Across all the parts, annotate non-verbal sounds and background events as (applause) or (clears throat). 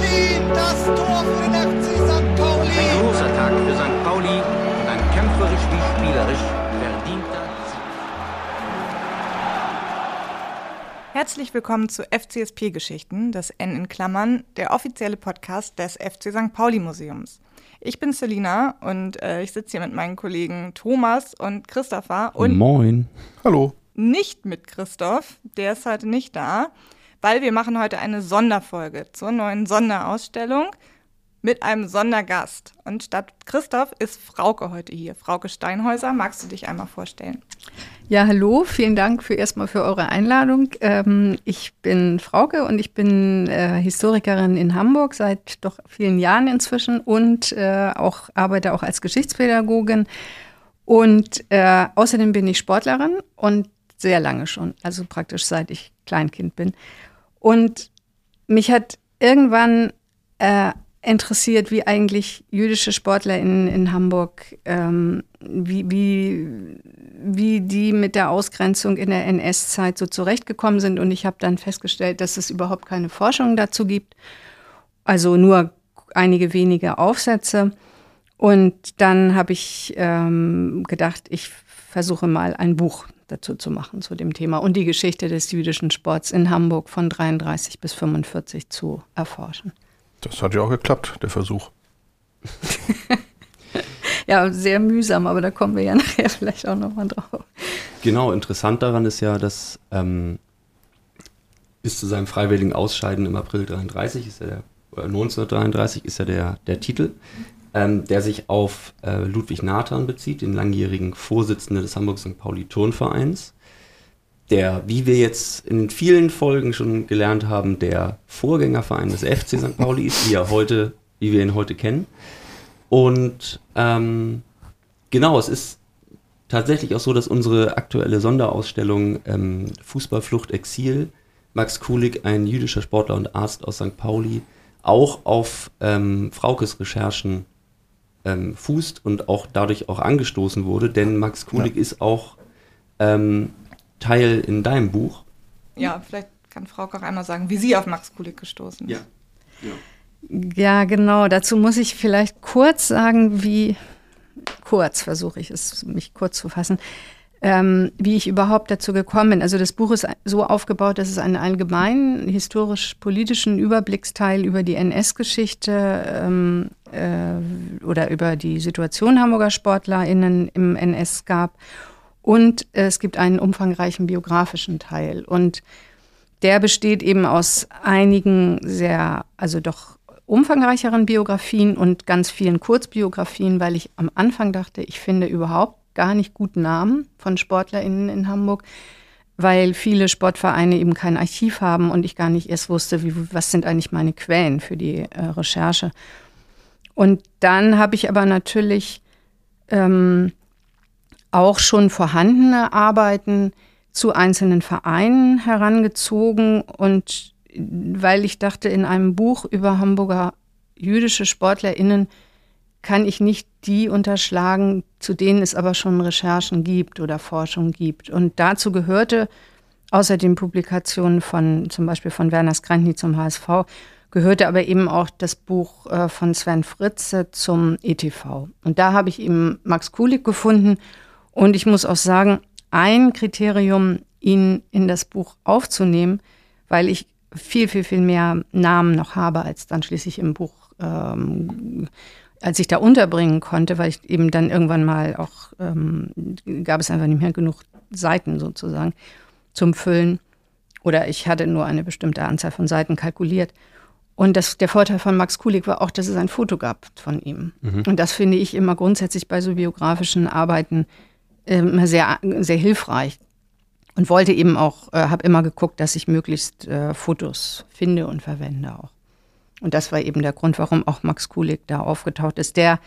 Ribery, das Tor für den FC St. Pauli. Ein großer Tag für St. Pauli und ein kämpferisch wie spielerisch verdienter Sieg. Herzlich willkommen zu FCSP Geschichten, das N in Klammern, der offizielle Podcast des FC St. Pauli Museums. Ich bin Selina und äh, ich sitze hier mit meinen Kollegen Thomas und Christopher und Moin. Hallo. nicht mit Christoph, der ist heute nicht da, weil wir machen heute eine Sonderfolge zur neuen Sonderausstellung mit einem Sondergast. Und statt Christoph ist Frauke heute hier. Frauke Steinhäuser, magst du dich einmal vorstellen? Ja, hallo, vielen Dank für erstmal für eure Einladung. Ähm, ich bin Frauke und ich bin äh, Historikerin in Hamburg seit doch vielen Jahren inzwischen und äh, auch arbeite auch als Geschichtspädagogin. Und äh, außerdem bin ich Sportlerin und sehr lange schon, also praktisch seit ich Kleinkind bin. Und mich hat irgendwann äh, interessiert, wie eigentlich jüdische Sportler in, in Hamburg, ähm, wie, wie, wie die mit der Ausgrenzung in der NS-Zeit so zurechtgekommen sind. Und ich habe dann festgestellt, dass es überhaupt keine Forschung dazu gibt. Also nur einige wenige Aufsätze. Und dann habe ich ähm, gedacht, ich versuche mal ein Buch dazu zu machen zu dem Thema und die Geschichte des jüdischen Sports in Hamburg von 33 bis 45 zu erforschen. Das hat ja auch geklappt, der Versuch. (laughs) Ja, sehr mühsam, aber da kommen wir ja (laughs) nachher vielleicht auch nochmal drauf. Genau, interessant daran ist ja, dass ähm, bis zu seinem freiwilligen Ausscheiden im April 33 ist ja der, oder 1933 ist ja der, der Titel, ähm, der sich auf äh, Ludwig Nathan bezieht, den langjährigen Vorsitzenden des Hamburg St. Pauli Turnvereins, der, wie wir jetzt in vielen Folgen schon gelernt haben, der Vorgängerverein des FC St. Pauli ist, wie er heute, wie wir ihn heute kennen. Und ähm, genau, es ist tatsächlich auch so, dass unsere aktuelle Sonderausstellung ähm, Fußballflucht Exil, Max Kulig, ein jüdischer Sportler und Arzt aus St. Pauli, auch auf ähm, Fraukes Recherchen ähm, fußt und auch dadurch auch angestoßen wurde, denn Max Kulig ist auch ähm, Teil in deinem Buch. Ja, vielleicht kann Frauke auch einmal sagen, wie sie auf Max Kulik gestoßen ist. Ja, genau. Dazu muss ich vielleicht kurz sagen, wie kurz versuche ich es, mich kurz zu fassen, ähm, wie ich überhaupt dazu gekommen bin. Also das Buch ist so aufgebaut, dass es einen allgemeinen historisch-politischen Überblicksteil über die NS-Geschichte ähm, äh, oder über die Situation Hamburger SportlerInnen im NS gab. Und es gibt einen umfangreichen biografischen Teil. Und der besteht eben aus einigen sehr, also doch umfangreicheren Biografien und ganz vielen Kurzbiografien, weil ich am Anfang dachte, ich finde überhaupt gar nicht gut Namen von SportlerInnen in Hamburg, weil viele Sportvereine eben kein Archiv haben und ich gar nicht erst wusste, wie, was sind eigentlich meine Quellen für die äh, Recherche. Und dann habe ich aber natürlich ähm, auch schon vorhandene Arbeiten zu einzelnen Vereinen herangezogen und weil ich dachte, in einem Buch über Hamburger jüdische SportlerInnen kann ich nicht die unterschlagen, zu denen es aber schon Recherchen gibt oder Forschung gibt. Und dazu gehörte außer den Publikationen von zum Beispiel von Werner Skrantny zum HSV, gehörte aber eben auch das Buch äh, von Sven Fritze zum ETV. Und da habe ich eben Max Kulik gefunden. Und ich muss auch sagen, ein Kriterium, ihn in das Buch aufzunehmen, weil ich viel, viel, viel mehr Namen noch habe, als dann schließlich im Buch, ähm, als ich da unterbringen konnte, weil ich eben dann irgendwann mal auch, ähm, gab es einfach nicht mehr genug Seiten sozusagen zum Füllen. Oder ich hatte nur eine bestimmte Anzahl von Seiten kalkuliert. Und das, der Vorteil von Max Kulik war auch, dass es ein Foto gab von ihm. Mhm. Und das finde ich immer grundsätzlich bei so biografischen Arbeiten immer sehr, sehr hilfreich. Und wollte eben auch, äh, habe immer geguckt, dass ich möglichst äh, Fotos finde und verwende auch. Und das war eben der Grund, warum auch Max Kulik da aufgetaucht ist, der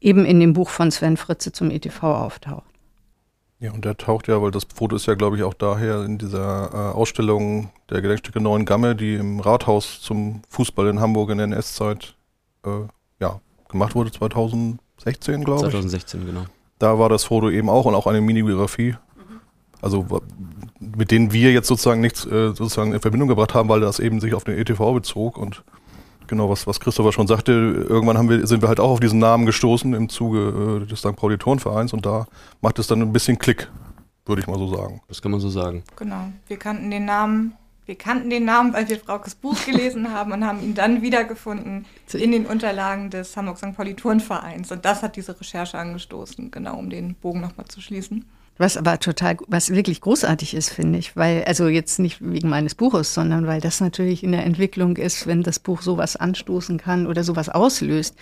eben in dem Buch von Sven Fritze zum ETV auftaucht. Ja, und der taucht ja, weil das Foto ist ja, glaube ich, auch daher in dieser äh, Ausstellung der Gedenkstücke Neuen Gamme, die im Rathaus zum Fußball in Hamburg in der NS-Zeit äh, ja, gemacht wurde, 2016, glaube ich. 2016, genau. Da war das Foto eben auch und auch eine Mini-Biografie. Also mit denen wir jetzt sozusagen nichts äh, sozusagen in Verbindung gebracht haben, weil das eben sich auf den ETV bezog und Genau, was, was Christopher schon sagte, irgendwann haben wir, sind wir halt auch auf diesen Namen gestoßen im Zuge äh, des St. Pauli Turnvereins und da macht es dann ein bisschen Klick, würde ich mal so sagen. Das kann man so sagen. Genau. Wir kannten den Namen. Wir kannten den Namen, weil wir Fraukes Buch gelesen haben und haben ihn dann wiedergefunden in den Unterlagen des Hamburg St. Pauli Turnvereins. Und das hat diese Recherche angestoßen, genau, um den Bogen nochmal zu schließen. Was aber total, was wirklich großartig ist, finde ich, weil, also jetzt nicht wegen meines Buches, sondern weil das natürlich in der Entwicklung ist, wenn das Buch sowas anstoßen kann oder sowas auslöst,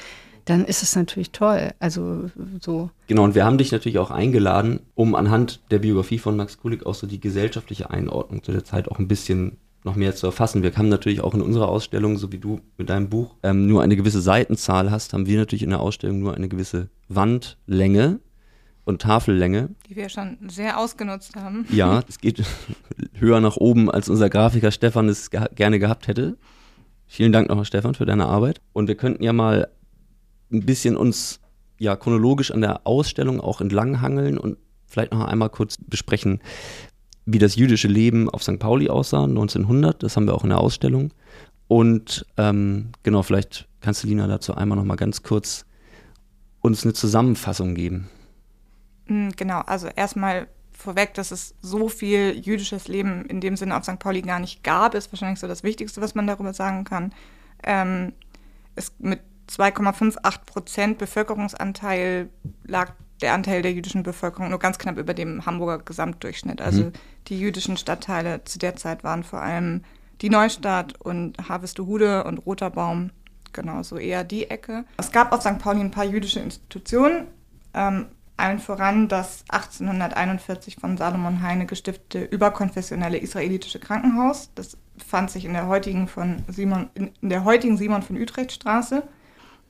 dann ist es natürlich toll. Also so. Genau, und wir haben dich natürlich auch eingeladen, um anhand der Biografie von Max Kulik auch so die gesellschaftliche Einordnung zu der Zeit auch ein bisschen noch mehr zu erfassen. Wir haben natürlich auch in unserer Ausstellung, so wie du mit deinem Buch ähm, nur eine gewisse Seitenzahl hast, haben wir natürlich in der Ausstellung nur eine gewisse Wandlänge und Tafellänge. Die wir schon sehr ausgenutzt haben. Ja, (laughs) es geht höher nach oben, als unser Grafiker Stefan es ge gerne gehabt hätte. Vielen Dank nochmal, Stefan, für deine Arbeit. Und wir könnten ja mal ein bisschen uns ja chronologisch an der Ausstellung auch entlanghangeln und vielleicht noch einmal kurz besprechen, wie das jüdische Leben auf St. Pauli aussah, 1900. Das haben wir auch in der Ausstellung. Und ähm, genau, vielleicht kannst du Lina dazu einmal noch mal ganz kurz uns eine Zusammenfassung geben. Mm, genau, also erstmal vorweg, dass es so viel jüdisches Leben in dem Sinne auf St. Pauli gar nicht gab, ist wahrscheinlich so das Wichtigste, was man darüber sagen kann. Ähm, es mit 2,58 Prozent Bevölkerungsanteil lag der Anteil der jüdischen Bevölkerung nur ganz knapp über dem Hamburger Gesamtdurchschnitt. Also mhm. die jüdischen Stadtteile zu der Zeit waren vor allem die Neustadt und Harvestehude und Roter Baum, genau so eher die Ecke. Es gab auf St. Pauli ein paar jüdische Institutionen. Ähm, allen voran das 1841 von Salomon Heine gestiftete überkonfessionelle israelitische Krankenhaus. Das fand sich in der heutigen, von Simon, in der heutigen Simon von Utrecht Straße.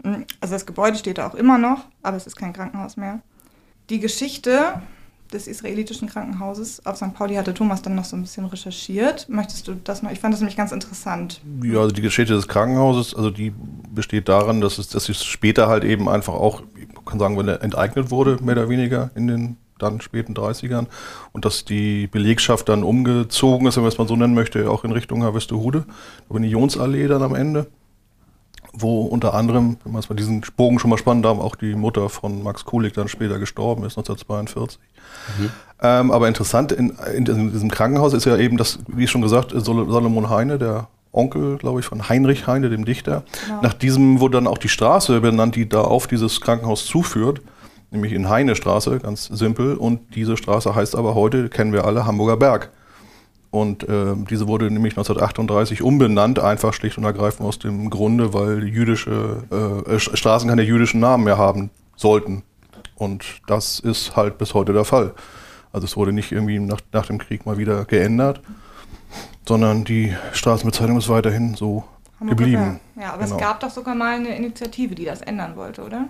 Also das Gebäude steht da auch immer noch, aber es ist kein Krankenhaus mehr. Die Geschichte des israelitischen Krankenhauses auf St. Pauli hatte Thomas dann noch so ein bisschen recherchiert. Möchtest du das noch? Ich fand das nämlich ganz interessant. Ja, also die Geschichte des Krankenhauses, also die besteht daran, dass es, dass es später halt eben einfach auch, man kann sagen, wenn er enteignet wurde, mehr oder weniger in den dann späten 30ern und dass die Belegschaft dann umgezogen ist, wenn man es mal so nennen möchte, auch in Richtung Harvestehude, über die Jonsallee dann am Ende wo unter anderem, wenn man es mal diesen Bogen schon mal spannend haben, auch die Mutter von Max Kulik dann später gestorben ist, 1942. Mhm. Ähm, aber interessant in, in, diesem Krankenhaus ist ja eben das, wie schon gesagt, Salomon Heine, der Onkel, glaube ich, von Heinrich Heine, dem Dichter. Genau. Nach diesem wurde dann auch die Straße benannt, die da auf dieses Krankenhaus zuführt, nämlich in Heine Straße, ganz simpel. Und diese Straße heißt aber heute, kennen wir alle, Hamburger Berg. Und äh, diese wurde nämlich 1938 umbenannt, einfach schlicht und ergreifend aus dem Grunde, weil jüdische äh, Straßen keine jüdischen Namen mehr haben sollten. Und das ist halt bis heute der Fall. Also es wurde nicht irgendwie nach, nach dem Krieg mal wieder geändert, sondern die Straßenbezeichnung ist weiterhin so geblieben. Ja, aber genau. es gab doch sogar mal eine Initiative, die das ändern wollte, oder?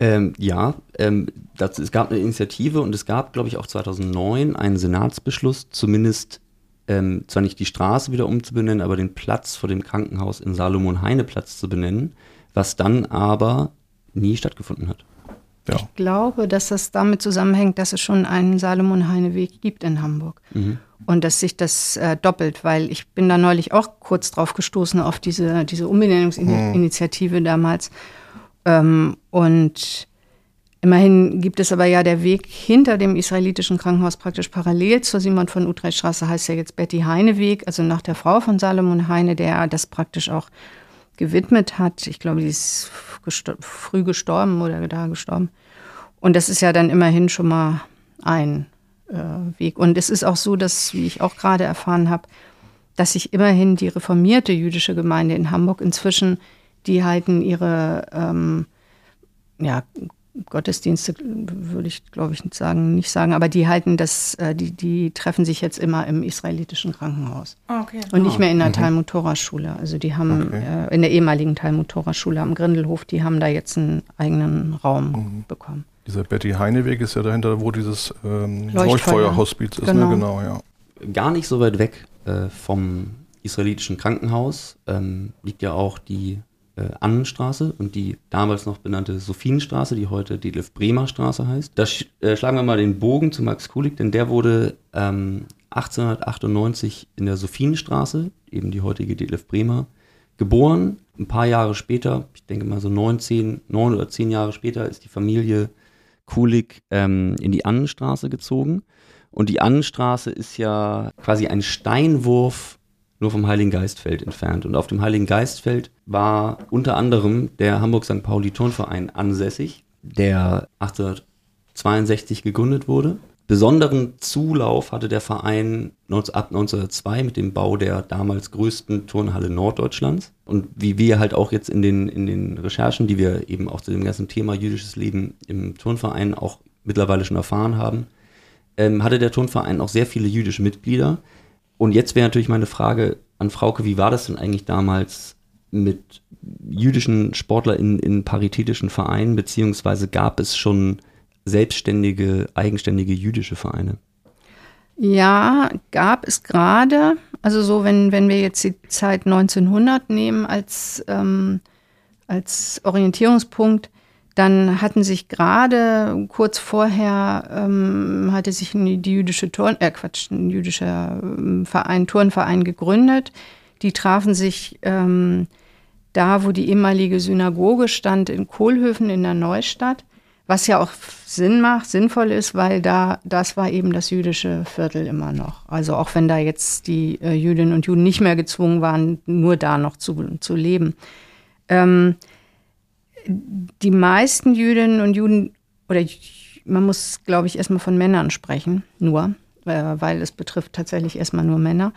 Ähm, ja, ähm, das, es gab eine Initiative und es gab, glaube ich, auch 2009 einen Senatsbeschluss, zumindest ähm, zwar nicht die Straße wieder umzubenennen, aber den Platz vor dem Krankenhaus in Salomon-Heine-Platz zu benennen, was dann aber nie stattgefunden hat. Ja. Ich glaube, dass das damit zusammenhängt, dass es schon einen Salomon-Heine-Weg gibt in Hamburg. Mhm. Und dass sich das äh, doppelt, weil ich bin da neulich auch kurz drauf gestoßen auf diese, diese Umbenennungsinitiative mhm. damals. Ähm, und Immerhin gibt es aber ja der Weg hinter dem israelitischen Krankenhaus praktisch parallel zur Simon von Utrecht Straße, heißt ja jetzt Betty Heine Weg, also nach der Frau von Salomon Heine, der das praktisch auch gewidmet hat. Ich glaube, die ist gestor früh gestorben oder da gestorben. Und das ist ja dann immerhin schon mal ein äh, Weg. Und es ist auch so, dass, wie ich auch gerade erfahren habe, dass sich immerhin die reformierte jüdische Gemeinde in Hamburg inzwischen, die halten ihre ähm, ja, Gottesdienste würde ich, glaube ich, nicht sagen, nicht sagen, aber die halten das, äh, die, die treffen sich jetzt immer im israelitischen Krankenhaus. Ah, okay. Und nicht mehr in der mhm. Talmud Torah Schule. Also die haben okay. äh, in der ehemaligen Talmud Torah Schule am Grindelhof, die haben da jetzt einen eigenen Raum mhm. bekommen. Dieser Betty Heineweg ist ja dahinter, wo dieses ähm, Leuchtfeuerhospiz ist, ne? genau. Ne? genau, ja. Gar nicht so weit weg äh, vom israelitischen Krankenhaus ähm, liegt ja auch die äh, Annenstraße und die damals noch benannte Sophienstraße, die heute Detlef Bremer Straße heißt. Da sch äh, schlagen wir mal den Bogen zu Max Kulik, denn der wurde ähm, 1898 in der Sophienstraße, eben die heutige Detlef Bremer, geboren. Ein paar Jahre später, ich denke mal so neun, zehn, neun oder zehn Jahre später, ist die Familie Kulig ähm, in die Annenstraße gezogen. Und die Annenstraße ist ja quasi ein Steinwurf nur vom Heiligen Geistfeld entfernt. Und auf dem Heiligen Geistfeld war unter anderem der Hamburg St. Pauli Turnverein ansässig, der 1862 gegründet wurde. Besonderen Zulauf hatte der Verein ab 1902 mit dem Bau der damals größten Turnhalle Norddeutschlands. Und wie wir halt auch jetzt in den, in den Recherchen, die wir eben auch zu dem ganzen Thema jüdisches Leben im Turnverein auch mittlerweile schon erfahren haben, ähm, hatte der Turnverein auch sehr viele jüdische Mitglieder. Und jetzt wäre natürlich meine Frage an Frauke, wie war das denn eigentlich damals mit jüdischen SportlerInnen in paritätischen Vereinen, beziehungsweise gab es schon selbstständige, eigenständige jüdische Vereine? Ja, gab es gerade. Also so, wenn, wenn wir jetzt die Zeit 1900 nehmen als, ähm, als Orientierungspunkt, dann hatten sich gerade kurz vorher ähm, hatte sich die jüdische Turn, äh Quatsch, ein jüdischer ähm, Verein, Turnverein gegründet. Die trafen sich ähm, da, wo die ehemalige Synagoge stand, in Kohlhöfen in der Neustadt, was ja auch Sinn macht, sinnvoll ist, weil da das war eben das jüdische Viertel immer noch. Also auch wenn da jetzt die äh, Jüdinnen und Juden nicht mehr gezwungen waren, nur da noch zu, zu leben. Ähm, die meisten Jüdinnen und Juden, oder man muss, glaube ich, erstmal von Männern sprechen, nur, äh, weil es betrifft tatsächlich erstmal nur Männer.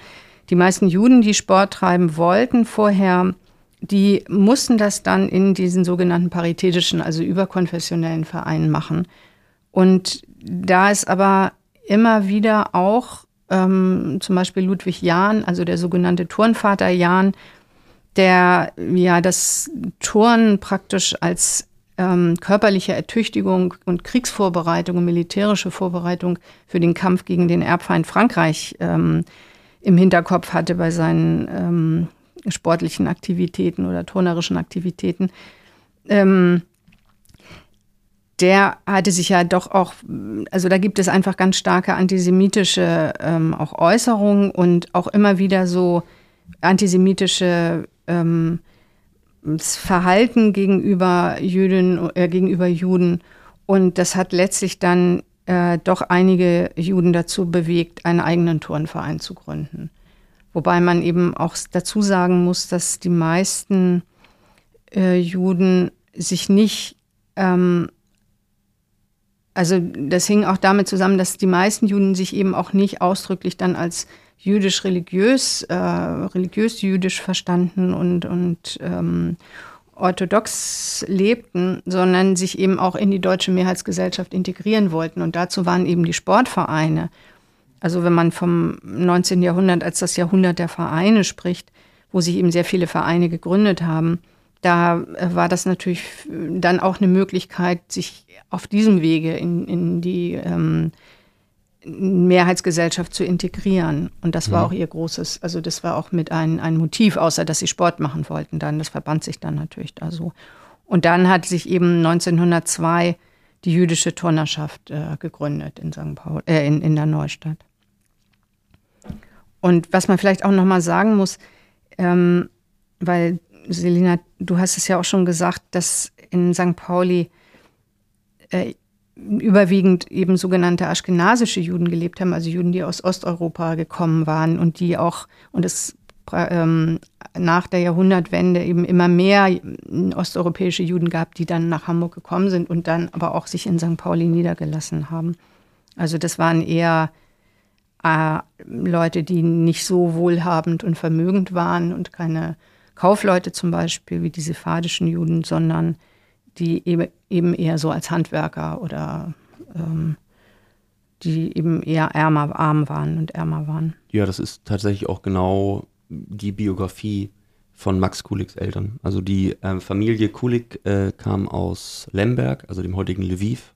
Die meisten Juden, die Sport treiben wollten vorher, die mussten das dann in diesen sogenannten paritätischen, also überkonfessionellen Vereinen machen. Und da ist aber immer wieder auch ähm, zum Beispiel Ludwig Jahn, also der sogenannte Turnvater Jahn, der ja das Turnen praktisch als ähm, körperliche Ertüchtigung und Kriegsvorbereitung und militärische Vorbereitung für den Kampf gegen den Erbfeind Frankreich ähm, im Hinterkopf hatte bei seinen ähm, sportlichen Aktivitäten oder turnerischen Aktivitäten. Ähm, der hatte sich ja doch auch, also da gibt es einfach ganz starke antisemitische ähm, auch Äußerungen und auch immer wieder so antisemitische ähm, das Verhalten gegenüber Jüdinnen, äh, gegenüber Juden. Und das hat letztlich dann äh, doch einige Juden dazu bewegt, einen eigenen Turnverein zu gründen. Wobei man eben auch dazu sagen muss, dass die meisten äh, Juden sich nicht, ähm, also das hing auch damit zusammen, dass die meisten Juden sich eben auch nicht ausdrücklich dann als jüdisch-religiös, äh, religiös-jüdisch verstanden und, und ähm, orthodox lebten, sondern sich eben auch in die deutsche Mehrheitsgesellschaft integrieren wollten. Und dazu waren eben die Sportvereine. Also wenn man vom 19. Jahrhundert als das Jahrhundert der Vereine spricht, wo sich eben sehr viele Vereine gegründet haben, da äh, war das natürlich dann auch eine Möglichkeit, sich auf diesem Wege in, in die ähm, Mehrheitsgesellschaft zu integrieren. Und das war mhm. auch ihr großes, also das war auch mit ein, ein Motiv, außer dass sie Sport machen wollten dann. Das verband sich dann natürlich da so. Und dann hat sich eben 1902 die jüdische Turnerschaft äh, gegründet in St. Paul, äh, in, in der Neustadt. Und was man vielleicht auch nochmal sagen muss, ähm, weil Selina, du hast es ja auch schon gesagt, dass in St. Pauli äh, überwiegend eben sogenannte aschkenasische Juden gelebt haben, also Juden, die aus Osteuropa gekommen waren und die auch, und es ähm, nach der Jahrhundertwende eben immer mehr osteuropäische Juden gab, die dann nach Hamburg gekommen sind und dann aber auch sich in St. Pauli niedergelassen haben. Also das waren eher äh, Leute, die nicht so wohlhabend und vermögend waren und keine Kaufleute zum Beispiel wie die sephardischen Juden, sondern die eben eher so als Handwerker oder ähm, die eben eher ärmer, arm waren und ärmer waren. Ja, das ist tatsächlich auch genau die Biografie von Max Kuliks Eltern. Also die äh, Familie Kulik äh, kam aus Lemberg, also dem heutigen Lviv.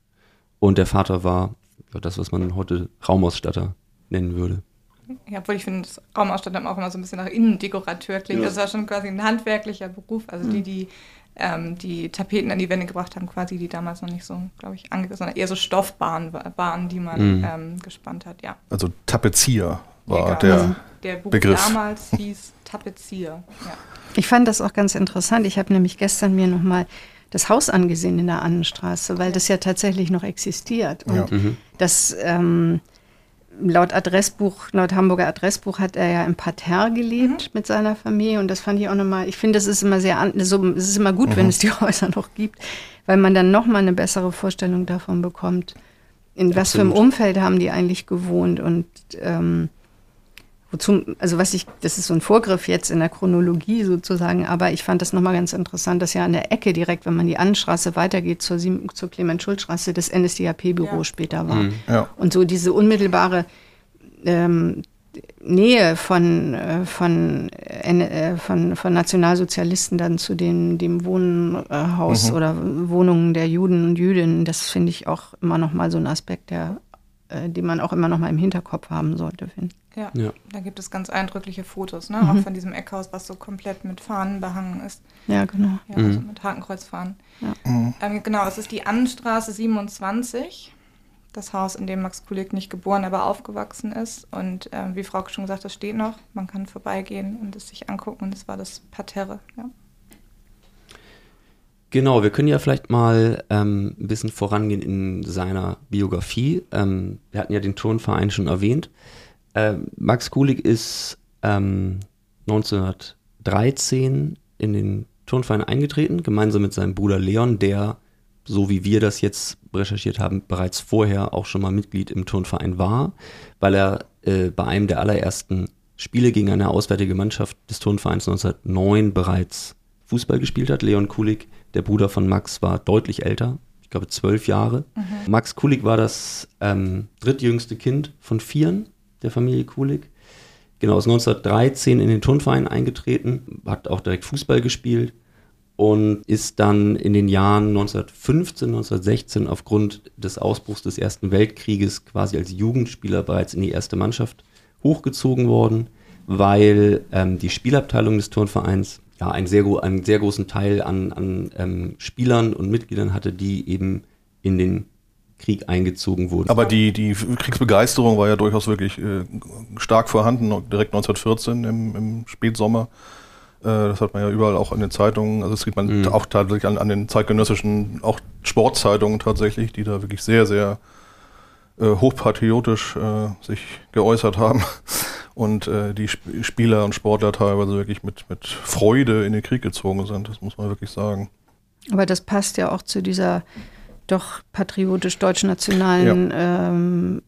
Und der Vater war ja, das, was man heute Raumausstatter nennen würde. Ja, obwohl ich finde, das Raumausstatter auch immer so ein bisschen nach Innendekorateur klingt. Ja. Das war schon quasi ein handwerklicher Beruf. Also mhm. die, die ähm, die Tapeten an die Wände gebracht haben, quasi, die damals noch nicht so, glaube ich, angegangen, sondern eher so Stoffbahnen waren, die man mhm. ähm, gespannt hat, ja. Also Tapezier war Jäger. der. Der Buch Begriff. damals hieß Tapezier. Ja. Ich fand das auch ganz interessant. Ich habe nämlich gestern mir nochmal das Haus angesehen in der Annenstraße, weil das ja tatsächlich noch existiert. Und Ja. das ähm, laut Adressbuch, laut Hamburger Adressbuch hat er ja im Parterre gelebt mit seiner Familie und das fand ich auch nochmal, ich finde, das ist immer sehr, so, es ist immer gut, wenn es die (laughs) Häuser noch gibt, weil man dann nochmal eine bessere Vorstellung davon bekommt, in was für einem Absolut. Umfeld haben die eigentlich gewohnt und ähm, wozu, also was ich, das ist so ein Vorgriff jetzt in der Chronologie sozusagen, aber ich fand das nochmal ganz interessant, dass ja an der Ecke direkt, wenn man die Annenstraße weitergeht zur, Siem- zur Clement-Schulz-Straße, das NSDAP-Büro Ja. später war. Ja. Und so diese unmittelbare ähm, Nähe von, äh, von, äh, von, von Nationalsozialisten dann zu dem, dem Wohnhaus oder Wohnungen der Juden und Jüdinnen, das finde ich auch immer noch mal so ein Aspekt, der, äh, den man auch immer noch mal im Hinterkopf haben sollte, finde. Ja. Ja. da gibt es ganz eindrückliche Fotos, ne? Mhm. auch von diesem Eckhaus, was so komplett mit Fahnen behangen ist. Ja, genau. Ja, also mit Hakenkreuzfahnen. Ähm, genau, es ist die Annenstraße 27, das Haus, in dem Max Kulik nicht geboren, aber aufgewachsen ist. Und ähm, wie Frau schon gesagt, das steht noch. Man kann vorbeigehen und es sich angucken. Und das war das Parterre. Ja. Genau, wir können ja vielleicht mal ähm, ein bisschen vorangehen in seiner Biografie. Ähm, wir hatten ja den Turnverein schon erwähnt. Ähm, Max Kulig ist ähm, 1913 in den Turnverein eingetreten, gemeinsam mit seinem Bruder Leon, der, so wie wir das jetzt recherchiert haben, bereits vorher auch schon mal Mitglied im Turnverein war, weil er äh, bei einem der allerersten Spiele gegen eine auswärtige Mannschaft des Turnvereins 1909 bereits Fußball gespielt hat. Leon Kulig, der Bruder von Max, war deutlich älter, ich glaube zwölf Jahre. Max Kulig war das ähm, drittjüngste Kind von vieren der Familie Kulig. Genau, ist 1913 in den Turnverein eingetreten, hat auch direkt Fußball gespielt und ist dann in den Jahren 1915, 1916 aufgrund des Ausbruchs des Ersten Weltkrieges quasi als Jugendspieler bereits in die erste Mannschaft hochgezogen worden, weil ähm, die Spielabteilung des Turnvereins ja einen sehr, einen sehr großen Teil an, an ähm, Spielern und Mitgliedern hatte, die eben in den Krieg eingezogen wurden. Aber die, die Kriegsbegeisterung war ja durchaus wirklich äh, stark vorhanden, direkt 1914 im, im Spätsommer. Äh, das hat man ja überall auch in den Zeitungen, also das sieht man Mhm. auch tatsächlich an, an den zeitgenössischen, auch Sportzeitungen tatsächlich, die da wirklich sehr, sehr äh, hochpatriotisch äh, sich geäußert haben und äh, die Sp Spieler und Sportler teilweise wirklich mit, mit Freude in den Krieg gezogen sind, das muss man wirklich sagen. Aber das passt ja auch zu dieser doch patriotisch deutschnationalen ähm,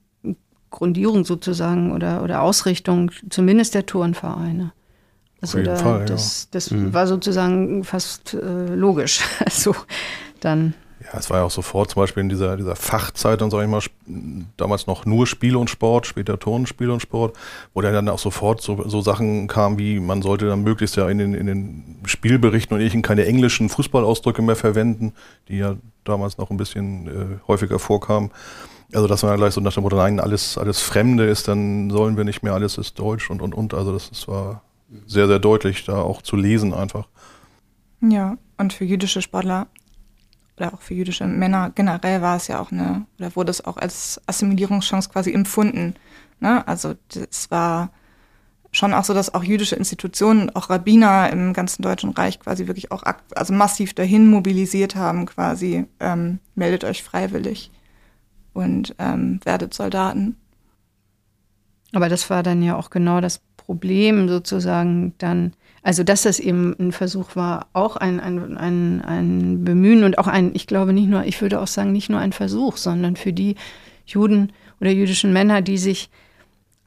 Grundierung sozusagen oder, oder Ausrichtung, zumindest der Turnvereine. Also jeden da, Fall, ja. das, das Mhm. war sozusagen fast äh, logisch. (laughs) Also dann, Ja, es war ja auch sofort zum Beispiel in dieser, dieser Fachzeit, dann sage ich mal, damals noch nur Spiel und Sport, später Turnen, Spiel und Sport, wo dann auch sofort so, so Sachen kamen wie, man sollte dann möglichst ja in den, in den Spielberichten und ähnlichen keine englischen Fußballausdrücke mehr verwenden, die ja damals noch ein bisschen äh, häufiger vorkamen. Also dass man ja gleich so nach dem Motto, nein, alles, alles Fremde ist, dann sollen wir nicht mehr, alles ist Deutsch und und und. Also das, das war sehr, sehr deutlich da auch zu lesen einfach. Ja, und für jüdische Sportler oder auch für jüdische Männer generell war es ja auch eine, oder wurde es auch als Assimilierungschance quasi empfunden. Ne? Also es war schon auch so, dass auch jüdische Institutionen, auch Rabbiner im ganzen Deutschen Reich quasi wirklich auch also massiv dahin mobilisiert haben, quasi ähm, meldet euch freiwillig und ähm, werdet Soldaten. aber das war dann ja auch genau das Problem sozusagen dann, also dass das eben ein Versuch war, auch ein, ein, ein, ein Bemühen und auch ein, ich glaube nicht nur, ich würde auch sagen, nicht nur ein Versuch, sondern für die Juden oder jüdischen Männer, die sich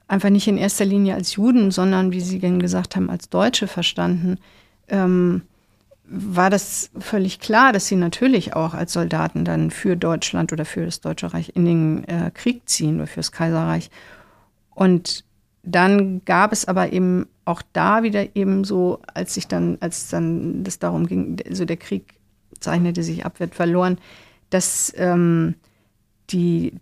einfach nicht in erster Linie als Juden, sondern wie Sie denn gesagt haben, als Deutsche verstanden, ähm, war das völlig klar, dass sie natürlich auch als Soldaten dann für Deutschland oder für das Deutsche Reich in den äh, Krieg ziehen oder fürs Kaiserreich. Und dann gab es aber eben auch da wieder eben so, als sich dann, als dann das darum ging, also der Krieg zeichnete sich ab, wird verloren, dass ähm, die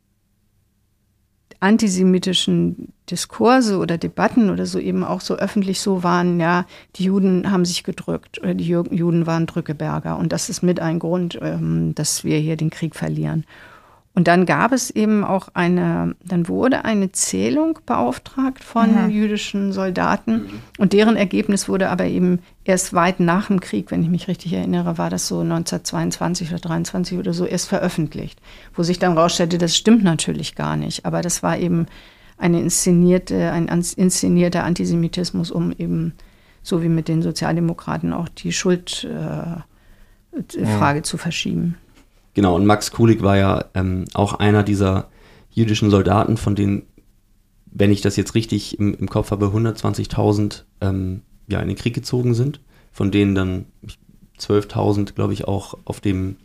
antisemitischen Diskurse oder Debatten oder so eben auch so öffentlich so waren, ja, die Juden haben sich gedrückt oder die Ju- Juden waren Drückeberger und das ist mit ein Grund, ähm, dass wir hier den Krieg verlieren. Und dann gab es eben auch eine, dann wurde eine Zählung beauftragt von Mhm. jüdischen Soldaten. Und deren Ergebnis wurde aber eben erst weit nach dem Krieg, wenn ich mich richtig erinnere, war das so 1922 oder 23 oder so erst veröffentlicht, wo sich dann rausstellte, das stimmt natürlich gar nicht, aber das war eben eine inszenierte, ein inszenierter Antisemitismus, um eben so wie mit den Sozialdemokraten auch die Schuldfrage äh, Frage zu verschieben. Genau, und Max Kulig war ja ähm, auch einer dieser jüdischen Soldaten, von denen, wenn ich das jetzt richtig im, im Kopf habe, 120.000 ähm, ja, in den Krieg gezogen sind, von denen dann 12.000, glaube ich, auch auf dem,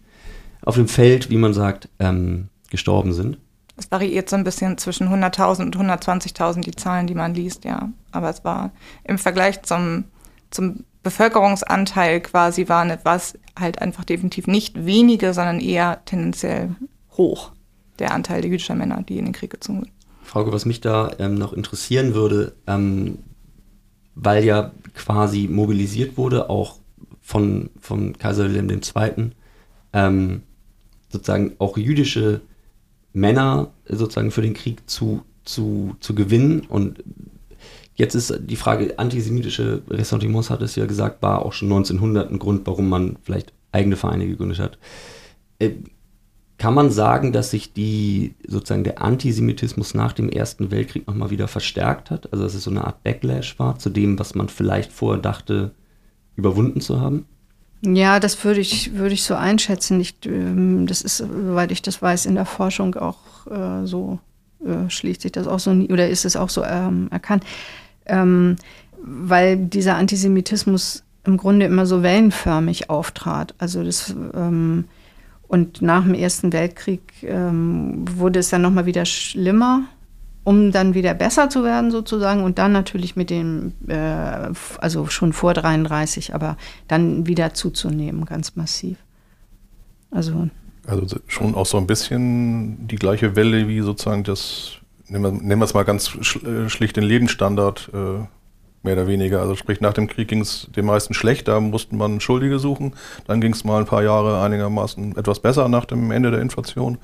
auf dem Feld, wie man sagt, ähm, gestorben sind. Es variiert so ein bisschen zwischen 100.000 und 120.000 die Zahlen, die man liest, ja. Aber es war im Vergleich zum, zum Bevölkerungsanteil quasi war, es halt einfach definitiv nicht wenige, sondern eher tendenziell hoch, der Anteil der jüdischer Männer, die in den Krieg gezogen sind. Frage, was mich da ähm, noch interessieren würde, ähm, weil ja quasi mobilisiert wurde, auch von, von Kaiser Wilhelm II., ähm, sozusagen auch jüdische Männer sozusagen für den Krieg zu, zu, zu gewinnen. Und jetzt ist die Frage, antisemitische Ressentiments, hat es ja gesagt, war auch schon 1900 ein Grund, warum man vielleicht eigene Vereine gegründet hat. Äh, kann man sagen, dass sich die sozusagen der Antisemitismus nach dem Ersten Weltkrieg nochmal wieder verstärkt hat? Also dass es so eine Art Backlash war zu dem, was man vielleicht vorher dachte, überwunden zu haben? Ja, das würde ich, würde ich so einschätzen. Ich, ähm, das ist, soweit ich das weiß, in der Forschung auch äh, so, äh, schließt sich das auch so, nie, oder ist es auch so ähm, erkannt. Ähm, weil dieser Antisemitismus im Grunde immer so wellenförmig auftrat. Also das, ähm, und nach dem Ersten Weltkrieg ähm, wurde es dann nochmal wieder schlimmer, um dann wieder besser zu werden sozusagen und dann natürlich mit dem, äh, also schon vor 33, aber dann wieder zuzunehmen, ganz massiv. Also Also schon auch so ein bisschen die gleiche Welle wie sozusagen das, nehmen wir, es mal ganz äh, schlicht den Lebensstandard, äh, mehr oder weniger. Also sprich, nach dem Krieg ging es den meisten schlecht, da mussten man Schuldige suchen. Dann ging es mal ein paar Jahre einigermaßen etwas besser nach dem Ende der Inflation.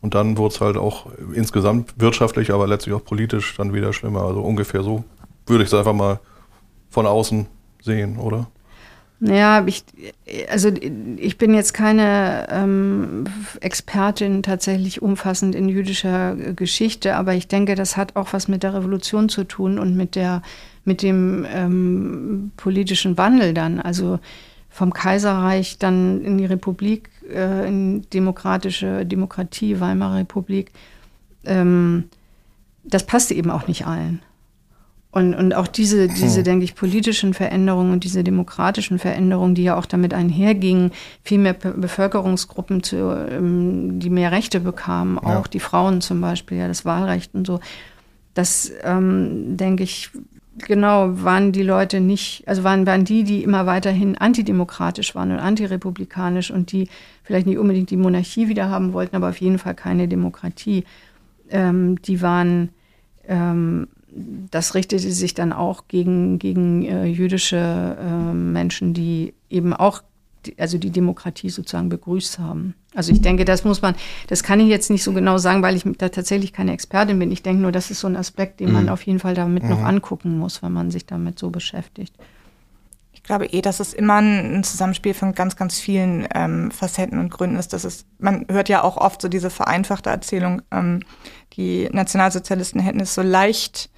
Und dann wurde es halt auch insgesamt wirtschaftlich, aber letztlich auch politisch dann wieder schlimmer. Also ungefähr so würde ich es einfach mal von außen sehen, oder? Ja, ich, also ich bin jetzt keine ähm, Expertin tatsächlich umfassend in jüdischer Geschichte, aber ich denke, das hat auch was mit der Revolution zu tun und mit der mit dem ähm, politischen Wandel dann. Also vom Kaiserreich dann in die Republik, äh, in demokratische Demokratie, Weimarer Republik. Ähm, das passte eben auch nicht allen. Und, und auch diese, diese, denke ich, politischen Veränderungen und diese demokratischen Veränderungen, die ja auch damit einhergingen, viel mehr Be Bevölkerungsgruppen, zu, ähm, die mehr Rechte bekamen, Ja. auch die Frauen zum Beispiel, ja, das Wahlrecht und so. Das, ähm, denke ich, genau, waren die Leute nicht, also waren, waren die, die immer weiterhin antidemokratisch waren und antirepublikanisch und die vielleicht nicht unbedingt die Monarchie wieder haben wollten, aber auf jeden Fall keine Demokratie. Ähm, die waren, ähm, das richtete sich dann auch gegen, gegen äh, jüdische äh, Menschen, die eben auch die, also die Demokratie sozusagen begrüßt haben. Also ich denke, das muss man, das kann ich jetzt nicht so genau sagen, weil ich da tatsächlich keine Expertin bin. Ich denke nur, das ist so ein Aspekt, den man auf jeden Fall damit noch angucken muss, wenn man sich damit so beschäftigt. Ich glaube eh, dass es immer ein ein Zusammenspiel von ganz, ganz vielen ähm, Facetten und Gründen ist. Das ist, man hört ja auch oft so diese vereinfachte Erzählung, ähm, die Nationalsozialisten hätten es so leicht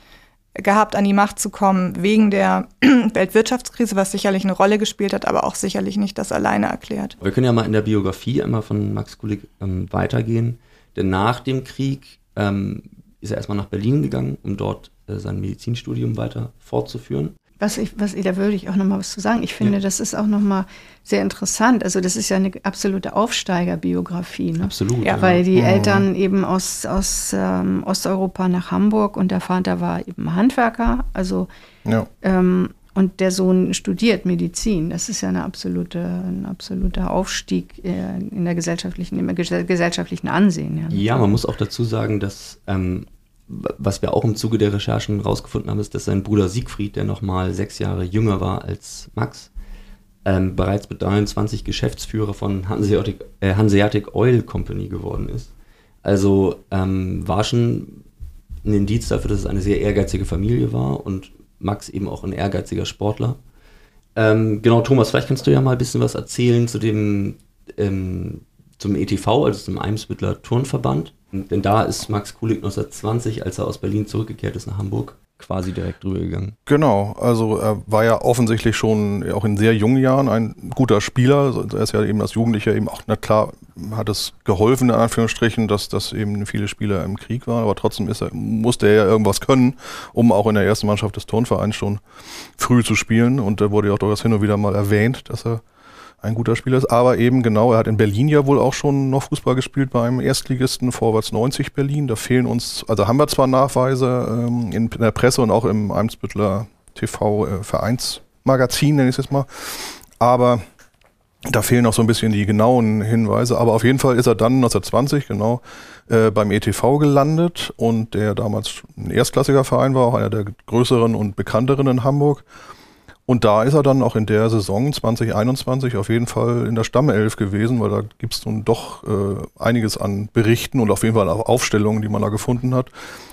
gehabt, an die Macht zu kommen, wegen der (clears throat) Weltwirtschaftskrise, was sicherlich eine Rolle gespielt hat, aber auch sicherlich nicht das alleine erklärt. Wir können ja mal in der Biografie einmal von Max Kulik ähm, weitergehen. Denn nach dem Krieg ähm, ist er erstmal nach Berlin gegangen, um dort äh, sein Medizinstudium weiter fortzuführen. Was ich, was, da würde ich auch noch mal was zu sagen. Ich finde, Ja. das ist auch noch mal sehr interessant. Also das ist ja eine absolute Aufsteigerbiografie. Ne? Absolut. Ja, Weil die Eltern eben aus, aus ähm, Osteuropa nach Hamburg und der Vater war eben Handwerker. Also Ja. ähm, und der Sohn studiert Medizin. Das ist ja eine absolute, ein absoluter Aufstieg äh, in der gesellschaftlichen, im ges- gesellschaftlichen Ansehen. Ja. Ja, man muss auch dazu sagen, dass, ähm, was wir auch im Zuge der Recherchen rausgefunden haben, ist, dass sein Bruder Siegfried, der nochmal sechs Jahre jünger war als Max, ähm, bereits mit 23 Geschäftsführer von Hanseatic, äh, Hanseatic Oil Company geworden ist. Also ähm, war schon ein Indiz dafür, dass es eine sehr ehrgeizige Familie war und Max eben auch ein ehrgeiziger Sportler. Ähm, genau, Thomas, vielleicht kannst du ja mal ein bisschen was erzählen zu dem ähm, zum ETV, also zum Eimsbüttler Turnverband. Denn da ist Max Kulik 1920, als er aus Berlin zurückgekehrt ist nach Hamburg, quasi direkt rübergegangen. Genau, also er war ja offensichtlich schon auch in sehr jungen Jahren ein guter Spieler. Er ist ja eben als Jugendlicher eben auch, na klar, hat es geholfen, in Anführungsstrichen, dass, dass eben viele Spieler im Krieg waren, aber trotzdem ist er, musste er ja irgendwas können, um auch in der ersten Mannschaft des Turnvereins schon früh zu spielen. Und da wurde ja auch durchaus hin und wieder mal erwähnt, dass er ein guter Spieler ist. Aber eben genau, er hat in Berlin ja wohl auch schon noch Fußball gespielt beim Erstligisten Vorwärts 90 Berlin. Da fehlen uns, also haben wir zwar Nachweise ähm, in, der Presse und auch im Eimsbüttler TV äh, nenne ich es jetzt mal, aber da fehlen noch so ein bisschen die genauen Hinweise. Aber auf jeden Fall ist er dann 1920 genau äh, beim ETV gelandet und der damals ein erstklassiger Verein war, auch einer der größeren und bekannteren in Hamburg. Und da ist er dann auch in der Saison 2021 auf jeden Fall in der Stammelf gewesen, weil da gibt es nun doch äh, einiges an Berichten und auf jeden Fall auch Aufstellungen, die man da gefunden hat.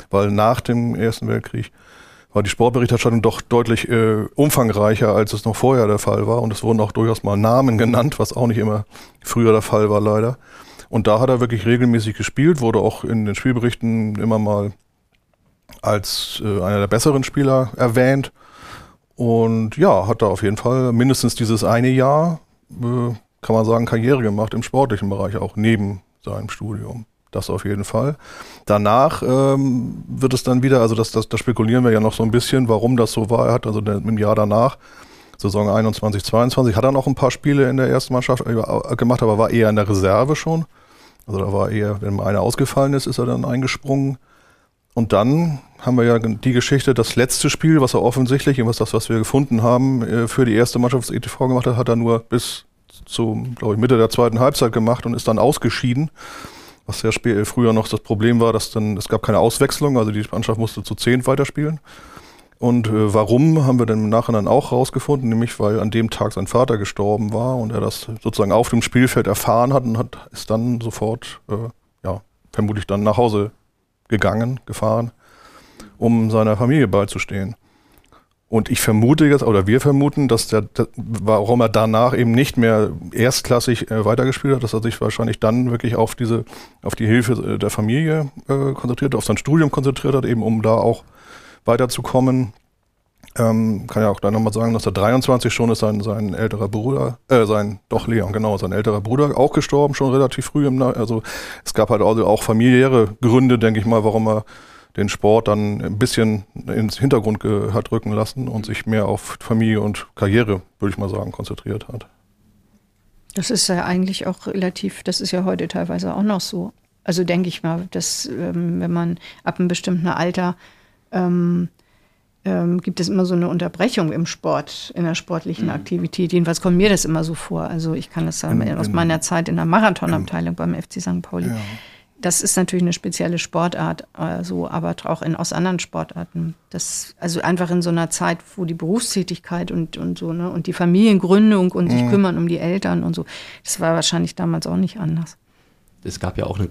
Weil nach dem Ersten Weltkrieg war die Sportberichterstattung doch deutlich äh, umfangreicher, als es noch vorher der Fall war. Und es wurden auch durchaus mal Namen genannt, was auch nicht immer früher der Fall war, leider. Und da hat er wirklich regelmäßig gespielt, wurde auch in den Spielberichten immer mal als äh, einer der besseren Spieler erwähnt. Und ja, hat da auf jeden Fall mindestens dieses eine Jahr, äh, kann man sagen, Karriere gemacht im sportlichen Bereich, auch neben seinem Studium. Das auf jeden Fall. Danach ähm, wird es dann wieder, also das, das, das spekulieren wir ja noch so ein bisschen, warum das so war. Er hat also im Jahr danach, Saison 21, 22, hat er noch ein paar Spiele in der ersten Mannschaft äh, gemacht, aber war eher in der Reserve schon. Also da war eher, wenn einer ausgefallen ist, ist er dann eingesprungen. Und dann haben wir ja die Geschichte, das letzte Spiel, was er offensichtlich, was das, was wir gefunden haben, äh, für die erste Mannschaft des ETV gemacht hat, hat er nur bis zu, glaube ich, Mitte der zweiten Halbzeit gemacht und ist dann ausgeschieden. Was ja früher noch das Problem war, dass dann, es gab keine Auswechslung, also die Mannschaft musste zu zehn weiterspielen. Und äh, warum haben wir dann im Nachhinein auch rausgefunden, nämlich weil an dem Tag sein Vater gestorben war und er das sozusagen auf dem Spielfeld erfahren hat und hat, ist dann sofort, äh, ja, vermutlich dann nach Hause gegangen, gefahren, um seiner Familie beizustehen. Und ich vermute jetzt, oder wir vermuten, dass der, warum er danach eben nicht mehr erstklassig äh, weitergespielt hat, dass er sich wahrscheinlich dann wirklich auf diese, auf die Hilfe äh, der Familie äh, konzentriert, auf sein Studium konzentriert hat, eben um da auch weiterzukommen. Ähm, kann ja auch da nochmal sagen, dass er 23 schon ist sein, sein älterer Bruder, äh, sein, doch Leon, genau, sein älterer Bruder auch gestorben, schon relativ früh im, also es gab halt also auch familiäre Gründe, denke ich mal, warum er den Sport dann ein bisschen ins Hintergrund hat rücken lassen und sich mehr auf Familie und Karriere, würde ich mal sagen, konzentriert hat. Das ist ja eigentlich auch relativ, das ist ja heute teilweise auch noch so. Also denke ich mal, dass ähm, wenn man ab einem bestimmten Alter ähm, ähm, gibt es immer so eine Unterbrechung im Sport, in der sportlichen mhm. Aktivität. Jedenfalls kommt mir das immer so vor. Also ich kann das sagen, aus meiner Zeit in der Marathonabteilung beim FC St. Pauli. Ja. Das ist natürlich eine spezielle Sportart, also, aber auch in, aus anderen Sportarten. Das, also einfach in so einer Zeit, wo die Berufstätigkeit und, und so, ne, und die Familiengründung und mhm. sich kümmern um die Eltern und so, das war wahrscheinlich damals auch nicht anders. Es gab ja auch eine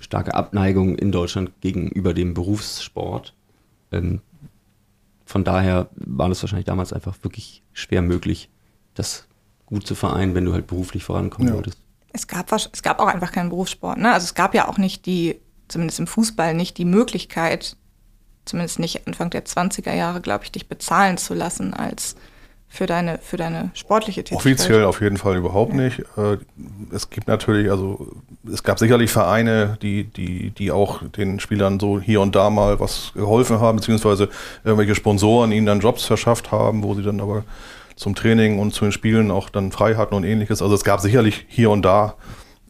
starke Abneigung in Deutschland gegenüber dem Berufssport. Ähm, von daher war das wahrscheinlich damals einfach wirklich schwer möglich, das gut zu vereinen, wenn du halt beruflich vorankommen ja. wolltest. Es gab, es gab auch einfach keinen Berufssport. Ne? Also es gab ja auch nicht die, zumindest im Fußball, nicht die Möglichkeit, zumindest nicht Anfang der 20er Jahre, glaube ich, dich bezahlen zu lassen als für deine, für deine sportliche Tätigkeit? Offiziell auf jeden Fall überhaupt ja. nicht. Äh, es gibt natürlich, also es gab sicherlich Vereine, die, die, die auch den Spielern so hier und da mal was geholfen haben, beziehungsweise irgendwelche Sponsoren ihnen dann Jobs verschafft haben, wo sie dann aber zum Training und zu den Spielen auch dann frei hatten und ähnliches. Also es gab sicherlich hier und da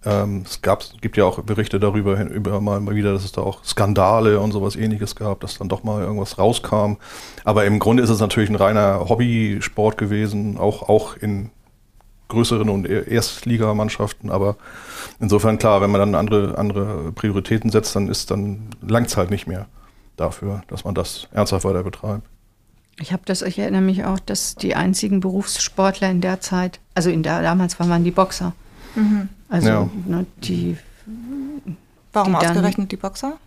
ähm, es gab, gibt ja auch Berichte darüber über mal, wieder, dass es da auch Skandale und sowas ähnliches gab, dass dann doch mal irgendwas rauskam. Aber im Grunde ist es natürlich ein reiner Hobbysport gewesen, auch, auch in größeren und Erstligamannschaften. Aber insofern klar, wenn man dann andere, andere Prioritäten setzt, dann ist dann langt halt nicht mehr dafür, dass man das ernsthaft weiter betreibt. Ich habe das, ich erinnere mich auch, dass die einzigen Berufssportler in der Zeit, also in der damals waren die Boxer. Mhm. Also ja. ne, die Warum die dann- ausgerechnet die Boxer?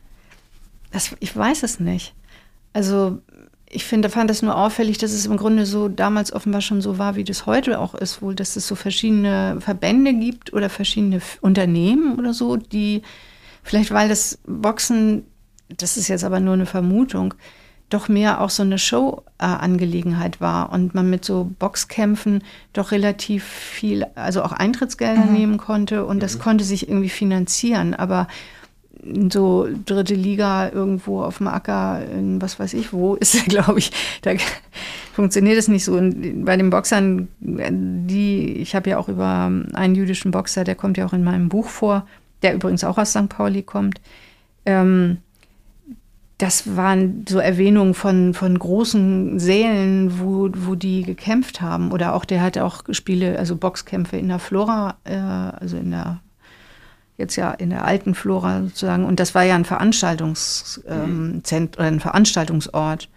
Das, ich weiß es nicht. Also ich finde, fand das nur auffällig, dass es im Grunde so damals offenbar schon so war, wie das heute auch ist, wohl, dass es so verschiedene Verbände gibt oder verschiedene Unternehmen oder so, die vielleicht, weil das Boxen, das ist jetzt aber nur eine Vermutung, doch mehr auch so eine Show-Angelegenheit war und man mit so Boxkämpfen doch relativ viel, also auch Eintrittsgelder nehmen konnte und das konnte sich irgendwie finanzieren, aber so dritte Liga irgendwo auf dem Acker, in was weiß ich wo, ist (laughs) glaube ich, da funktioniert es nicht so. Und bei den Boxern, die, ich habe ja auch über einen jüdischen Boxer, der kommt ja auch in meinem Buch vor, der übrigens auch aus St. Pauli kommt. Ähm, das waren so Erwähnungen von, von großen Sälen, wo, wo die gekämpft haben. Oder auch, der hat auch Spiele, also Boxkämpfe in der Flora, äh, also in der jetzt ja in der alten Flora sozusagen. Und das war ja ein Veranstaltungszentrum ähm, Zent- oder ein Veranstaltungsort.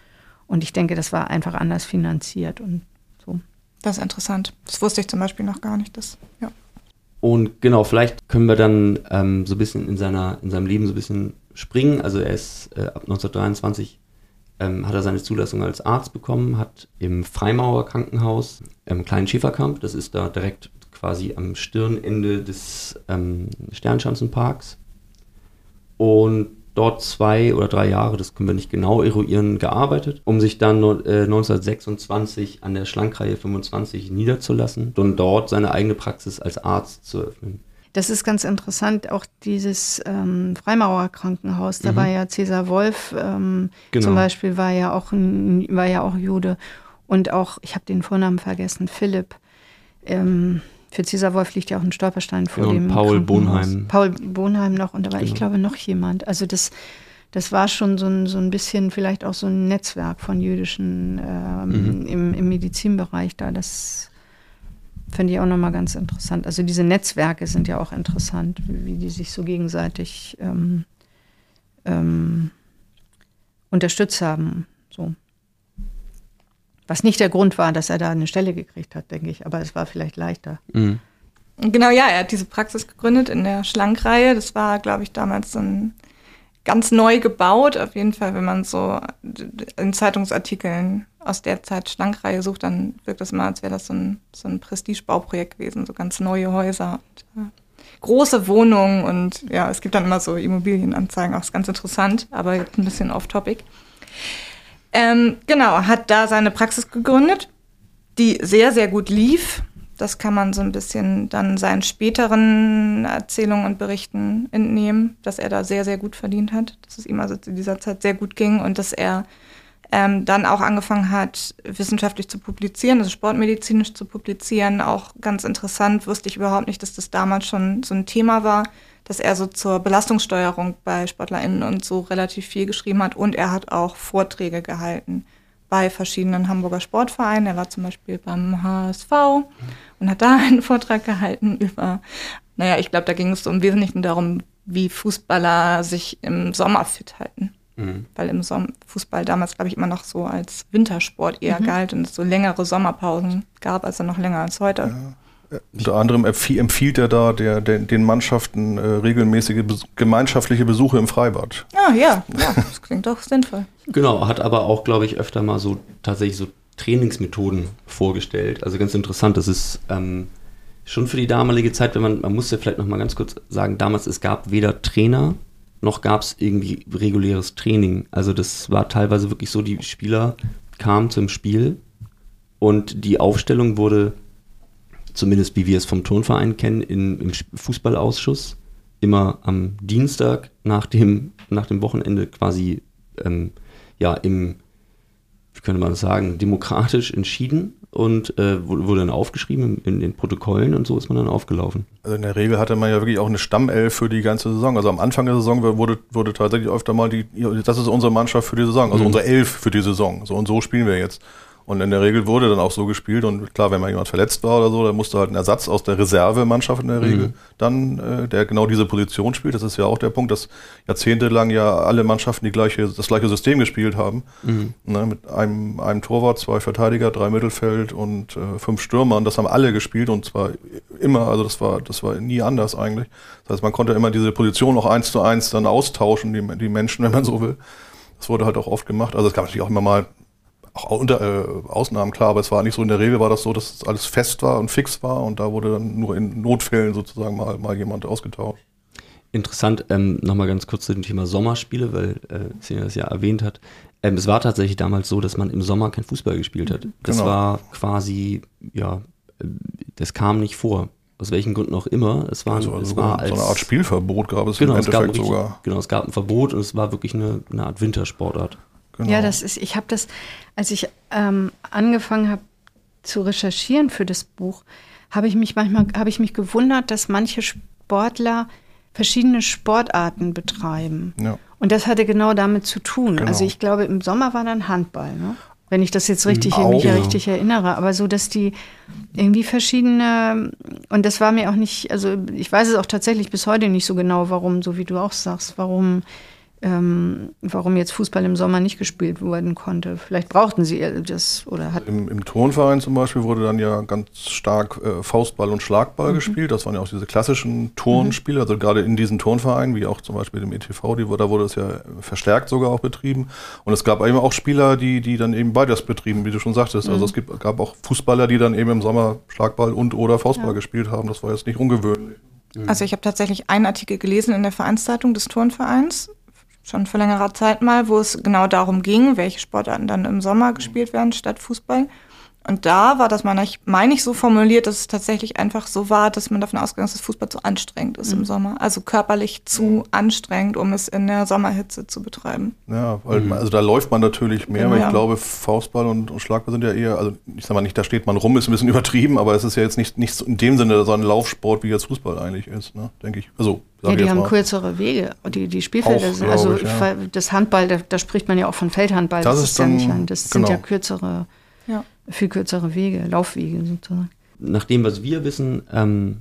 Und ich denke, das war einfach anders finanziert und so. Das ist interessant. Das wusste ich zum Beispiel noch gar nicht. Das, ja. Und genau, vielleicht können wir dann ähm, so ein bisschen in, seiner, in seinem Leben so ein bisschen springen. Also er ist äh, ab 1923 ähm, hat er seine Zulassung als Arzt bekommen, hat im Freimaurer Krankenhaus im kleinen Schäferkamp, das ist da direkt quasi am Stirnende des ähm, Sternschanzenparks. Und dort zwei oder drei Jahre, das können wir nicht genau eruieren, gearbeitet, um sich dann äh, 1926 an der Schlankreihe 25 niederzulassen und dort seine eigene Praxis als Arzt zu öffnen. Das ist ganz interessant, auch dieses ähm, Freimaurer Krankenhaus, da Mhm. war ja Cäsar Wolf ähm, Genau. zum Beispiel, war ja auch ein, war ja auch Jude. Und auch, ich habe den Vornamen vergessen, Philipp. Ähm, für Cäsar Wolf liegt ja auch ein Stolperstein vor Genau, und dem Paul. Bonheim. Paul Bonheim noch und da war, ich Genau. glaube, noch jemand. Also das, das war schon so ein, so ein bisschen vielleicht auch so ein Netzwerk von jüdischen ähm, Mhm. im, im Medizinbereich da. Das finde ich auch nochmal ganz interessant. Also diese Netzwerke sind ja auch interessant, wie, wie die sich so gegenseitig ähm, ähm, unterstützt haben. So. Was nicht der Grund war, dass er da eine Stelle gekriegt hat, denke ich, aber es war vielleicht leichter. Mhm. Genau, ja, er hat diese Praxis gegründet in der Schlankreihe. Das war, glaube ich, damals so ein ganz neu gebaut. Auf jeden Fall, wenn man so in Zeitungsartikeln aus der Zeit Schlankreihe sucht, dann wirkt das immer, als wäre das so ein, so ein Prestigebauprojekt gewesen, so ganz neue Häuser. Und, äh, große Wohnungen und ja, es gibt dann immer so Immobilienanzeigen, auch ist ganz interessant, aber ein bisschen off-topic. Ähm, genau, hat da seine Praxis gegründet, die sehr, sehr gut lief. Das kann man so ein bisschen dann seinen späteren Erzählungen und Berichten entnehmen, dass er da sehr, sehr gut verdient hat, dass es ihm also zu dieser Zeit sehr gut ging und dass er ähm, dann auch angefangen hat, wissenschaftlich zu publizieren, also sportmedizinisch zu publizieren. Auch ganz interessant, wusste ich überhaupt nicht, dass das damals schon so ein Thema war, dass er so zur Belastungssteuerung bei SportlerInnen und so relativ viel geschrieben hat und er hat auch Vorträge gehalten bei verschiedenen Hamburger Sportvereinen. Er war zum Beispiel beim HSV und hat da (laughs) einen Vortrag gehalten über, naja, ich glaube, da ging es im Wesentlichen darum, wie Fußballer sich im Sommer fit halten. Mhm. Weil im Som Fußball damals, glaube ich, immer noch so als Wintersport eher galt und es so längere Sommerpausen gab, also noch länger als heute. Unter anderem empfie- empfiehlt er da der, der, den Mannschaften äh, regelmäßige bes gemeinschaftliche Besuche im Freibad. Ah, ja, ja, das klingt doch sinnvoll. Genau, hat aber auch, glaube ich, öfter mal so tatsächlich so Trainingsmethoden vorgestellt. Also ganz interessant, das ist ähm, schon für die damalige Zeit, wenn man, man muss ja vielleicht noch mal ganz kurz sagen, damals es gab weder Trainer noch gab es irgendwie reguläres Training. Also das war teilweise wirklich so, die Spieler kamen zum Spiel und die Aufstellung wurde, zumindest wie wir es vom Turnverein kennen, in, im Fußballausschuss immer am Dienstag nach dem, nach dem Wochenende quasi ähm, ja im, wie könnte man das sagen, demokratisch entschieden und äh, wurde, dann aufgeschrieben in, den Protokollen und so ist man dann aufgelaufen. Also in der Regel hatte man ja wirklich auch eine Stammelf für die ganze Saison. Also am Anfang der Saison wurde, wurde tatsächlich öfter mal die, das ist unsere Mannschaft für die Saison, also Mhm. unsere Elf für die Saison. So und so spielen wir jetzt. Und in der Regel wurde dann auch so gespielt und klar, wenn mal jemand verletzt war oder so, dann musste halt ein Ersatz aus der Reservemannschaft in der Regel Mhm. dann, äh, der genau diese Position spielt. Das ist ja auch der Punkt, dass jahrzehntelang ja alle Mannschaften die gleiche, das gleiche System gespielt haben. Mhm. Ne, mit einem, einem Torwart, zwei Verteidiger, drei Mittelfeld und äh, fünf Stürmer. Und das haben alle gespielt und zwar immer, also das war, das war nie anders eigentlich. Das heißt, man konnte immer diese Position auch eins zu eins dann austauschen, die, die Menschen, wenn man so will. Das wurde halt auch oft gemacht. Also es gab natürlich auch immer mal auch unter, äh, Ausnahmen, klar, aber es war nicht so, in der Regel war das so, dass alles fest war und fix war und da wurde dann nur in Notfällen sozusagen mal, mal jemand ausgetauscht. Interessant, ähm, nochmal ganz kurz zu dem Thema Sommerspiele, weil äh, Sina das ja erwähnt hat. Ähm, es war tatsächlich damals so, dass man im Sommer kein Fußball gespielt hat. Das Genau. war quasi, ja, äh, das kam nicht vor. Aus welchen Gründen auch immer. Es war, Also, es also war so eine Art Spielverbot gab es genau, im es gab Endeffekt richtig, sogar. genau, es gab ein Verbot und es war wirklich eine, eine Art Wintersportart. Genau. Ja, das ist, ich habe das, als ich ähm, angefangen habe zu recherchieren für das Buch, habe ich mich manchmal, habe ich mich gewundert, dass manche Sportler verschiedene Sportarten betreiben. Ja. Und das hatte genau damit zu tun. Genau. Also ich glaube, im Sommer war dann Handball, ne? wenn ich das jetzt richtig, Auch. mich Genau. richtig erinnere. Aber so, dass die irgendwie verschiedene, und das war mir auch nicht, also ich weiß es auch tatsächlich bis heute nicht so genau, warum, so wie du auch sagst, warum, ähm, warum jetzt Fußball im Sommer nicht gespielt werden konnte. Vielleicht brauchten sie das oder hatten. Im, Im Turnverein zum Beispiel wurde dann ja ganz stark äh, Faustball und Schlagball Mhm. gespielt. Das waren ja auch diese klassischen Turnspiele, also gerade in diesen Turnvereinen, wie auch zum Beispiel im ETV, die, da wurde es ja verstärkt sogar auch betrieben. Und es gab eben auch Spieler, die, die dann eben beides betrieben, wie du schon sagtest. Mhm. Also es gibt, gab auch Fußballer, die dann eben im Sommer Schlagball und oder Faustball Ja. gespielt haben. Das war jetzt nicht ungewöhnlich. Also ich habe tatsächlich einen Artikel gelesen in der Vereinszeitung des Turnvereins, schon vor längerer Zeit mal, wo es genau darum ging, welche Sportarten dann im Sommer gespielt werden statt Fußball. Und da war das, meine ich, meine ich, so formuliert, dass es tatsächlich einfach so war, dass man davon ausgegangen ist, dass Fußball zu anstrengend ist im Sommer. Also körperlich zu anstrengend, um es in der Sommerhitze zu betreiben. Ja, weil man, also da läuft man natürlich mehr, weil Ja. ich glaube, Faustball und, und Schlagball sind ja eher, also ich sag mal nicht, da steht man rum, ist ein bisschen (laughs) übertrieben, aber es ist ja jetzt nicht, nicht so in dem Sinne so ein Laufsport, wie jetzt Fußball eigentlich ist, ne? denke ich. Also, Ja, die haben mal. kürzere Wege. Die, die Spielfelder Auch, sind, also ich, ja. das Handball, da, da spricht man ja auch von Feldhandball. Das Das, ist ist ja dann- nicht lang. Das sind genau. ja kürzere, Ja. viel kürzere Wege, Laufwege sozusagen. Nach dem, was wir wissen, ähm,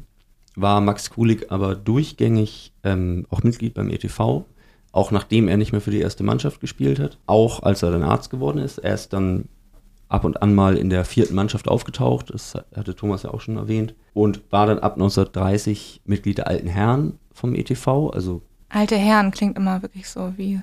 war Max Kulig aber durchgängig ähm, auch Mitglied beim ETV, auch nachdem er nicht mehr für die erste Mannschaft gespielt hat, auch als er dann Arzt geworden ist. Er ist dann ab und an mal in der vierten Mannschaft aufgetaucht, das hatte Thomas ja auch schon erwähnt, und war dann ab 1930 Mitglied der Alten Herren vom ETV, also Alte Herren klingt immer wirklich so wie.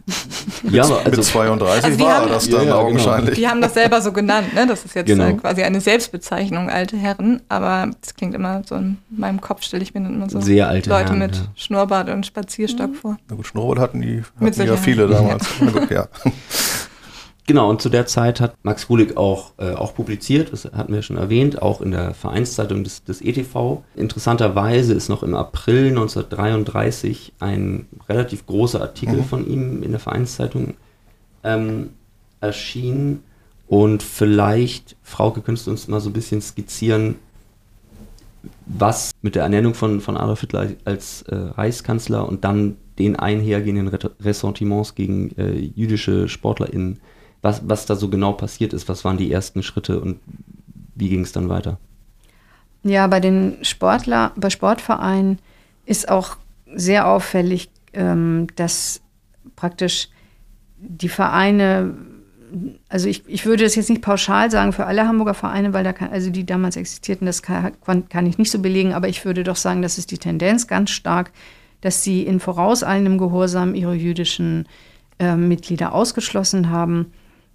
ja, aber Mit also 32 Also war haben- das Ja, dann ja, genau. augenscheinlich. Die haben das selber so genannt, ne? Das ist jetzt Genau. äh, quasi eine Selbstbezeichnung, alte Herren. Aber das klingt immer so in meinem Kopf, stelle ich mir dann immer so Sehr alte Leute Herren, mit ja. Schnurrbart und Spazierstock vor. Na gut, Schnurrbart hatten die, hatten ja viele (laughs) damals. Na gut, ja. Genau, und zu der Zeit hat Max Kulig auch, äh, auch publiziert, das hatten wir schon erwähnt, auch in der Vereinszeitung des, des ETV. Interessanterweise ist noch im April 1933 ein relativ großer Artikel Mhm. von ihm in der Vereinszeitung ähm, erschienen. Und vielleicht, Frauke, könntest du uns mal so ein bisschen skizzieren, was mit der Ernennung von, von Adolf Hitler als äh, Reichskanzler und dann den einhergehenden Re- Ressentiments gegen äh, jüdische SportlerInnen, was, was da so genau passiert ist, was waren die ersten Schritte und wie ging es dann weiter? Ja, bei den Sportler, bei Sportvereinen ist auch sehr auffällig, ähm, dass praktisch die Vereine, also ich, ich würde das jetzt nicht pauschal sagen für alle Hamburger Vereine, weil da kann, also die damals existierten, das kann, kann ich nicht so belegen, aber ich würde doch sagen, das ist die Tendenz ganz stark, dass sie in vorauseilendem Gehorsam ihre jüdischen äh, Mitglieder ausgeschlossen haben.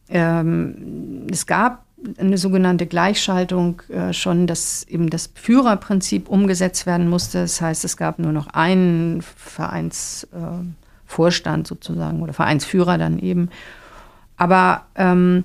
Ähm, es gab eine sogenannte Gleichschaltung äh, schon, dass eben das Führerprinzip umgesetzt werden musste. Das heißt, es gab nur noch einen Vereinsvorstand äh, sozusagen oder Vereinsführer dann eben. Aber ähm,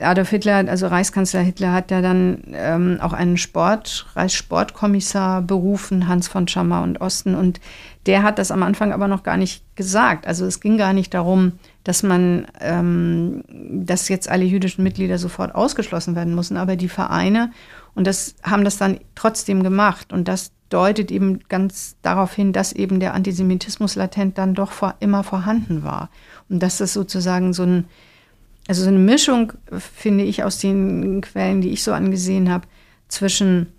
Adolf Hitler, also Reichskanzler Hitler, hat ja dann ähm, auch einen Sport, Reichssportkommissar berufen, Hans von Schammer und Osten. Und der hat das am Anfang aber noch gar nicht gesagt. Also es ging gar nicht darum, dass man, ähm, dass jetzt alle jüdischen Mitglieder sofort ausgeschlossen werden müssen, aber die Vereine und das haben das dann trotzdem gemacht. Und das deutet eben ganz darauf hin, dass eben der Antisemitismus latent dann doch vor, immer vorhanden war. Und dass das sozusagen so ein also so eine Mischung, finde ich, aus den Quellen, die ich so angesehen habe, zwischen,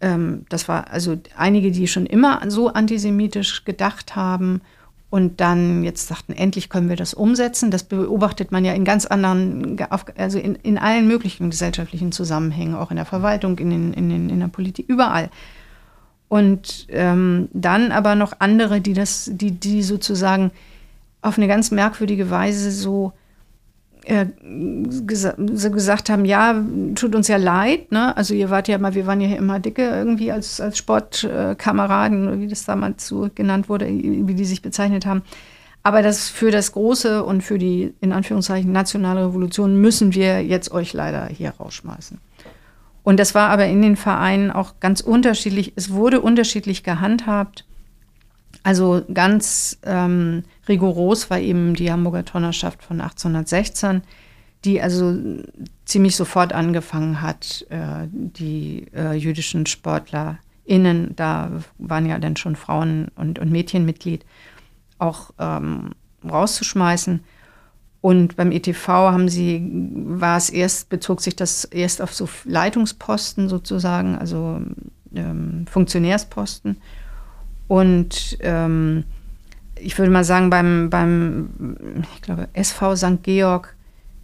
ähm, das war also einige, die schon immer so antisemitisch gedacht haben und dann jetzt sagten, endlich können wir das umsetzen. Das beobachtet man ja in ganz anderen, also in, in allen möglichen gesellschaftlichen Zusammenhängen, auch in der Verwaltung, in, den, in, den, in der Politik, überall. Und ähm, dann aber noch andere, die das, die, die sozusagen auf eine ganz merkwürdige Weise so äh, gesagt haben, ja, tut uns ja leid, ne? Also ihr wart ja immer, wir waren ja immer dicke irgendwie als, als Sportkameraden, äh, wie das damals so genannt wurde, wie die sich bezeichnet haben. Aber das für das große und für die in Anführungszeichen nationale Revolution müssen wir jetzt euch leider hier rausschmeißen. Und das war aber in den Vereinen auch ganz unterschiedlich. Es wurde unterschiedlich gehandhabt. Also ganz ähm, rigoros war eben die Hamburger Tonnerschaft von 1816, die also ziemlich sofort angefangen hat, äh, die äh, jüdischen SportlerInnen, da waren ja dann schon Frauen und, und Mädchen auch ähm, rauszuschmeißen. Und beim ETV haben sie, war es erst, bezog sich das erst auf so Leitungsposten sozusagen, also ähm, Funktionärsposten. Und ähm, ich würde mal sagen, beim, beim ich glaube, SV St. Georg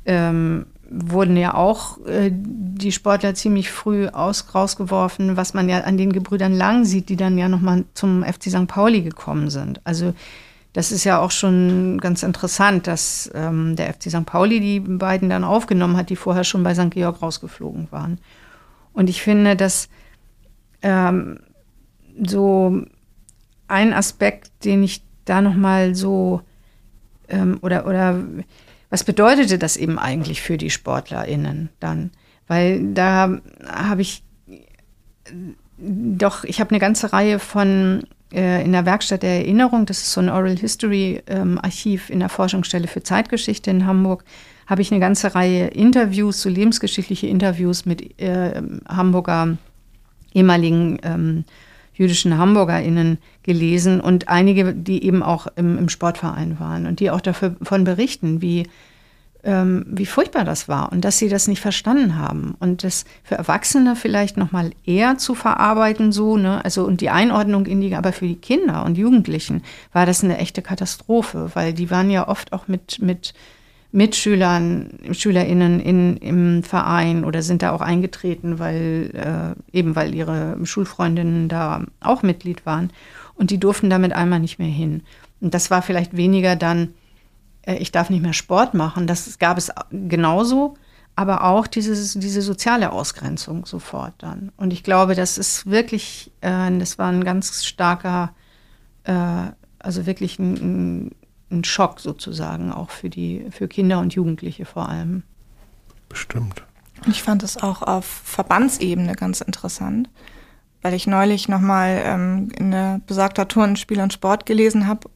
ähm, wurden ja auch äh, die Sportler ziemlich früh aus, rausgeworfen, was man ja an den Gebrüdern Lang sieht, die dann ja nochmal zum FC St. Pauli gekommen sind. Also das ist ja auch schon ganz interessant, dass ähm, der FC St. Pauli die beiden dann aufgenommen hat, die vorher schon bei St. Georg rausgeflogen waren. Und ich finde, dass ähm, so ein Aspekt, den ich da nochmal so ähm, oder oder was bedeutete das eben eigentlich für die SportlerInnen dann? Weil da habe ich doch, ich habe eine ganze Reihe von äh, in der Werkstatt der Erinnerung, das ist so ein Oral History ähm, Archiv in der Forschungsstelle für Zeitgeschichte in Hamburg, habe ich eine ganze Reihe Interviews, so lebensgeschichtliche Interviews mit äh, Hamburger ehemaligen ähm, jüdischen HamburgerInnen gelesen und einige, die eben auch im, im Sportverein waren und die auch davon berichten, wie, ähm, wie furchtbar das war und dass sie das nicht verstanden haben. Und das für Erwachsene vielleicht noch mal eher zu verarbeiten, so, ne, also und die Einordnung in die, aber für die Kinder und Jugendlichen war das eine echte Katastrophe, weil die waren ja oft auch mit, mit Mitschülern, SchülerInnen in, im Verein oder sind da auch eingetreten, weil äh, eben weil ihre Schulfreundinnen da auch Mitglied waren. Und die durften damit einmal nicht mehr hin. Und das war vielleicht weniger dann, äh, ich darf nicht mehr Sport machen. Das gab es genauso, aber auch dieses, diese soziale Ausgrenzung sofort dann. Und ich glaube, das ist wirklich, äh, das war ein ganz starker, äh, also wirklich ein, ein ein Schock sozusagen, auch für die, für Kinder und Jugendliche vor allem. Bestimmt. Ich fand es auch auf Verbandsebene ganz interessant, weil ich neulich nochmal ähm, in der besagter Turn, Spiel und Sport gelesen habe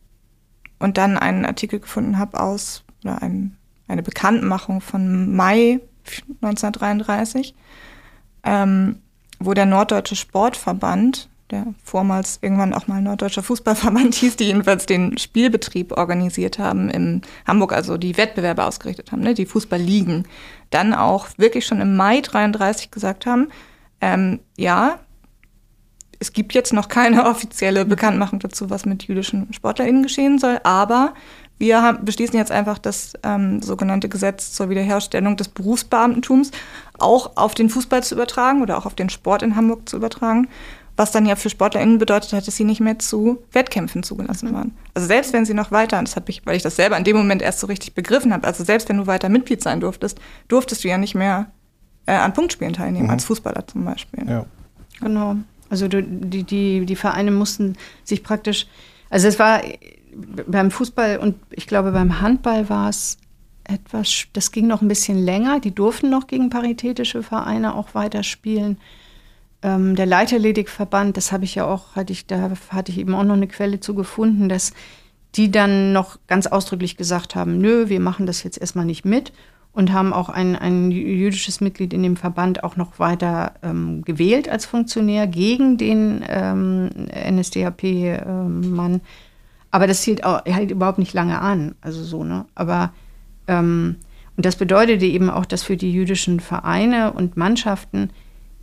und dann einen Artikel gefunden habe aus, oder ein, eine Bekanntmachung von Mai 1933, ähm, wo der Norddeutsche Sportverband der vormals irgendwann auch mal Norddeutscher Fußballverband (laughs) hieß, die jedenfalls den Spielbetrieb organisiert haben in Hamburg, also die Wettbewerbe ausgerichtet haben, ne, die Fußballligen, dann auch wirklich schon im Mai 33 gesagt haben, ähm, ja, es gibt jetzt noch keine (laughs) offizielle Bekanntmachung dazu, was mit jüdischen SportlerInnen geschehen soll, aber wir haben, beschließen jetzt einfach das ähm, sogenannte Gesetz zur Wiederherstellung des Berufsbeamtentums auch auf den Fußball zu übertragen oder auch auf den Sport in Hamburg zu übertragen was dann ja für SportlerInnen bedeutet hat, dass sie nicht mehr zu Wettkämpfen zugelassen waren. Also selbst wenn sie noch weiter, und das habe ich, weil ich das selber in dem Moment erst so richtig begriffen habe, also selbst wenn du weiter Mitglied sein durftest, durftest du ja nicht mehr äh, an Punktspielen teilnehmen, mhm. als Fußballer zum Beispiel. Ja. Genau. Also du, die, die, die Vereine mussten sich praktisch, also es war beim Fußball und ich glaube beim Handball war es etwas, das ging noch ein bisschen länger. Die durften noch gegen paritätische Vereine auch weiter spielen. Ähm, der Leichtathletikverband, das habe ich ja auch, hatte ich, da hatte ich eben auch noch eine Quelle zu gefunden, dass die dann noch ganz ausdrücklich gesagt haben, nö, wir machen das jetzt erstmal nicht mit und haben auch ein, ein jüdisches Mitglied in dem Verband auch noch weiter ähm, gewählt als Funktionär gegen den ähm, NSDAP-Mann. Ähm, Aber das hielt, auch, hält überhaupt nicht lange an, also so, ne? Aber ähm, Und das bedeutete eben auch, dass für die jüdischen Vereine und Mannschaften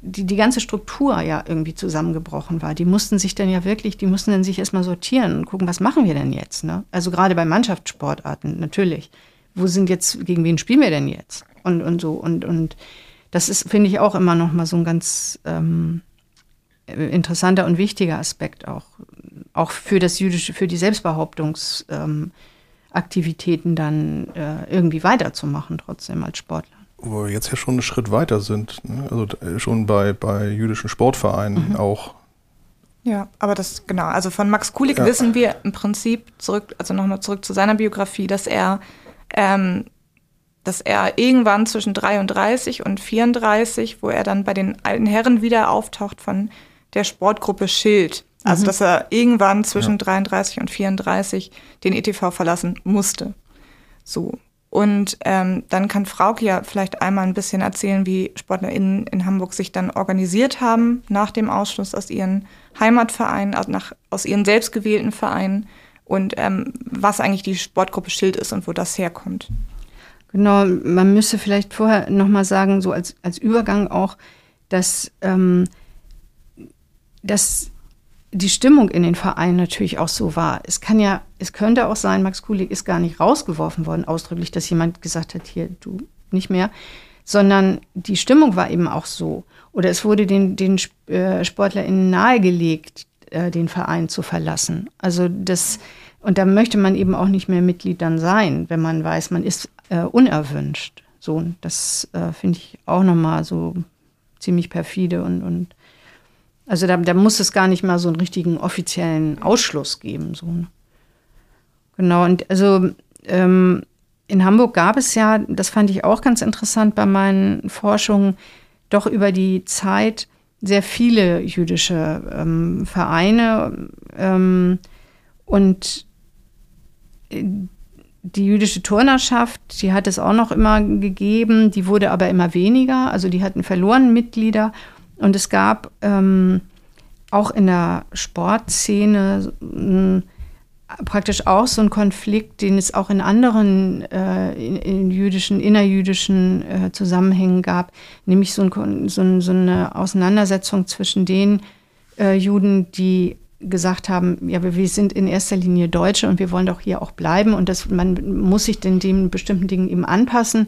die, die ganze Struktur ja irgendwie zusammengebrochen war. Die mussten sich dann ja wirklich, die mussten dann sich erstmal sortieren und gucken, was machen wir denn jetzt? Ne? Also gerade bei Mannschaftssportarten natürlich. Wo sind jetzt, gegen wen spielen wir denn jetzt? Und, und so. Und, und das ist, finde ich, auch immer noch mal so ein ganz ähm, interessanter und wichtiger Aspekt auch. Auch für das jüdische, für die Selbstbehauptungsaktivitäten ähm, dann äh, irgendwie weiterzumachen, trotzdem als Sportler wo wir jetzt ja schon einen Schritt weiter sind. Ne? Also äh, schon bei, bei jüdischen Sportvereinen mhm. auch. Ja, aber das, genau, also von Max Kulik ja. wissen wir im Prinzip zurück, also nochmal zurück zu seiner Biografie, dass er, ähm, dass er irgendwann zwischen 33 und 34, wo er dann bei den alten Herren wieder auftaucht von der Sportgruppe Schild. Also, mhm. dass er irgendwann zwischen ja. 33 und 34 den ETV verlassen musste. So. Und ähm, dann kann Frauke ja vielleicht einmal ein bisschen erzählen, wie SportlerInnen in Hamburg sich dann organisiert haben nach dem Ausschluss aus ihren Heimatvereinen, aus, nach, aus ihren selbstgewählten Vereinen und ähm, was eigentlich die Sportgruppe Schild ist und wo das herkommt. Genau, man müsste vielleicht vorher nochmal sagen, so als, als Übergang auch, dass, ähm, dass die Stimmung in den Vereinen natürlich auch so war. Es kann ja, es könnte auch sein, Max Kulig ist gar nicht rausgeworfen worden, ausdrücklich, dass jemand gesagt hat, hier, du nicht mehr, sondern die Stimmung war eben auch so. Oder es wurde den, den äh, SportlerInnen nahegelegt, äh, den Verein zu verlassen. Also das, und da möchte man eben auch nicht mehr Mitglied dann sein, wenn man weiß, man ist äh, unerwünscht. So, das äh, finde ich auch nochmal so ziemlich perfide und, und also da, da muss es gar nicht mal so einen richtigen offiziellen Ausschluss geben. So. Ne? Genau, und also ähm, in Hamburg gab es ja, das fand ich auch ganz interessant bei meinen Forschungen, doch über die Zeit sehr viele jüdische ähm, Vereine ähm, und äh, die jüdische Turnerschaft, die hat es auch noch immer gegeben, die wurde aber immer weniger, also die hatten verloren Mitglieder und es gab ähm, auch in der Sportszene äh, praktisch auch so einen Konflikt, den es auch in anderen äh, in, in jüdischen, innerjüdischen äh, Zusammenhängen gab, nämlich so, ein, so, so, eine Auseinandersetzung zwischen den äh, Juden, die gesagt haben, ja, wir sind in erster Linie Deutsche und wir wollen doch hier auch bleiben und das, man muss sich den, den bestimmten Dingen eben anpassen.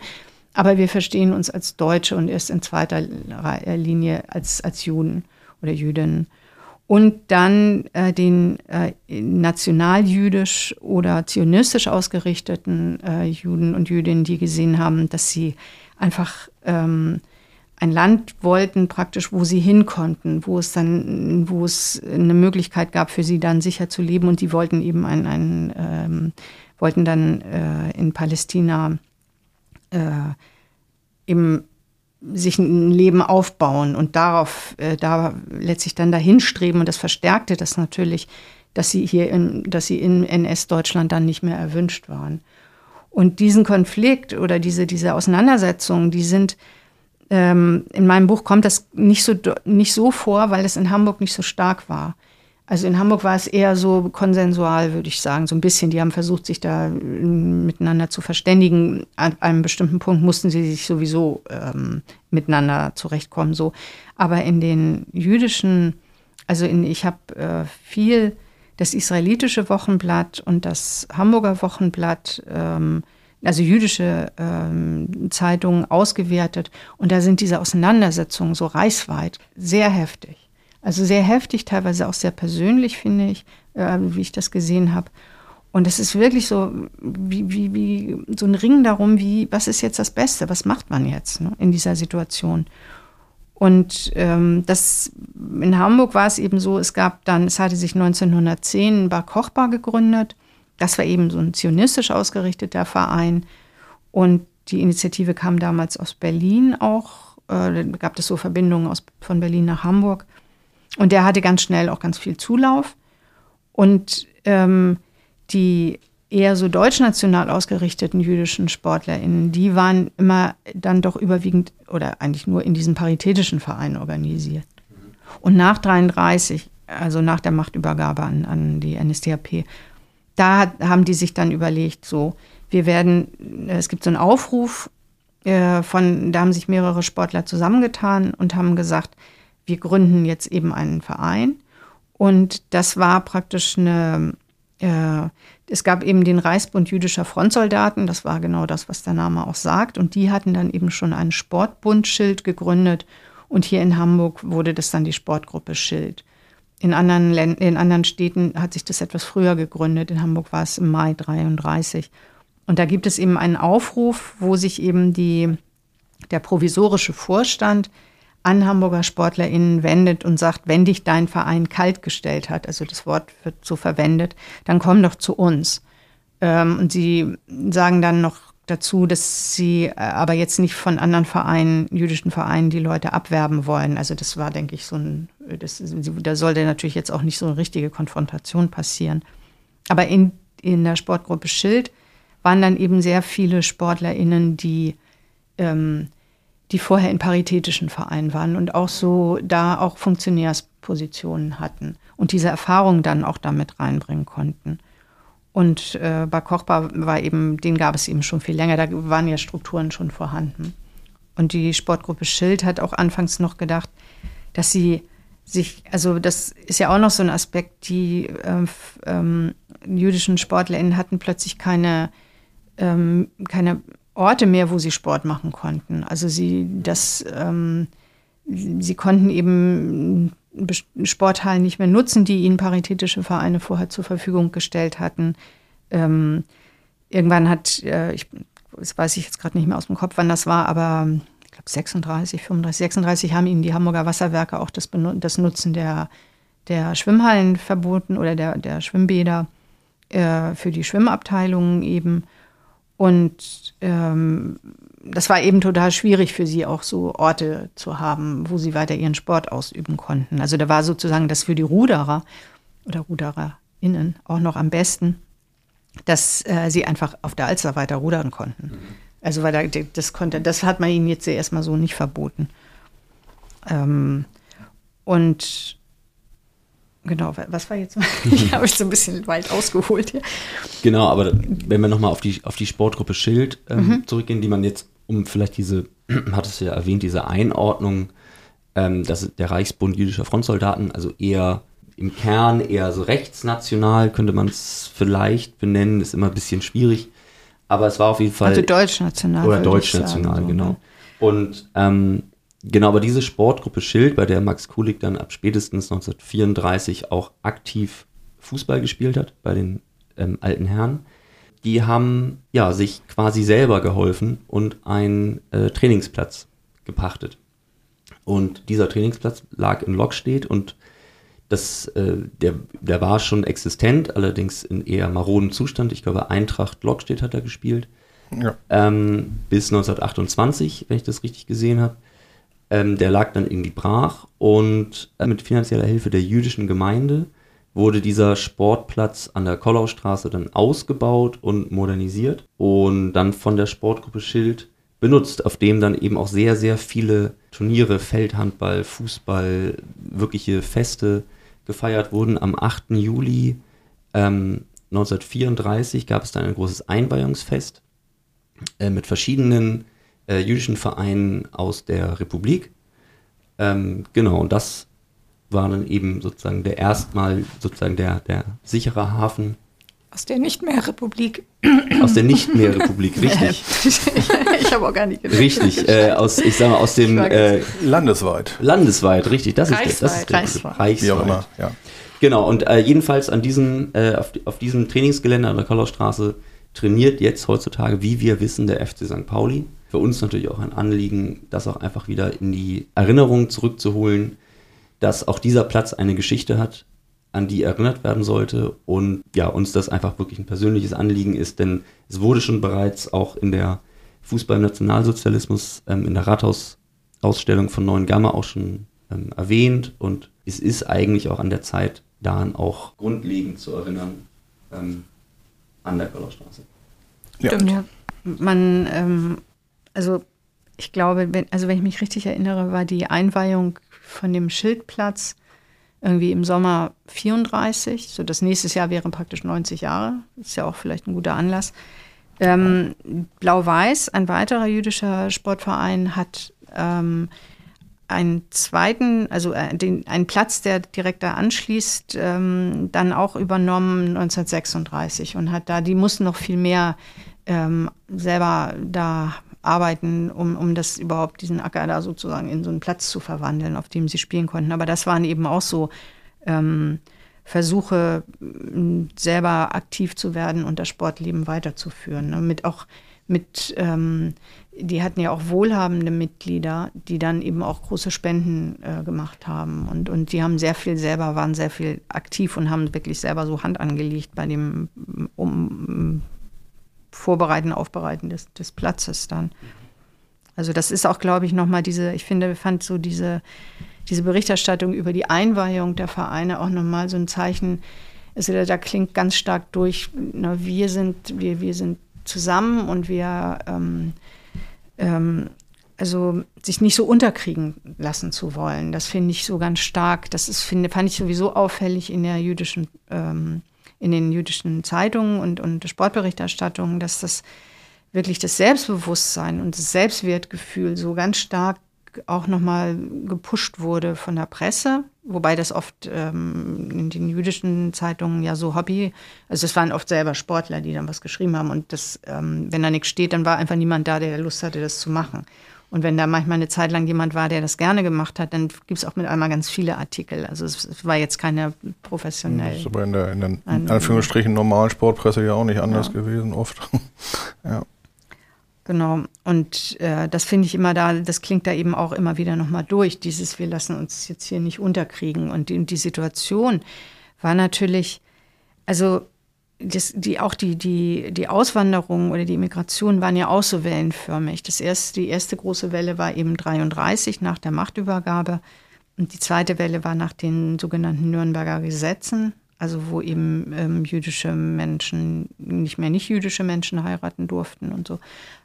Aber wir verstehen uns als Deutsche und erst in zweiter Linie als, als Juden oder Jüdinnen. Und dann äh, den äh, nationaljüdisch oder zionistisch ausgerichteten äh, Juden und Jüdinnen, die gesehen haben, dass sie einfach ähm, ein Land wollten, praktisch, wo sie hin konnten, wo es dann, wo es eine Möglichkeit gab, für sie dann sicher zu leben. Und die wollten eben ein, ein ähm, wollten dann äh, in Palästina äh, eben sich ein Leben aufbauen und darauf äh, da letztlich dann dahin streben und das verstärkte das natürlich, dass sie hier in, dass sie in NS-Deutschland dann nicht mehr erwünscht waren. Und diesen Konflikt oder diese, diese Auseinandersetzungen, die sind ähm, in meinem Buch kommt das nicht so, nicht so vor, weil es in Hamburg nicht so stark war. Also in Hamburg war es eher so konsensual, würde ich sagen, so ein bisschen. Die haben versucht, sich da mm, miteinander zu verständigen. An einem bestimmten Punkt mussten sie sich sowieso ähm, miteinander zurechtkommen. So, aber in den jüdischen, also in, ich habe äh, viel das israelitische Wochenblatt und das Hamburger Wochenblatt, ähm, also jüdische ähm, Zeitungen ausgewertet. Und da sind diese Auseinandersetzungen so reichsweit sehr heftig. Also sehr heftig, teilweise auch sehr persönlich, finde ich, äh, wie ich das gesehen habe. Und es ist wirklich so wie, wie, wie so ein Ring darum, wie, was ist jetzt das Beste, was macht man jetzt ne, in dieser Situation? Und ähm, das in Hamburg war es eben so, es gab dann, es hatte sich 1910 ein Bar Kochbar gegründet. Das war eben so ein zionistisch ausgerichteter Verein. Und die Initiative kam damals aus Berlin auch. Äh, gab es so Verbindungen aus, von Berlin nach Hamburg. Und der hatte ganz schnell auch ganz viel Zulauf. Und ähm, die eher so deutschnational ausgerichteten jüdischen SportlerInnen, die waren immer dann doch überwiegend oder eigentlich nur in diesen paritätischen Vereinen organisiert. Und nach 33, also nach der Machtübergabe an, an die NSDAP, da hat, haben die sich dann überlegt, so, wir werden, es gibt so einen Aufruf äh, von, da haben sich mehrere Sportler zusammengetan und haben gesagt, wir gründen jetzt eben einen Verein. Und das war praktisch eine, äh, es gab eben den Reichsbund jüdischer Frontsoldaten, das war genau das, was der Name auch sagt. Und die hatten dann eben schon ein Sportbundschild gegründet. Und hier in Hamburg wurde das dann die Sportgruppe Schild. In anderen, Länd in anderen Städten hat sich das etwas früher gegründet. In Hamburg war es im Mai 33. Und da gibt es eben einen Aufruf, wo sich eben die, der provisorische Vorstand an Hamburger SportlerInnen wendet und sagt, wenn dich dein Verein kaltgestellt hat, also das Wort wird so verwendet, dann komm doch zu uns. Ähm, und sie sagen dann noch dazu, dass sie äh, aber jetzt nicht von anderen Vereinen, jüdischen Vereinen, die Leute abwerben wollen. Also das war, denke ich, so ein, das, da sollte natürlich jetzt auch nicht so eine richtige Konfrontation passieren. Aber in, in der Sportgruppe Schild waren dann eben sehr viele SportlerInnen, die, ähm, die vorher in paritätischen Vereinen waren und auch so da auch Funktionärspositionen hatten und diese Erfahrung dann auch damit reinbringen konnten. Und äh, bei Kochbar war eben, den gab es eben schon viel länger, da waren ja Strukturen schon vorhanden. Und die Sportgruppe Schild hat auch anfangs noch gedacht, dass sie sich, also das ist ja auch noch so ein Aspekt, die äh, ähm, jüdischen SportlerInnen hatten plötzlich keine ähm, keine Orte mehr, wo sie Sport machen konnten. Also sie, das, ähm, sie konnten eben Sporthallen nicht mehr nutzen, die ihnen paritätische Vereine vorher zur Verfügung gestellt hatten. Ähm, irgendwann hat, äh, ich, das weiß ich jetzt gerade nicht mehr aus dem Kopf, wann das war, aber ich glaube 36, 35, 36 haben ihnen die Hamburger Wasserwerke auch das, das Nutzen der, der Schwimmhallen verboten oder der, der Schwimmbäder äh, für die Schwimmabteilungen eben. Und ähm, das war eben total schwierig für sie, auch so Orte zu haben, wo sie weiter ihren Sport ausüben konnten. Also da war sozusagen das für die Ruderer oder RudererInnen auch noch am besten, dass äh, sie einfach auf der Alster weiter rudern konnten. Mhm. Also weil da, das konnte, das hat man ihnen jetzt erstmal so nicht verboten. Ähm, und Genau, was war jetzt? (laughs) ich habe ich so ein bisschen weit ausgeholt hier. Genau, aber wenn wir nochmal auf die, auf die Sportgruppe Schild ähm, mhm. zurückgehen, die man jetzt, um vielleicht diese, (clears throat) hattest du ja erwähnt, diese Einordnung, ähm, das der Reichsbund jüdischer Frontsoldaten, also eher im Kern eher so rechtsnational, könnte man es vielleicht benennen, ist immer ein bisschen schwierig. Aber es war auf jeden Fall. Also deutschnational. Oder deutschnational, genau. Ne? Und ähm, Genau, aber diese Sportgruppe Schild, bei der Max Kulik dann ab spätestens 1934 auch aktiv Fußball gespielt hat, bei den ähm, alten Herren, die haben ja sich quasi selber geholfen und einen äh, Trainingsplatz gepachtet. Und dieser Trainingsplatz lag in Lockstedt und das, äh, der, der war schon existent, allerdings in eher maroden Zustand. Ich glaube, Eintracht Lockstedt hat er gespielt. Ja. Ähm, bis 1928, wenn ich das richtig gesehen habe. Ähm, der lag dann irgendwie brach und äh, mit finanzieller Hilfe der jüdischen Gemeinde wurde dieser Sportplatz an der Kollaustraße dann ausgebaut und modernisiert und dann von der Sportgruppe Schild benutzt, auf dem dann eben auch sehr, sehr viele Turniere, Feldhandball, Fußball, wirkliche Feste gefeiert wurden. Am 8. Juli ähm, 1934 gab es dann ein großes Einweihungsfest äh, mit verschiedenen äh, jüdischen Vereinen aus der Republik. Ähm, genau, und das war dann eben sozusagen der erstmal sozusagen der, der sichere Hafen. Aus der nicht mehr Republik. Aus der nicht mehr Republik, (laughs) richtig. (laughs) ich habe auch gar nicht gedacht. Richtig, äh, aus, ich sage mal, aus dem äh, Landesweit. Landesweit, richtig, das Reichsweit. ist das ist der, Reichsweit. Reichsweit. Wie auch immer, ja. Genau, und äh, jedenfalls an diesem, äh, auf, auf diesem Trainingsgelände an der Kollaustraße trainiert jetzt heutzutage, wie wir wissen, der FC St. Pauli für uns natürlich auch ein Anliegen, das auch einfach wieder in die Erinnerung zurückzuholen, dass auch dieser Platz eine Geschichte hat, an die erinnert werden sollte und ja, uns das einfach wirklich ein persönliches Anliegen ist, denn es wurde schon bereits auch in der Fußball-Nationalsozialismus, ähm, in der Rathausausstellung von Neuen Gamma auch schon ähm, erwähnt und es ist eigentlich auch an der Zeit, daran auch grundlegend zu erinnern ähm, an der Kollerstraße. Ja. Stimmt, ja. Man ähm, also ich glaube, wenn, also wenn ich mich richtig erinnere, war die Einweihung von dem Schildplatz irgendwie im Sommer 34. So das nächste Jahr wären praktisch 90 Jahre. Ist ja auch vielleicht ein guter Anlass. Ähm, Blau-Weiß, ein weiterer jüdischer Sportverein, hat ähm, einen zweiten, also äh, den, einen Platz, der direkt da anschließt, ähm, dann auch übernommen 1936 und hat da, die mussten noch viel mehr ähm, selber da arbeiten, um, um das überhaupt diesen Acker da sozusagen in so einen Platz zu verwandeln, auf dem sie spielen konnten. Aber das waren eben auch so ähm, Versuche, selber aktiv zu werden und das Sportleben weiterzuführen. Ne? Mit auch mit ähm, die hatten ja auch wohlhabende Mitglieder, die dann eben auch große Spenden äh, gemacht haben. Und, und die haben sehr viel selber, waren sehr viel aktiv und haben wirklich selber so Hand angelegt bei dem um, Vorbereiten, Aufbereiten des, des Platzes dann. Also das ist auch, glaube ich, nochmal diese, ich finde, fand so diese, diese Berichterstattung über die Einweihung der Vereine auch nochmal so ein Zeichen, also da, klingt ganz stark durch, na, wir sind, wir, wir sind zusammen und wir ähm, ähm, also sich nicht so unterkriegen lassen zu wollen. Das finde ich so ganz stark. Das ist, finde, fand ich sowieso auffällig in der jüdischen, ähm, in den jüdischen Zeitungen und, und Sportberichterstattungen, dass das wirklich das Selbstbewusstsein und das Selbstwertgefühl so ganz stark auch nochmal gepusht wurde von der Presse, wobei das oft ähm, in den jüdischen Zeitungen ja so Hobby, also es waren oft selber Sportler, die dann was geschrieben haben und das, ähm, wenn da nichts steht, dann war einfach niemand da, der Lust hatte, das zu machen. Und wenn da manchmal eine Zeit lang jemand war, der das gerne gemacht hat, dann gibt es auch mit einmal ganz viele Artikel. Also es, war jetzt keine professionell. Das ist aber in der, in der in Anführungsstrichen normalen Sportpresse ja auch nicht anders ja. gewesen, oft. (laughs) ja. Genau. Und äh, das finde ich immer da, das klingt da eben auch immer wieder nochmal durch, dieses, wir lassen uns jetzt hier nicht unterkriegen. Und die, die Situation war natürlich, also das, die, auch die, die, die Auswanderung oder die Immigration waren ja auch so wellenförmig. Das erste, die erste große Welle war eben 33 nach der Machtübergabe. Und die zweite Welle war nach den sogenannten Nürnberger Gesetzen, also wo eben ähm, jüdische Menschen nicht mehr nicht jüdische Menschen heiraten durften und so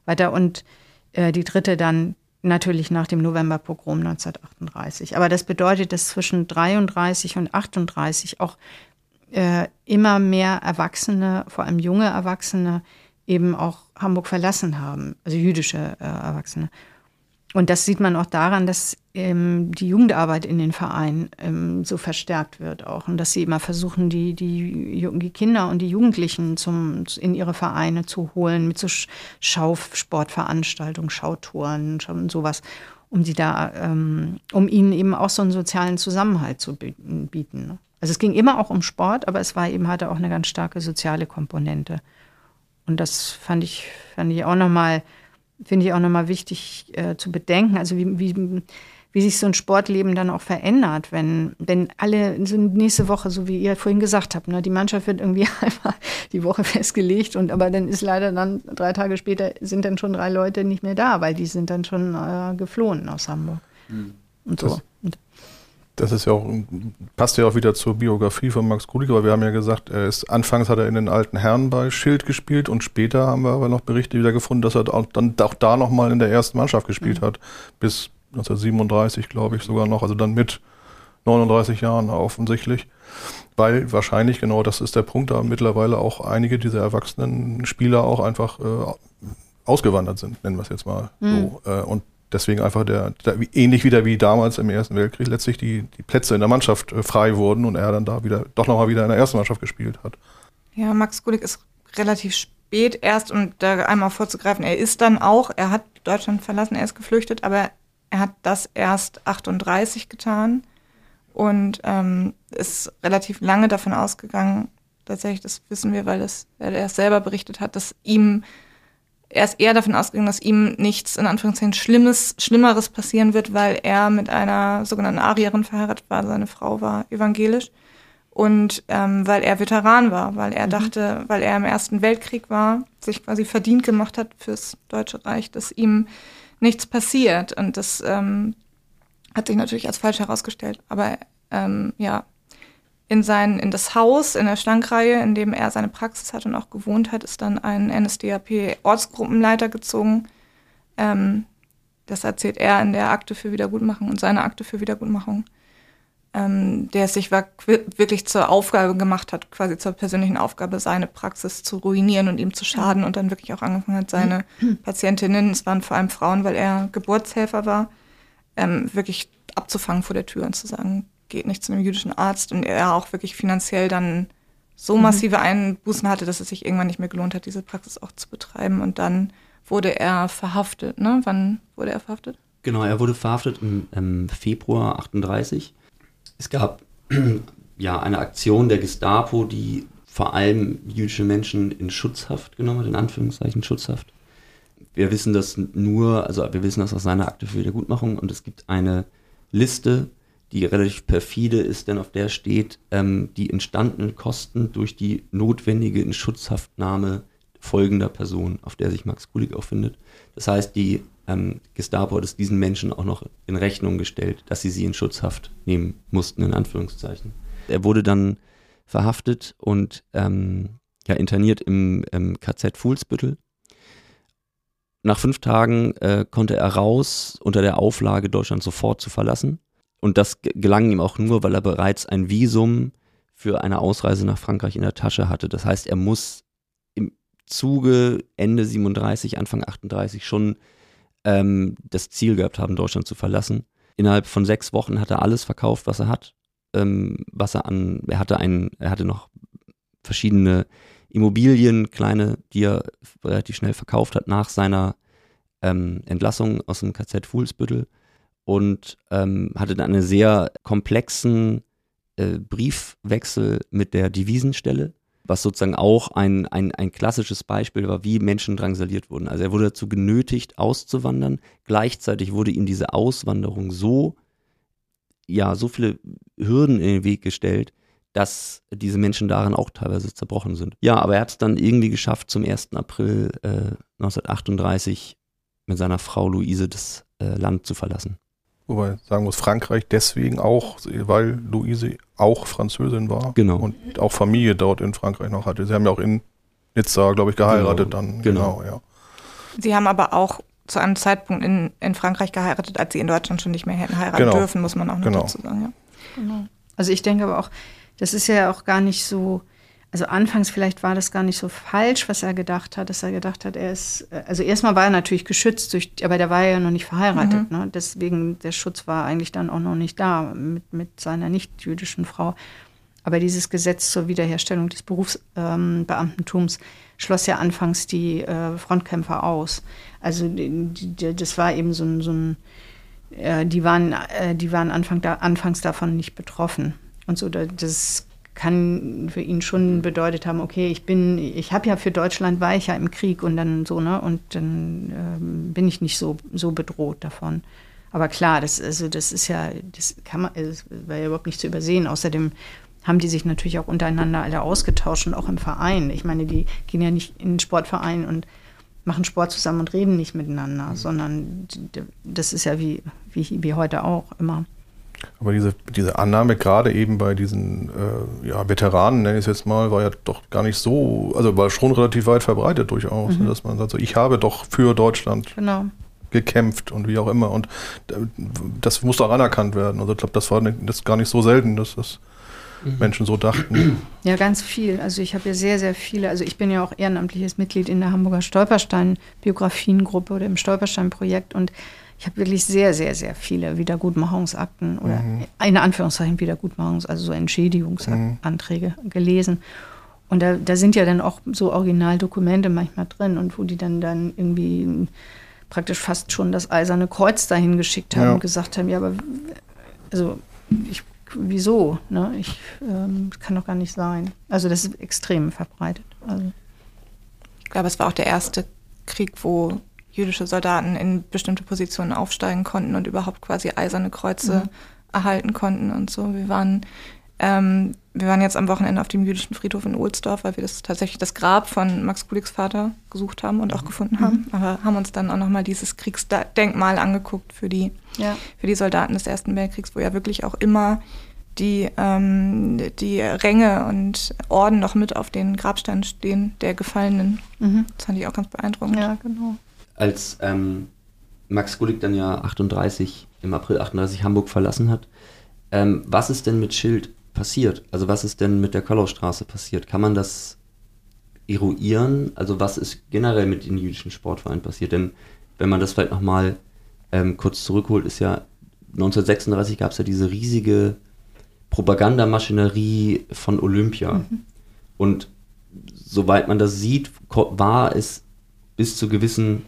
weiter. Und äh, die dritte dann natürlich nach dem Novemberpogrom 1938. Aber das bedeutet, dass zwischen 33 und 38 auch äh, immer mehr Erwachsene, vor allem junge Erwachsene, eben auch Hamburg verlassen haben, also jüdische äh, Erwachsene. Und das sieht man auch daran, dass ähm, die Jugendarbeit in den Vereinen ähm, so verstärkt wird auch. Und dass sie immer versuchen, die, die, die Kinder und die Jugendlichen zum, in ihre Vereine zu holen, mit so Schausportveranstaltungen, Schautouren und sowas, um sie da, ähm, um ihnen eben auch so einen sozialen Zusammenhalt zu bieten. Ne? Also es ging immer auch um Sport, aber es war eben, hatte auch eine ganz starke soziale Komponente. Und das fand ich, fand ich auch nochmal finde ich auch nochmal wichtig äh, zu bedenken. Also wie, wie, wie sich so ein Sportleben dann auch verändert, wenn, wenn alle so nächste Woche, so wie ihr vorhin gesagt habt, ne, die Mannschaft wird irgendwie (laughs) einmal die Woche festgelegt und aber dann ist leider dann drei Tage später sind dann schon drei Leute nicht mehr da, weil die sind dann schon äh, geflohen aus Hamburg. Mhm. Und so. Das, das ist ja auch, passt ja auch wieder zur Biografie von Max Kulik, aber wir haben ja gesagt, er ist, anfangs hat er in den alten Herren bei Schild gespielt und später haben wir aber noch Berichte wieder gefunden, dass er auch, dann auch da nochmal in der ersten Mannschaft gespielt mhm. hat. Bis 1937, glaube ich, sogar noch, also dann mit 39 Jahren offensichtlich. Weil wahrscheinlich, genau das ist der Punkt, da mittlerweile auch einige dieser erwachsenen Spieler auch einfach äh, ausgewandert sind, nennen wir es jetzt mal mhm. so. Äh, und deswegen einfach der, der, ähnlich wieder wie damals im Ersten Weltkrieg letztlich die, die Plätze in der Mannschaft äh, frei wurden und er dann da wieder doch nochmal wieder in der ersten Mannschaft gespielt hat. Ja, Max Gulik ist relativ spät erst und da einmal vorzugreifen, er ist dann auch, er hat Deutschland verlassen, er ist geflüchtet, aber er hat das erst 38 getan und ähm, ist relativ lange davon ausgegangen, tatsächlich, das wissen wir, weil das, er es selber berichtet hat, dass ihm er ist eher davon ausgegangen, dass ihm nichts in Anführungszeichen Schlimmes, Schlimmeres passieren wird, weil er mit einer sogenannten Arierin verheiratet war. Seine Frau war evangelisch. Und ähm, weil er Veteran war, weil er mhm. dachte, weil er im Ersten Weltkrieg war, sich quasi verdient gemacht hat fürs Deutsche Reich, dass ihm nichts passiert. Und das ähm, hat sich natürlich als falsch herausgestellt. Aber ähm, ja, in sein, in das Haus in der Stankreihe, in dem er seine Praxis hat und auch gewohnt hat, ist dann ein NSDAP-Ortsgruppenleiter gezogen. Ähm, das erzählt er in der Akte für Wiedergutmachung und seine Akte für Wiedergutmachung. ähm, der es sich wirklich zur Aufgabe gemacht hat, quasi zur persönlichen Aufgabe, seine Praxis zu ruinieren und ihm zu schaden und dann wirklich auch angefangen hat, seine Patientinnen, es waren vor allem Frauen, weil er Geburtshelfer war, ähm, wirklich abzufangen vor der Tür und zu sagen, geht nicht zu einem jüdischen Arzt und er auch wirklich finanziell dann so Mhm. massive Einbußen hatte, dass es sich irgendwann nicht mehr gelohnt hat, diese Praxis auch zu betreiben und dann wurde er verhaftet, ne? Wann wurde er verhaftet? Genau, er wurde verhaftet im, im Februar 38. Es gab (clears throat) ja eine Aktion der Gestapo, die vor allem jüdische Menschen in Schutzhaft genommen hat, in Anführungszeichen Schutzhaft. Wir wissen das nur, also wir wissen das aus seiner Akte für Wiedergutmachung und es gibt eine Liste, die relativ perfide ist, denn auf der steht ähm, die entstandenen Kosten durch die notwendige Inschutzhaftnahme folgender Person, auf der sich Max Kulik auch findet. Das heißt, die ähm, Gestapo hat es diesen Menschen auch noch in Rechnung gestellt, dass sie sie in Schutzhaft nehmen mussten, in Anführungszeichen. Er wurde dann verhaftet und ähm, ja, interniert im, im KZ Fuhlsbüttel. Nach fünf Tagen äh, konnte er raus unter der Auflage, Deutschland sofort zu verlassen. Und das ge- gelang ihm auch nur, weil er bereits ein Visum für eine Ausreise nach Frankreich in der Tasche hatte. Das heißt, er muss im Zuge Ende 37, Anfang 38 schon ähm, das Ziel gehabt haben, Deutschland zu verlassen. Innerhalb von sechs Wochen hat er alles verkauft, was er hat. Ähm, was er an, er hatte einen, er hatte noch verschiedene Immobilien, kleine, die er relativ schnell verkauft hat nach seiner ähm, Entlassung aus dem KZ Fuhlsbüttel und ähm, hatte dann einen sehr komplexen äh, Briefwechsel mit der Devisenstelle, was sozusagen auch ein, ein, ein klassisches Beispiel war, wie Menschen drangsaliert wurden. Also er wurde dazu genötigt, auszuwandern. Gleichzeitig wurde ihm diese Auswanderung so, ja, so viele Hürden in den Weg gestellt, dass diese Menschen darin auch teilweise zerbrochen sind. Ja, aber er hat es dann irgendwie geschafft, zum 1. April äh, 1938 mit seiner Frau Luise das äh, Land zu verlassen. Wobei ich sagen muss, Frankreich deswegen auch, weil Luise auch Französin war. Genau. Und auch Familie dort in Frankreich noch hatte. Sie haben ja auch in Nizza, glaube ich, geheiratet Genau. dann. Genau. ja. Sie haben aber auch zu einem Zeitpunkt in, in Frankreich geheiratet, als sie in Deutschland schon nicht mehr hätten heiraten Genau. dürfen, muss man auch noch Genau. dazu sagen. Ja. Genau. Also ich denke aber auch, das ist ja auch gar nicht so, also anfangs vielleicht war das gar nicht so falsch, was er gedacht hat, dass er gedacht hat, er ist, äh, also erstmal war er natürlich geschützt, durch, aber der war ja noch nicht verheiratet, ne? deswegen der Schutz war eigentlich dann auch noch nicht da mit, mit seiner nicht-jüdischen Frau. Aber dieses Gesetz zur Wiederherstellung des Berufsbeamtentums ähm, schloss ja anfangs die äh, Frontkämpfer aus. Also die, die, das war eben so ein, so ein äh, die waren, äh, die waren Anfang da, anfangs davon nicht betroffen. Und so, da- das kann für ihn schon bedeutet haben, okay, ich bin, ich habe ja für Deutschland war ich ja im Krieg und dann so, ne, und dann ähm, bin ich nicht so, so bedroht davon. Aber klar, das, also das ist ja, das kann man, es war ja überhaupt nicht zu übersehen. Außerdem haben die sich natürlich auch untereinander alle ausgetauscht und auch im Verein. Ich meine, die gehen ja nicht in den Sportverein und machen Sport zusammen und reden nicht miteinander, sondern d- das ist ja wie, wie, wie heute auch immer. Aber diese, diese Annahme, gerade eben bei diesen äh, ja, Veteranen, nenne ich es jetzt mal, war ja doch gar nicht so, also war schon relativ weit verbreitet durchaus, Mhm. dass man sagt, so, ich habe doch für Deutschland Genau. gekämpft und wie auch immer. Und äh, das muss auch anerkannt werden. Also ich glaube, das war nicht- das ist gar nicht so selten, dass das Menschen so dachten. (clears throat) Ja, ganz viel. Also ich habe ja sehr, sehr viele. Also ich bin ja auch ehrenamtliches Mitglied in der Hamburger Stolperstein-Biografiengruppe oder im Stolperstein-Projekt und ich habe wirklich sehr, sehr, sehr viele Wiedergutmachungsakten oder in Anführungszeichen Wiedergutmachungs-, also so Entschädigungsanträge gelesen. Und da, da sind ja dann auch so Originaldokumente manchmal drin und wo die dann, dann irgendwie praktisch fast schon das eiserne Kreuz dahin geschickt haben Ja. und gesagt haben, ja, aber also ich, wieso? Ne? Ich ähm, das kann doch gar nicht sein. Also das ist extrem verbreitet. Also, Ich glaube, es war auch der erste Krieg, wo jüdische Soldaten in bestimmte Positionen aufsteigen konnten und überhaupt quasi eiserne Kreuze erhalten konnten und so. Wir waren, ähm, wir waren jetzt am Wochenende auf dem jüdischen Friedhof in Ohlsdorf, weil wir das tatsächlich das Grab von Max Kuliks Vater gesucht haben und auch gefunden haben. Aber haben uns dann auch nochmal dieses Kriegsdenkmal angeguckt für die, ja. für die Soldaten des Ersten Weltkriegs, wo ja wirklich auch immer die, ähm, die Ränge und Orden noch mit auf den Grabsteinen stehen der Gefallenen. Mhm. Das fand ich auch ganz beeindruckend. ja, genau. Als ähm, Max Gulik dann ja 38, im April 38 Hamburg verlassen hat, Ähm, was ist denn mit Schild passiert? Also was ist denn mit der Kollaustraße passiert? Kann man das eruieren? Also was ist generell mit den jüdischen Sportvereinen passiert? Denn wenn man das vielleicht nochmal ähm, kurz zurückholt, ist ja 1936 gab es ja diese riesige Propagandamaschinerie von Olympia. Mhm. Und soweit man das sieht, war es bis zu gewissen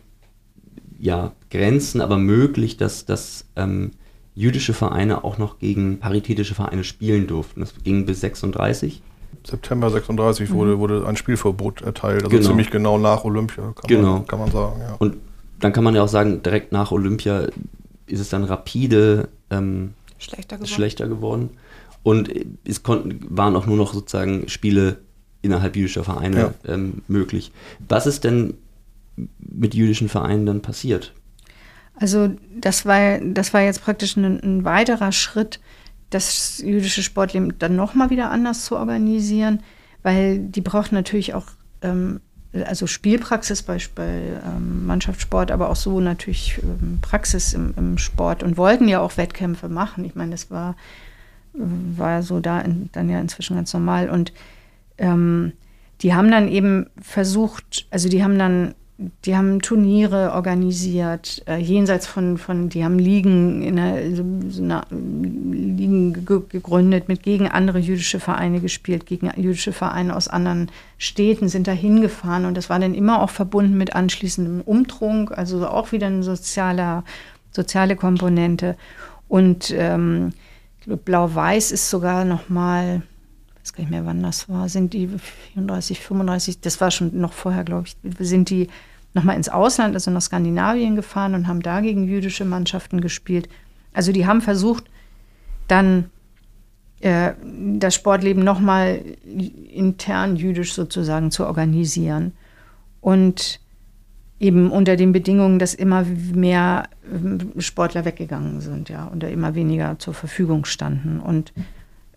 ja, Grenzen aber möglich, dass, dass ähm, jüdische Vereine auch noch gegen paritätische Vereine spielen durften. Das ging bis 36. September 36 mhm. wurde, wurde ein Spielverbot erteilt, also genau. ziemlich genau nach Olympia, kann, genau. man, kann man sagen. Ja. Und dann kann man ja auch sagen, direkt nach Olympia ist es dann rapide ähm, schlechter, geworden. schlechter geworden. Und es konnten, waren auch nur noch sozusagen Spiele innerhalb jüdischer Vereine ja. ähm, möglich. Was ist denn mit jüdischen Vereinen dann passiert? Also das war, das war jetzt praktisch ein, ein weiterer Schritt, das jüdische Sportleben dann nochmal wieder anders zu organisieren, weil die braucht natürlich auch ähm, also Spielpraxis bei, bei ähm, Mannschaftssport, aber auch so natürlich ähm, Praxis im, im, Sport und wollten ja auch Wettkämpfe machen. Ich meine, das war, war so da in, dann ja inzwischen ganz normal. Und ähm, die haben dann eben versucht, also die haben dann die haben Turniere organisiert, äh, jenseits von, von, die haben Ligen, in einer, so einer, Ligen gegründet, mit gegen andere jüdische Vereine gespielt, gegen jüdische Vereine aus anderen Städten sind da hingefahren und das war dann immer auch verbunden mit anschließendem Umtrunk, also auch wieder eine soziale, soziale Komponente. Und ähm, Blau-Weiß ist sogar noch mal ich weiß gar nicht mehr, wann das war, sind die 34, 35, das war schon noch vorher, glaube ich, sind die nochmal ins Ausland, also nach Skandinavien gefahren und haben da gegen jüdische Mannschaften gespielt. Also die haben versucht, dann äh, das Sportleben nochmal intern jüdisch sozusagen zu organisieren. Und eben unter den Bedingungen, dass immer mehr ähm, Sportler weggegangen sind, ja, und da immer weniger zur Verfügung standen. Und,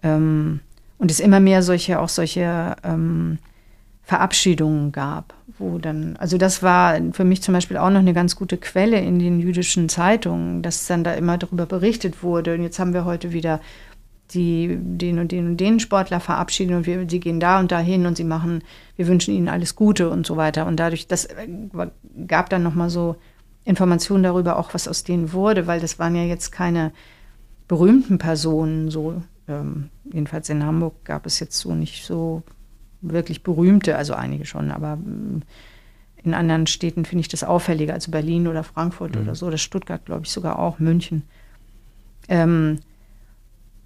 ähm, und es immer mehr solche, auch solche ähm, Verabschiedungen gab, wo dann, also das war für mich zum Beispiel auch noch eine ganz gute Quelle in den jüdischen Zeitungen, dass dann da immer darüber berichtet wurde. Und jetzt haben wir heute wieder die, den und den und den Sportler verabschieden und wir, sie gehen da und da hin und sie machen, wir wünschen ihnen alles Gute und so weiter. Und dadurch, das äh, gab dann nochmal so Informationen darüber, auch was aus denen wurde, weil das waren ja jetzt keine berühmten Personen, so ähm, jedenfalls in Hamburg gab es jetzt so nicht so wirklich berühmte, also einige schon, aber mm, in anderen Städten finde ich das auffälliger, also Berlin oder Frankfurt mhm. oder so, das Stuttgart, glaube ich, sogar auch, München. Ähm,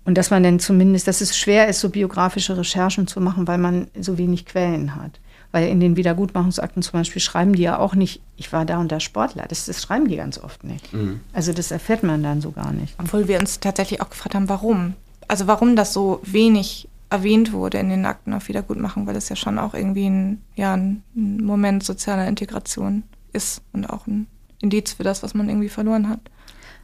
und dass man dann zumindest, dass es schwer ist, so biografische Recherchen zu machen, weil man so wenig Quellen hat. Weil in den Wiedergutmachungsakten zum Beispiel schreiben die ja auch nicht, ich war da und da Sportler. Das, das schreiben die ganz oft nicht. Mhm. Also das erfährt man dann so gar nicht. Obwohl wir uns tatsächlich auch gefragt haben, warum. Also warum das so wenig erwähnt wurde in den Akten auf Wiedergutmachung, weil das ja schon auch irgendwie ein, ja, ein Moment sozialer Integration ist und auch ein Indiz für das, was man irgendwie verloren hat.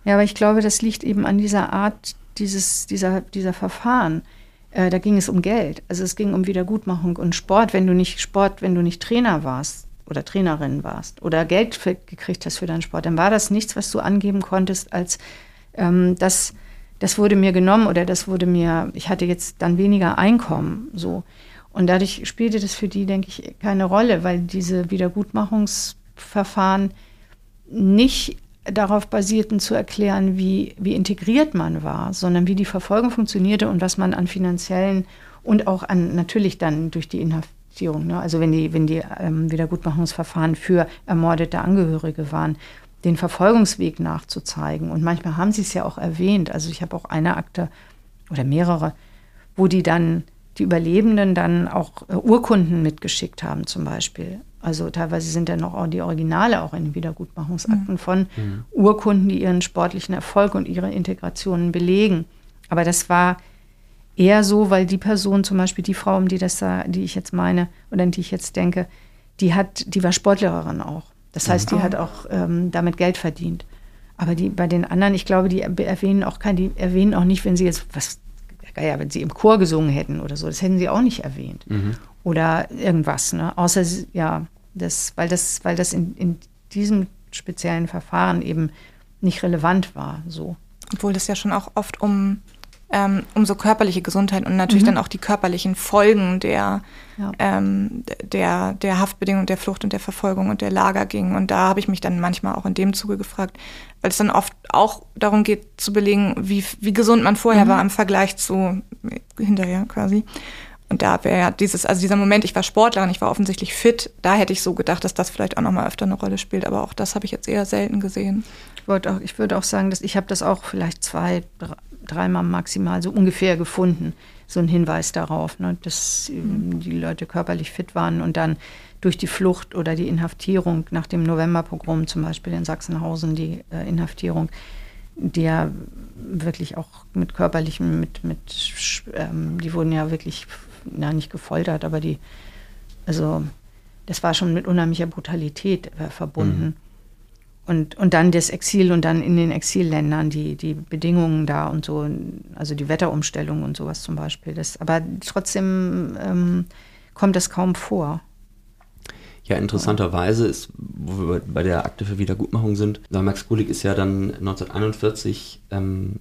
Ja, aber ich glaube, das liegt eben an dieser Art dieses, dieser, dieser Verfahren. Äh, da ging es um Geld. Also es ging um Wiedergutmachung und Sport. Wenn du nicht Sport, wenn du nicht Trainer warst oder Trainerin warst oder Geld für, gekriegt hast für deinen Sport, dann war das nichts, was du angeben konntest als ähm, das das wurde mir genommen oder das wurde mir, ich hatte jetzt dann weniger Einkommen, so. Und dadurch spielte das für die, denke ich, keine Rolle, weil diese Wiedergutmachungsverfahren nicht darauf basierten zu erklären, wie, wie integriert man war, sondern wie die Verfolgung funktionierte und was man an finanziellen und auch an natürlich dann durch die Inhaftierung, ne? also wenn die, wenn die ähm, Wiedergutmachungsverfahren für ermordete Angehörige waren, den Verfolgungsweg nachzuzeigen. Und manchmal haben sie es ja auch erwähnt. Also ich habe auch eine Akte oder mehrere, wo die dann, die Überlebenden dann auch äh, Urkunden mitgeschickt haben zum Beispiel. Also teilweise sind ja noch die Originale auch in den Wiedergutmachungsakten mhm. von mhm. Urkunden, die ihren sportlichen Erfolg und ihre Integrationen belegen. Aber das war eher so, weil die Person, zum Beispiel die Frau, um die das da, die ich jetzt meine oder an die ich jetzt denke, die hat, die war Sportlehrerin auch. Das heißt, die mhm. hat auch ähm, damit Geld verdient. Aber die bei den anderen, ich glaube, die erwähnen auch kein, die erwähnen auch nicht, wenn sie jetzt was, ja, wenn sie im Chor gesungen hätten oder so, das hätten sie auch nicht erwähnt. Mhm. Oder irgendwas, ne? Außer ja, das, weil das, weil das in, in diesem speziellen Verfahren eben nicht relevant war. So. Obwohl es ja schon auch oft um ähm, um so körperliche Gesundheit und natürlich Mhm. dann auch die körperlichen Folgen der, Ja. ähm, der, der Haftbedingungen, der Flucht und der Verfolgung und der Lager ging. Und da habe ich mich dann manchmal auch in dem Zuge gefragt, weil es dann oft auch darum geht zu belegen, wie, wie gesund man vorher Mhm. war im Vergleich zu hinterher quasi. Und da wäre ja dieses, also dieser Moment, ich war Sportlerin, ich war offensichtlich fit, da hätte ich so gedacht, dass das vielleicht auch nochmal öfter eine Rolle spielt, aber auch das habe ich jetzt eher selten gesehen. Ich, auch, ich würde auch sagen, dass ich habe das auch vielleicht zwei, dreimal maximal so ungefähr gefunden. So ein Hinweis darauf, ne, dass ähm, die Leute körperlich fit waren und dann durch die Flucht oder die Inhaftierung nach dem Novemberpogrom zum Beispiel in Sachsenhausen, die äh, Inhaftierung, die ja wirklich auch mit körperlichem, mit, mit ähm, die wurden ja wirklich, na nicht gefoltert, aber die, also das war schon mit unheimlicher Brutalität äh, verbunden. Und, und dann das Exil und dann in den Exilländern die, die Bedingungen da und so, also die Wetterumstellung und sowas zum Beispiel. Das, aber trotzdem ähm, kommt das kaum vor. Ja, interessanterweise ist, wo wir bei der Akte für Wiedergutmachung sind, Max Gulik ist ja dann 1941, ähm,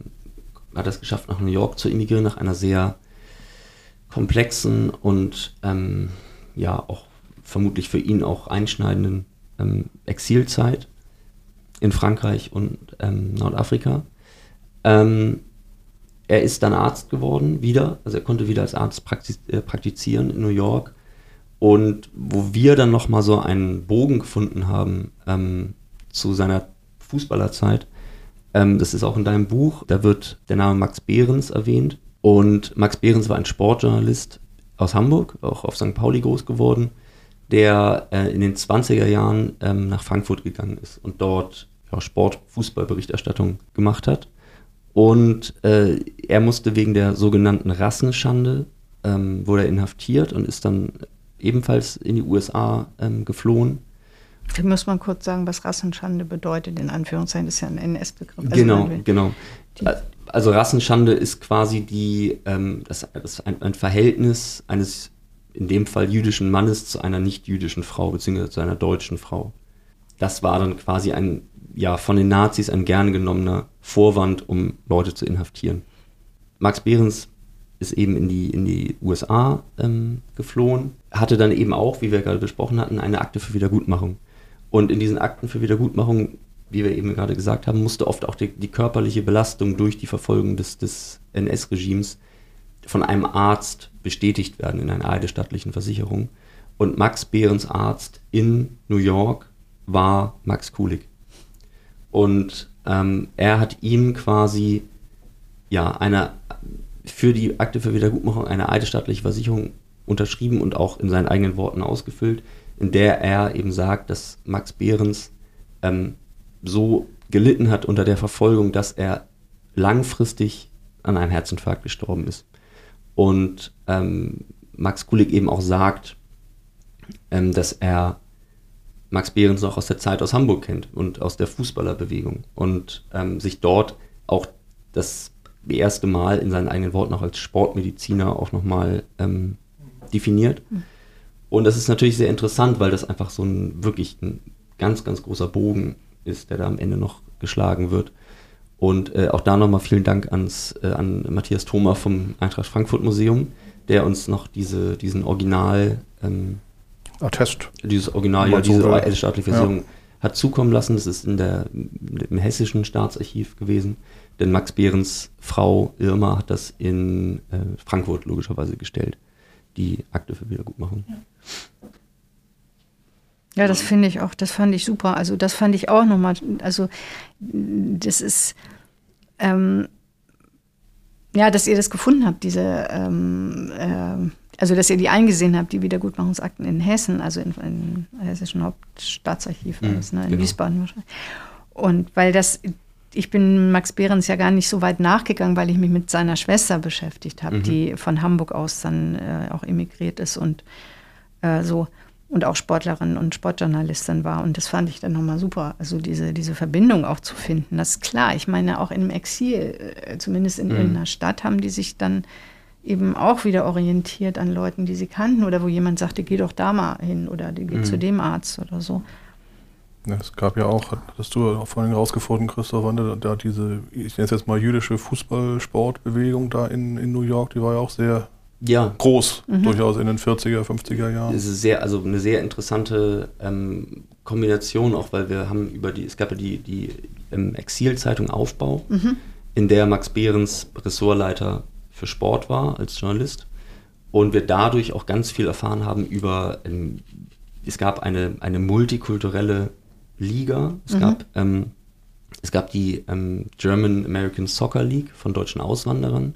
hat es geschafft, nach New York zu emigrieren, nach einer sehr komplexen und ähm, ja auch vermutlich für ihn auch einschneidenden ähm, Exilzeit in Frankreich und ähm, Nordafrika. Ähm, er ist dann Arzt geworden, wieder, also er konnte wieder als Arzt praktiz äh, praktizieren in New York. Und wo wir dann nochmal so einen Bogen gefunden haben ähm, zu seiner Fußballerzeit, ähm, das ist auch in deinem Buch, da wird der Name Max Behrens erwähnt. Und Max Behrens war ein Sportjournalist aus Hamburg, auch auf St. Pauli groß geworden, der äh, in den 20er Jahren ähm, nach Frankfurt gegangen ist und dort Sport-Fußballberichterstattung gemacht hat. Und äh, er musste wegen der sogenannten Rassenschande, ähm, wurde er inhaftiert und ist dann ebenfalls in die USA ähm, geflohen. Da muss man kurz sagen, was Rassenschande bedeutet, in Anführungszeichen, ist ja ein NS-Begriff. Also genau, genau. Also Rassenschande ist quasi die, ähm, das, das ein, ein Verhältnis eines, in dem Fall jüdischen Mannes zu einer nicht-jüdischen Frau, beziehungsweise zu einer deutschen Frau. Das war dann quasi ein, ja, von den Nazis ein gern genommener Vorwand, um Leute zu inhaftieren. Max Behrens ist eben in die, in die USA ähm, geflohen, hatte dann eben auch, wie wir gerade besprochen hatten, eine Akte für Wiedergutmachung. Und in diesen Akten für Wiedergutmachung, wie wir eben gerade gesagt haben, musste oft auch die, die körperliche Belastung durch die Verfolgung des, des NS-Regimes von einem Arzt bestätigt werden in einer eidesstattlichen Versicherung. Und Max Behrens Arzt in New York war Max Kulig. Und ähm, er hat ihm quasi ja eine für die Akte für Wiedergutmachung eine eidesstattliche Versicherung unterschrieben und auch in seinen eigenen Worten ausgefüllt, in der er eben sagt, dass Max Behrens ähm, so gelitten hat unter der Verfolgung, dass er langfristig an einem Herzinfarkt gestorben ist. Und ähm, Max Kulig eben auch sagt, ähm, dass er Max Behrens noch aus der Zeit aus Hamburg kennt und aus der Fußballerbewegung und ähm, sich dort auch das erste Mal in seinen eigenen Worten auch als Sportmediziner auch nochmal ähm, definiert. Und das ist natürlich sehr interessant, weil das einfach so ein wirklich ein ganz, ganz großer Bogen ist, der da am Ende noch geschlagen wird. Und äh, auch da nochmal vielen Dank ans, äh, an Matthias Thoma vom Eintracht Frankfurt Museum, der uns noch diese, diesen Original, ähm, Attest. dieses Original, ja, so diese will. eidesstattliche Ja. Versicherung hat zukommen lassen. Das ist in der, im hessischen Staatsarchiv gewesen. Denn Max Behrens Frau Irma hat das in äh, Frankfurt logischerweise gestellt. Die Akte für Wiedergutmachung. Ja, das finde ich auch, das fand ich super. Also das fand ich auch nochmal, also das ist, ähm, ja, dass ihr das gefunden habt, diese, ähm, ähm, also dass ihr die eingesehen habt, die Wiedergutmachungsakten in Hessen, also in, in Hessischen Hauptstaatsarchiv, Mhm, alles, ne, in genau. Wiesbaden wahrscheinlich. Und weil das, ich bin Max Behrens ja gar nicht so weit nachgegangen, weil ich mich mit seiner Schwester beschäftigt habe, Mhm. die von Hamburg aus dann äh, auch emigriert ist und äh, so und auch Sportlerin und Sportjournalistin war. Und das fand ich dann nochmal super, also diese, diese Verbindung auch zu finden. Das ist klar. Ich meine, auch im Exil, äh, zumindest in Mhm. irgendeiner Stadt, haben die sich dann eben auch wieder orientiert an Leuten, die sie kannten oder wo jemand sagte, geh doch da mal hin oder die geh Mhm. zu dem Arzt oder so. Ja, es gab ja auch, hast du auch vorhin rausgefunden, Christoph, da, da diese, ich nenne es jetzt mal jüdische Fußballsportbewegung da in, in New York, die war ja auch sehr Ja, groß, durchaus in den 40er, 50er Jahren. Es ist sehr, also eine sehr interessante ähm, Kombination, auch weil wir haben über die, es gab ja die, die ähm, Exilzeitung Aufbau, in der Max Behrens Ressortleiter für Sport war als Journalist. Und wir dadurch auch ganz viel erfahren haben über, ähm, es gab eine, eine multikulturelle Liga, es gab ähm, es gab die ähm, German American Soccer League von deutschen Auswanderern,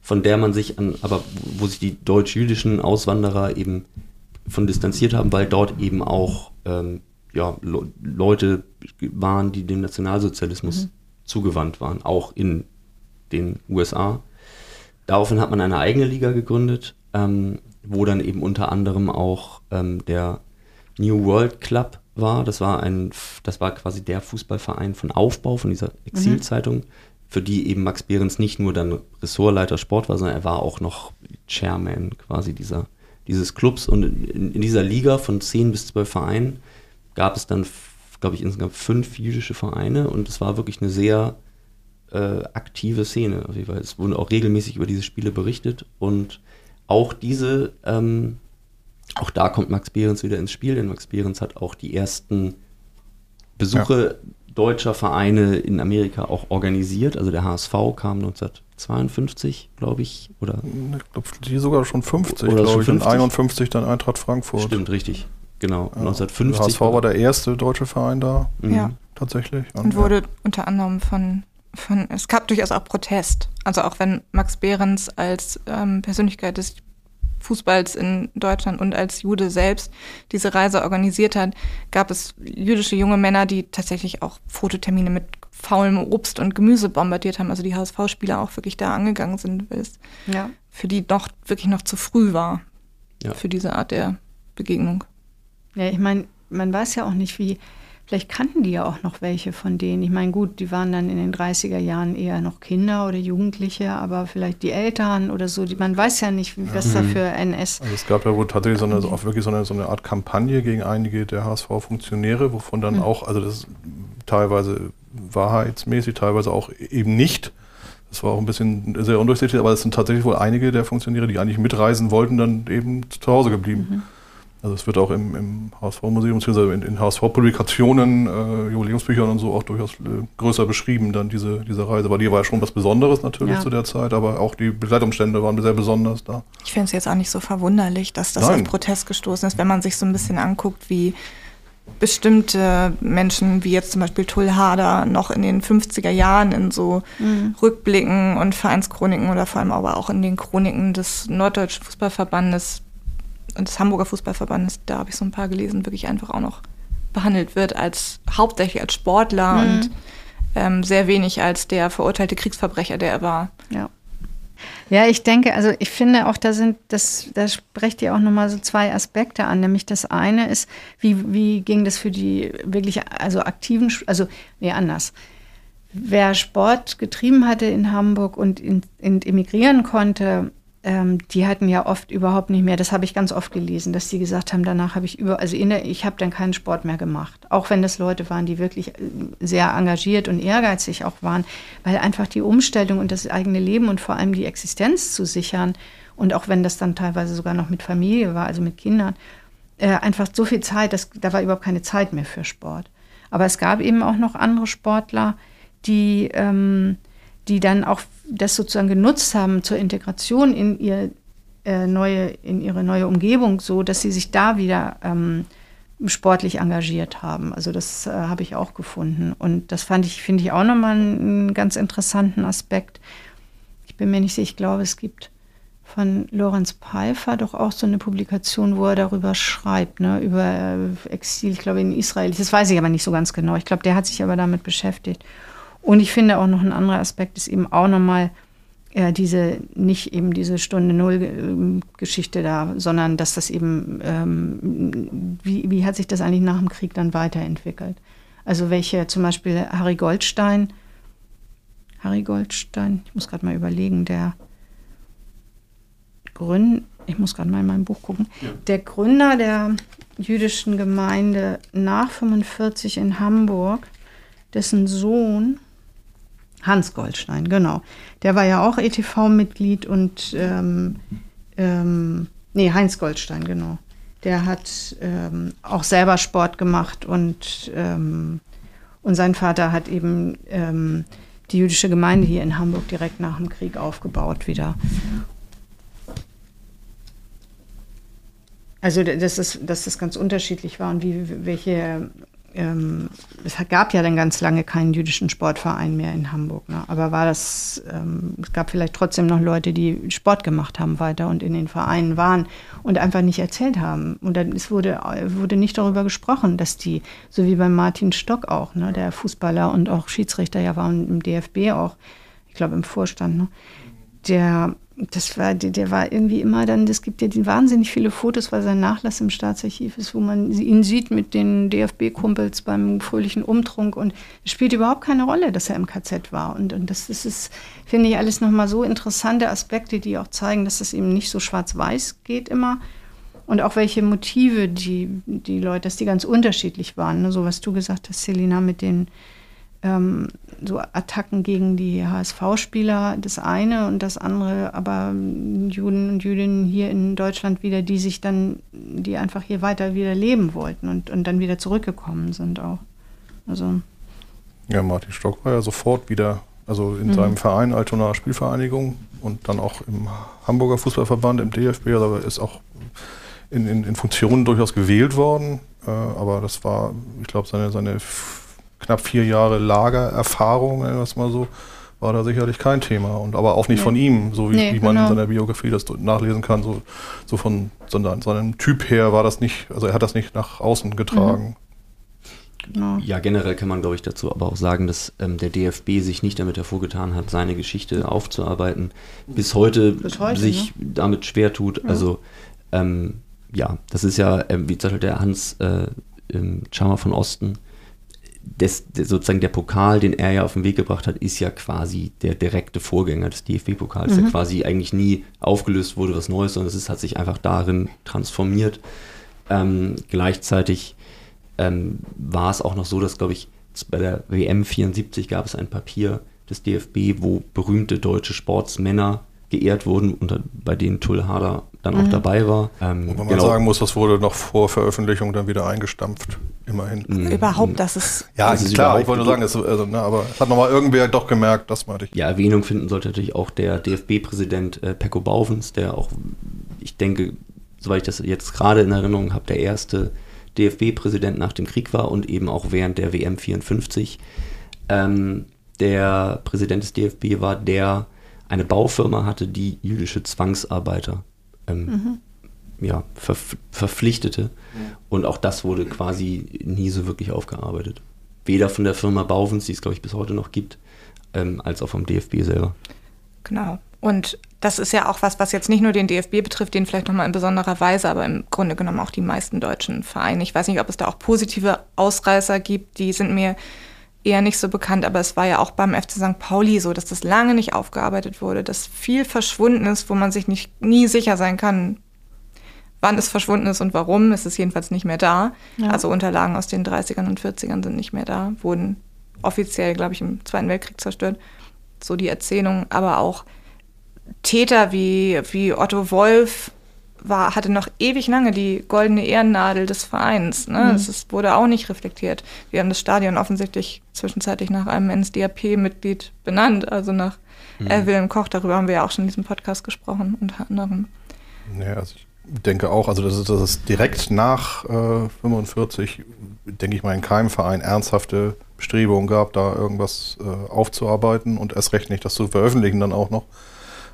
von der man sich an, aber wo sich die deutsch-jüdischen Auswanderer eben von distanziert haben, weil dort eben auch ähm, ja, Le Leute waren, die dem Nationalsozialismus zugewandt waren, auch in den USA. Daraufhin hat man eine eigene Liga gegründet, ähm, wo dann eben unter anderem auch ähm, der New World Club war. Das war ein, das war quasi der Fußballverein von Aufbau, von dieser Exilzeitung, für die eben Max Behrens nicht nur dann Ressortleiter Sport war, sondern er war auch noch Chairman quasi dieser, dieses Clubs. Und in, in dieser Liga von zehn bis zwölf Vereinen gab es dann, glaube ich, insgesamt fünf jüdische Vereine und es war wirklich eine sehr äh, aktive Szene. Auf jeden Fall. Es wurde auch regelmäßig über diese Spiele berichtet und auch diese, ähm, auch da kommt Max Behrens wieder ins Spiel, denn Max Behrens hat auch die ersten Besuche deutscher Vereine in Amerika auch organisiert. Also der HSV kam 1952, glaube ich, oder Ich glaube, die sogar schon 50, Oder glaube ich. Und 50? 51 dann Eintracht Frankfurt. stimmt richtig, genau, Ja. 1950. Der HSV war der erste deutsche Verein da, Mhm. Ja. tatsächlich. Und wurde unter anderem von, von, es gab durchaus auch Protest. Also auch wenn Max Behrens als ähm, Persönlichkeit des Fußballs in Deutschland und als Jude selbst diese Reise organisiert hat, gab es jüdische junge Männer, die tatsächlich auch Fototermine mit faulem Obst und Gemüse bombardiert haben. Also die HSV-Spieler auch wirklich da angegangen sind, weil es Ja. für die noch wirklich noch zu früh war Ja. für diese Art der Begegnung. Ja, ich meine, man weiß ja auch nicht, wie, vielleicht kannten die ja auch noch welche von denen. Ich meine, gut, die waren dann in den 30er Jahren eher noch Kinder oder Jugendliche, aber vielleicht die Eltern oder so, die, man weiß ja nicht, was da für NS. Also es gab ja wohl tatsächlich so eine, auch wirklich so eine, so eine Art Kampagne gegen einige der HSV-Funktionäre, wovon dann auch, also das ist teilweise wahrheitsmäßig, teilweise auch eben nicht. Das war auch ein bisschen sehr undurchsichtig, aber es sind tatsächlich wohl einige der Funktionäre, die eigentlich mitreisen wollten, dann eben zu Hause geblieben. Also es wird auch im, im HSV-Museum bzw. in, in HSV-Publikationen, äh, Jubiläumsbüchern und so auch durchaus äh, größer beschrieben, dann diese, diese Reise. Weil die war ja schon was Besonderes natürlich Ja. zu der Zeit, aber auch die Begleitumstände waren sehr besonders da. Ich finde es jetzt auch nicht so verwunderlich, dass das Nein. auf Protest gestoßen ist, wenn man sich so ein bisschen anguckt, wie bestimmte Menschen, wie jetzt zum Beispiel Tull Hader, noch in den 50er Jahren in so Rückblicken und Vereinschroniken oder vor allem aber auch in den Chroniken des Norddeutschen Fußballverbandes des Hamburger Fußballverbandes, da habe ich so ein paar gelesen, wirklich einfach auch noch behandelt wird als hauptsächlich als Sportler Mhm. und ähm, sehr wenig als der verurteilte Kriegsverbrecher, der er war. Ja. Ja, ich denke, also ich finde auch, da sind, das, da sprecht ihr auch nochmal so zwei Aspekte an. Nämlich das eine ist, wie, wie ging das für die wirklich, also aktiven, also, nee, anders. Wer Sport getrieben hatte in Hamburg und, in, und emigrieren konnte, ähm, die hatten ja oft überhaupt nicht mehr, das habe ich ganz oft gelesen, dass die gesagt haben, danach habe ich über, also in der, ich habe dann keinen Sport mehr gemacht. Auch wenn das Leute waren, die wirklich äh, sehr engagiert und ehrgeizig auch waren, weil einfach die Umstellung und das eigene Leben und vor allem die Existenz zu sichern und auch wenn das dann teilweise sogar noch mit Familie war, also mit Kindern, äh, einfach so viel Zeit, das, da war überhaupt keine Zeit mehr für Sport. Aber es gab eben auch noch andere Sportler, die, ähm, die dann auch das sozusagen genutzt haben zur Integration in ihr äh, neue, in ihre neue Umgebung, so dass sie sich da wieder ähm, sportlich engagiert haben. Also das äh, habe ich auch gefunden. Und das fand ich, finde ich auch nochmal einen ganz interessanten Aspekt. Ich bin mir nicht sicher, ich glaube, es gibt von Lorenz Pfeiffer doch auch so eine Publikation, wo er darüber schreibt, ne, über äh, Exil, ich glaube in Israel. Das weiß ich aber nicht so ganz genau. Ich glaube, der hat sich aber damit beschäftigt. Und ich finde auch noch ein anderer Aspekt ist eben auch nochmal äh, diese, nicht eben diese Stunde Null ähm, Geschichte da, sondern dass das eben, ähm, wie, wie hat sich das eigentlich nach dem Krieg dann weiterentwickelt? Also welche, zum Beispiel Harry Goldstein, Harry Goldstein, ich muss gerade mal überlegen, der Grün, ich muss gerade mal in mein Buch gucken, der Gründer der jüdischen Gemeinde nach 45 in Hamburg, dessen Sohn, Hans Goldstein, genau, der war ja auch ETV-Mitglied und, ähm, ähm, nee, Heinz Goldstein, genau. Der hat ähm, auch selber Sport gemacht und, ähm, und sein Vater hat eben ähm, die jüdische Gemeinde hier in Hamburg direkt nach dem Krieg aufgebaut wieder. Also dass das, dass das ganz unterschiedlich war und wie welche ähm, es gab ja dann ganz lange keinen jüdischen Sportverein mehr in Hamburg. Ne? Aber war das, ähm, es gab vielleicht trotzdem noch Leute, die Sport gemacht haben weiter und in den Vereinen waren und einfach nicht erzählt haben. Und dann es wurde, wurde nicht darüber gesprochen, dass die, so wie bei Martin Stock auch, ne, der Fußballer und auch Schiedsrichter ja war und im DFB auch, ich glaube im Vorstand, ne, der das war, der, der, war irgendwie immer dann, es gibt ja wahnsinnig viele Fotos, weil sein Nachlass im Staatsarchiv ist, wo man ihn sieht mit den DFB-Kumpels beim fröhlichen Umtrunk und es spielt überhaupt keine Rolle, dass er im KZ war. Und, und das, das ist, finde ich, alles nochmal so interessante Aspekte, die auch zeigen, dass es eben nicht so schwarz-weiß geht immer. Und auch welche Motive die, die Leute, dass die ganz unterschiedlich waren. Ne? So was du gesagt hast, Selina, mit den ähm, so Attacken gegen die HSV-Spieler, das eine und das andere, aber Juden und Jüdinnen hier in Deutschland wieder, die sich dann, die einfach hier weiter wieder leben wollten und, und dann wieder zurückgekommen sind auch. Also. Ja, Martin Stock war ja sofort wieder, also in mhm. seinem Verein Altonaer Spielvereinigung und dann auch im Hamburger Fußballverband, im DFB, also ist auch in, in, in Funktionen durchaus gewählt worden. Äh, aber das war, ich glaube, seine, seine knapp vier Jahre Lagererfahrung, mal so, war da sicherlich kein Thema. Und aber auch nicht nee. von ihm, so wie, nee, wie man genau. in seiner Biografie das nachlesen kann, so, so von sondern seinem Typ her war das nicht, also er hat das nicht nach außen getragen. Mhm. Genau. Ja, generell kann man, glaube ich, dazu aber auch sagen, dass ähm, der DFB sich nicht damit hervorgetan hat, seine Geschichte aufzuarbeiten, bis heute, bis heute sich ne? damit schwer tut. Ja. Also ähm, ja, das ist ja, ähm, wie zum Beispiel der Hans äh, Charmer von Osten, des, sozusagen der Pokal, den er ja auf den Weg gebracht hat, ist ja quasi der direkte Vorgänger des DFB-Pokals, mhm. der quasi eigentlich nie aufgelöst wurde, was Neues, sondern es ist, hat sich einfach darin transformiert. Ähm, gleichzeitig ähm, war es auch noch so, dass, glaube ich, bei der WM 74 gab es ein Papier des DFB, wo berühmte deutsche Sportsmänner geehrt wurden, unter, bei denen Tull Harder dann mhm. auch dabei war. Ähm, Wobei man genau. sagen muss, das wurde noch vor Veröffentlichung dann wieder eingestampft, immerhin. Mhm. Überhaupt, das ist... Ja, das ist klar, ich wollte nur sagen, es, also, ne, aber hat nochmal irgendwer doch gemerkt, das meinte ich. Ja, Erwähnung finden sollte natürlich auch der DFB-Präsident äh, Pecco Bauvens, der auch, ich denke, soweit ich das jetzt gerade in Erinnerung habe, der erste DFB-Präsident nach dem Krieg war und eben auch während der WM 54 ähm, der Präsident des DFB war, der eine Baufirma hatte, die jüdische Zwangsarbeiter ähm, mhm. ja, ver verpflichtete. Mhm. Und auch das wurde quasi nie so wirklich aufgearbeitet. Weder von der Firma Bauvens, die es glaube ich bis heute noch gibt, ähm, als auch vom DFB selber. Genau. Und das ist ja auch was, was jetzt nicht nur den DFB betrifft, den vielleicht nochmal in besonderer Weise, aber im Grunde genommen auch die meisten deutschen Vereine. Ich weiß nicht, ob es da auch positive Ausreißer gibt, die sind mir eher nicht so bekannt, aber es war ja auch beim FC St. Pauli so, dass das lange nicht aufgearbeitet wurde, dass viel verschwunden ist, wo man sich nicht, nie sicher sein kann, wann es verschwunden ist und warum. Es ist jedenfalls nicht mehr da. Ja. Also Unterlagen aus den 30ern und 40ern sind nicht mehr da, wurden offiziell, glaube ich, im Zweiten Weltkrieg zerstört. So die Erzählung, aber auch Täter wie, wie Otto Wolf war, hatte noch ewig lange die goldene Ehrennadel des Vereins. Ne? Mhm. Das ist, wurde auch nicht reflektiert. Wir haben das Stadion offensichtlich zwischenzeitlich nach einem NSDAP-Mitglied benannt, also nach mhm. äh, Wilhelm Koch. Darüber haben wir ja auch schon in diesem Podcast gesprochen, unter anderem. Ja, also ich denke auch, also das ist, das ist direkt nach äh, 45, denke ich mal, in keinem Verein ernsthafte Bestrebungen gab, da irgendwas äh, aufzuarbeiten und erst recht nicht das zu veröffentlichen dann auch noch.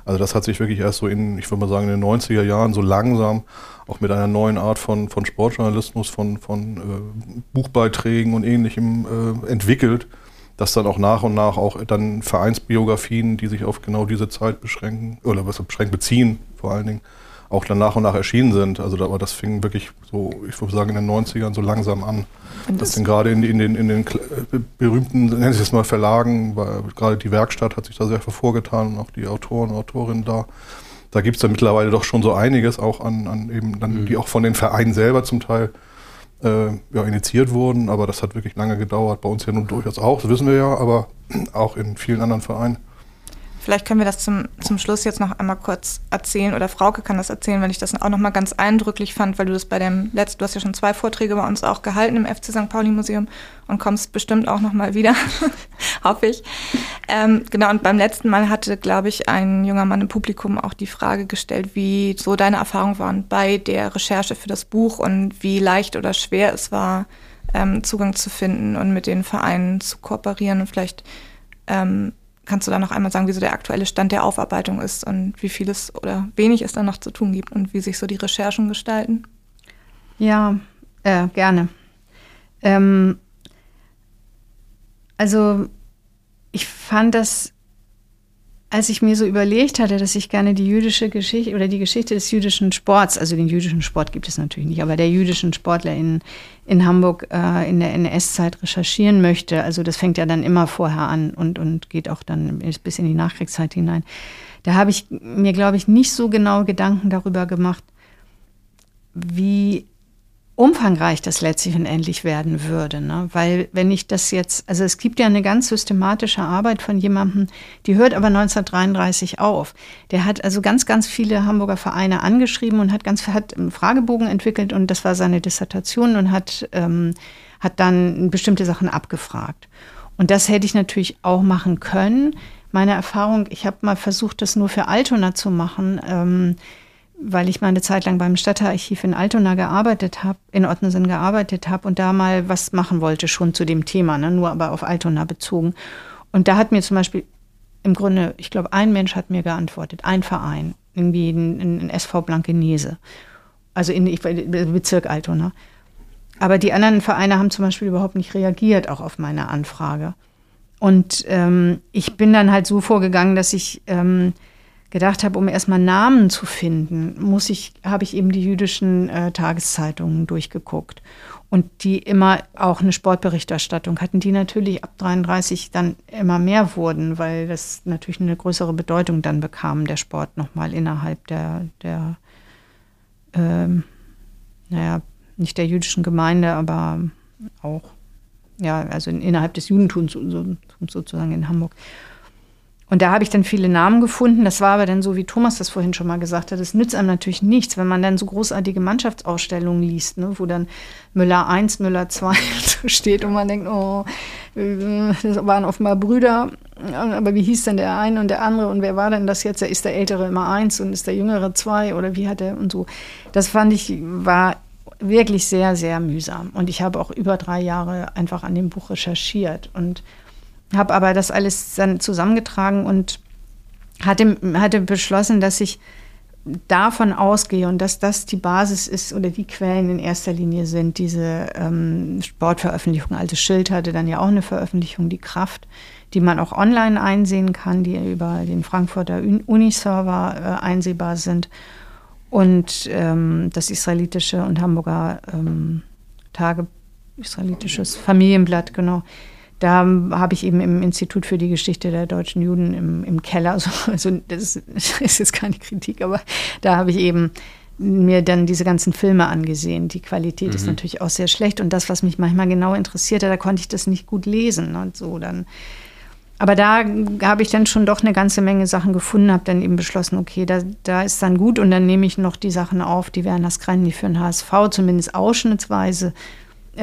Also das hat sich wirklich erst so in, ich würde mal sagen, in den 90er Jahren so langsam auch mit einer neuen Art von, von Sportjournalismus, von, von äh, Buchbeiträgen und ähnlichem äh, entwickelt, dass dann auch nach und nach auch dann Vereinsbiografien, die sich auf genau diese Zeit beschränken, oder was beschränkt beziehen vor allen Dingen, auch dann nach und nach erschienen sind. Also aber das fing wirklich so, ich würde sagen, in den 90ern so langsam an. Und das, das gerade in, in, den, in den äh, berühmten, nennen Sie es mal Verlagen, gerade die Werkstatt hat sich da sehr hervorgetan und auch die Autoren und Autorinnen da, da gibt es dann mittlerweile doch schon so einiges auch an, an eben dann, Mhm. die auch von den Vereinen selber zum Teil äh, ja, initiiert wurden, aber das hat wirklich lange gedauert. Bei uns ja nun durchaus auch, das wissen wir ja, aber auch in vielen anderen Vereinen. Vielleicht können wir das zum, zum Schluss jetzt noch einmal kurz erzählen oder Frauke kann das erzählen, weil ich das auch noch mal ganz eindrücklich fand, weil du das bei dem letzten, du hast ja schon zwei Vorträge bei uns auch gehalten im FC St. Pauli Museum und kommst bestimmt auch noch mal wieder, (laughs) hoffe ich. Ähm, genau, und beim letzten Mal hatte, glaube ich, ein junger Mann im Publikum auch die Frage gestellt, wie so deine Erfahrungen waren bei der Recherche für das Buch und wie leicht oder schwer es war, ähm, Zugang zu finden und mit den Vereinen zu kooperieren und vielleicht ähm, Kannst du da noch einmal sagen, wie so der aktuelle Stand der Aufarbeitung ist und wie viel es oder wenig es da noch zu tun gibt und wie sich so die Recherchen gestalten? Ja, äh, gerne. Ähm, also ich fand das, als ich mir so überlegt hatte, dass ich gerne die jüdische Geschichte oder die Geschichte des jüdischen Sports, also den jüdischen Sport gibt es natürlich nicht, aber der jüdischen Sportler in, in Hamburg äh, in der NS-Zeit recherchieren möchte, also das fängt ja dann immer vorher an und, und geht auch dann bis in die Nachkriegszeit hinein. Da habe ich mir, glaube ich, nicht so genau Gedanken darüber gemacht, wie umfangreich das letztlich und endlich werden würde. Ne? Weil wenn ich das jetzt, also es gibt ja eine ganz systematische Arbeit von jemandem, die hört aber 1933 auf. Der hat also ganz, ganz viele Hamburger Vereine angeschrieben und hat ganz hat einen Fragebogen entwickelt und das war seine Dissertation und hat, ähm, hat dann bestimmte Sachen abgefragt. Und das hätte ich natürlich auch machen können. Meine Erfahrung, ich habe mal versucht, das nur für Altona zu machen. Ähm, weil ich mal eine Zeit lang beim Stadtarchiv in Altona gearbeitet habe, in Ottensen gearbeitet habe und da mal was machen wollte, schon zu dem Thema, ne, nur aber auf Altona bezogen. Und da hat mir zum Beispiel im Grunde, ich glaube, ein Mensch hat mir geantwortet, ein Verein, irgendwie ein, ein SV Blankenese, also in ich, Bezirk Altona. Aber die anderen Vereine haben zum Beispiel überhaupt nicht reagiert, auch auf meine Anfrage. Und ähm, ich bin dann halt so vorgegangen, dass ich ähm, gedacht habe, um erstmal Namen zu finden, muss ich, habe ich eben die jüdischen äh, Tageszeitungen durchgeguckt. Und die immer auch eine Sportberichterstattung hatten, die natürlich ab 33 dann immer mehr wurden, weil das natürlich eine größere Bedeutung dann bekam, der Sport nochmal innerhalb der, der ähm, naja, nicht der jüdischen Gemeinde, aber auch, ja, also innerhalb des Judentums sozusagen in Hamburg. Und da habe ich dann viele Namen gefunden. Das war aber dann so, wie Thomas das vorhin schon mal gesagt hat, das nützt einem natürlich nichts, wenn man dann so großartige Mannschaftsausstellungen liest, ne, wo dann Müller 1, Müller 2 (laughs) steht und man denkt, oh, das waren offenbar Brüder, aber wie hieß denn der eine und der andere und wer war denn das jetzt? Ist der Ältere immer 1 und ist der Jüngere 2 oder wie hat er und so. Das fand ich, war wirklich sehr, sehr mühsam. Und ich habe auch über drei Jahre einfach an dem Buch recherchiert und habe aber das alles dann zusammengetragen und hatte, hatte beschlossen, dass ich davon ausgehe und dass das die Basis ist oder die Quellen in erster Linie sind, diese ähm, Sportveröffentlichung. Also Schild hatte dann ja auch eine Veröffentlichung, die Kraft, die man auch online einsehen kann, die über den Frankfurter Uniserver äh, einsehbar sind. Und ähm, das israelitische und Hamburger ähm, Tage, israelitisches Familienblatt, genau da habe ich eben im Institut für die Geschichte der deutschen Juden im, im Keller, also, also das ist (laughs) jetzt keine Kritik, aber da habe ich eben mir dann diese ganzen Filme angesehen. Die Qualität mhm. ist natürlich auch sehr schlecht und das, was mich manchmal genau interessierte, da konnte ich das nicht gut lesen und so dann. Aber da habe ich dann schon doch eine ganze Menge Sachen gefunden, habe dann eben beschlossen, okay, da, da ist dann gut und dann nehme ich noch die Sachen auf, die Werner Skrein, für den HSV zumindest ausschnittsweise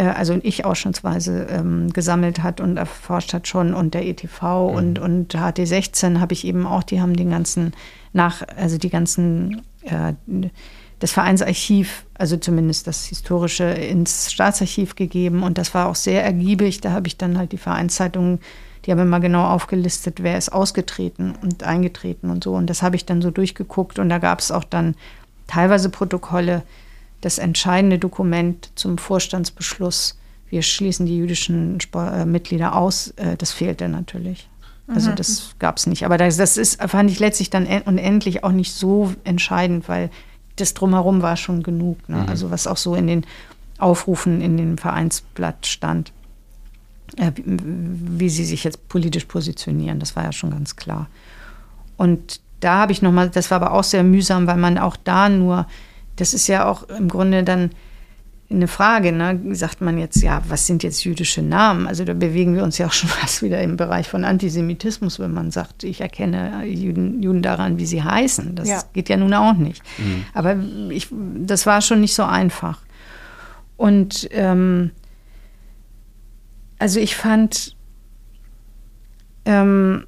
also ich ausschnittsweise ähm, gesammelt hat und erforscht hat schon und der ETV mhm. und, und HT16 habe ich eben auch, die haben den ganzen nach, also die ganzen, äh, das Vereinsarchiv, also zumindest das historische ins Staatsarchiv gegeben und das war auch sehr ergiebig. Da habe ich dann halt die Vereinszeitungen, die haben immer genau aufgelistet, wer ist ausgetreten und eingetreten und so und das habe ich dann so durchgeguckt und da gab es auch dann teilweise Protokolle, das entscheidende Dokument zum Vorstandsbeschluss, wir schließen die jüdischen äh, Mitglieder aus, äh, das fehlte natürlich. Also mhm. das gab es nicht. Aber das, das ist, fand ich letztlich dann en und endlich auch nicht so entscheidend, weil das drumherum war schon genug. Ne? Mhm. Also was auch so in den Aufrufen in dem Vereinsblatt stand, äh, wie, wie sie sich jetzt politisch positionieren, das war ja schon ganz klar. Und da habe ich nochmal, das war aber auch sehr mühsam, weil man auch da nur, das ist ja auch im Grunde dann eine Frage, ne? sagt man jetzt, ja, was sind jetzt jüdische Namen? Also da bewegen wir uns ja auch (laughs) schon fast wieder im Bereich von Antisemitismus, wenn man sagt, ich erkenne Juden, Juden daran, wie sie heißen. Das Ja. geht ja nun auch nicht. Aber ich, das war schon nicht so einfach. Und ähm, also ich fand, ähm,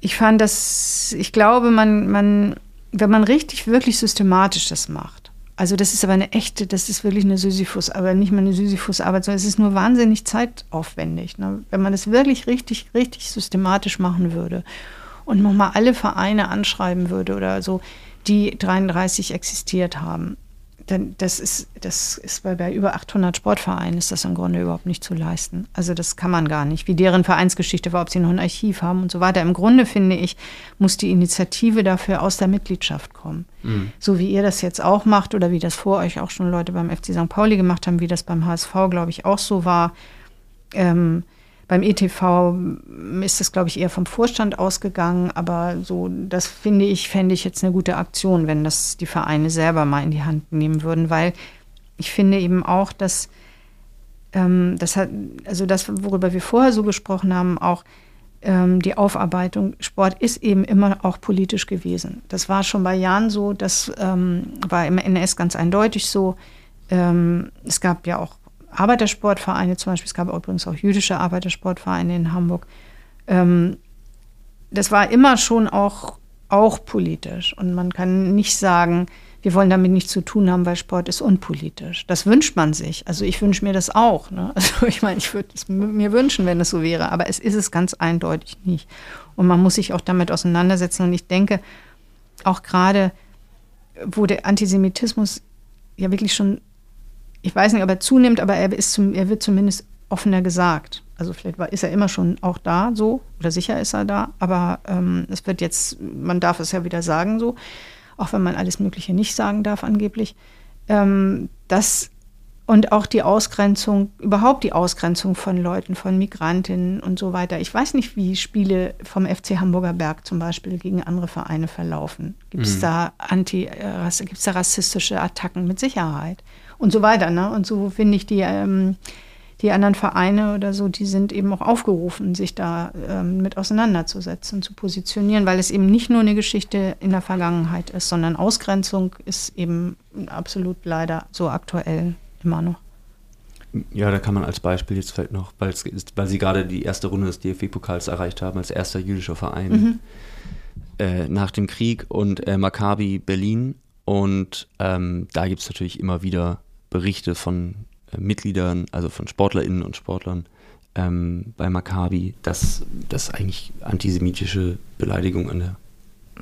ich fand das, ich glaube, man, man, wenn man richtig, wirklich systematisch das macht, also das ist aber eine echte, das ist wirklich eine Sisyphus, aber nicht mal eine Sisyphus-Arbeit, sondern es ist nur wahnsinnig zeitaufwendig. Ne? Wenn man das wirklich richtig, richtig systematisch machen würde und nochmal alle Vereine anschreiben würde oder so, die 33 existiert haben, dann das ist, das ist bei, bei über 800 Sportvereinen ist das im Grunde überhaupt nicht zu leisten. Also das kann man gar nicht. Wie deren Vereinsgeschichte war, ob sie noch ein Archiv haben und so weiter. Im Grunde finde ich, muss die Initiative dafür aus der Mitgliedschaft kommen. So wie ihr das jetzt auch macht oder wie das vor euch auch schon Leute beim FC St. Pauli gemacht haben, wie das beim HSV, glaube ich, auch so war. Ähm, beim ETV ist das, glaube ich, eher vom Vorstand ausgegangen, aber so, das finde ich, fände ich jetzt eine gute Aktion, wenn das die Vereine selber mal in die Hand nehmen würden, weil ich finde eben auch, dass ähm, das hat, also das, worüber wir vorher so gesprochen haben, auch ähm, die Aufarbeitung, Sport ist eben immer auch politisch gewesen. Das war schon bei Jahren so, das ähm, war im NS ganz eindeutig so. Ähm, es gab ja auch Arbeitersportvereine zum Beispiel, es gab übrigens auch jüdische Arbeitersportvereine in Hamburg. Ähm, das war immer schon auch, auch politisch. Und man kann nicht sagen, wir wollen damit nichts zu tun haben, weil Sport ist unpolitisch. Das wünscht man sich. Also ich wünsche mir das auch. Ne? (laughs) Also ich meine, ich würde es mir wünschen, wenn es so wäre, aber es ist es ganz eindeutig nicht. Und man muss sich auch damit auseinandersetzen. Und ich denke, auch gerade, wo der Antisemitismus ja wirklich schon, ich weiß nicht, ob er zunimmt, aber er, ist zum, er wird zumindest offener gesagt. Also vielleicht war, ist er immer schon auch da so, oder sicher ist er da, aber ähm, es wird jetzt, man darf es ja wieder sagen so, auch wenn man alles Mögliche nicht sagen darf angeblich. Ähm, das und auch die Ausgrenzung, überhaupt die Ausgrenzung von Leuten, von Migrantinnen und so weiter. Ich weiß nicht, wie Spiele vom FC Hamburger Berg zum Beispiel gegen andere Vereine verlaufen. Gibt es da anti, äh, gibt's da rassistische Attacken mit Sicherheit und so weiter. Ne? Und so finde ich die, ähm, die anderen Vereine oder so, die sind eben auch aufgerufen, sich da ähm, mit auseinanderzusetzen, zu positionieren, weil es eben nicht nur eine Geschichte in der Vergangenheit ist, sondern Ausgrenzung ist eben absolut leider so aktuell immer noch. Ja, da kann man als Beispiel jetzt vielleicht noch, weil, weil sie gerade die erste Runde des DFB-Pokals erreicht haben, als erster jüdischer Verein äh, nach dem Krieg und äh, Maccabi Berlin. Und ähm, da gibt es natürlich immer wieder Berichte von äh, Mitgliedern, also von SportlerInnen und Sportlern ähm, bei Maccabi, dass das eigentlich antisemitische Beleidigungen an der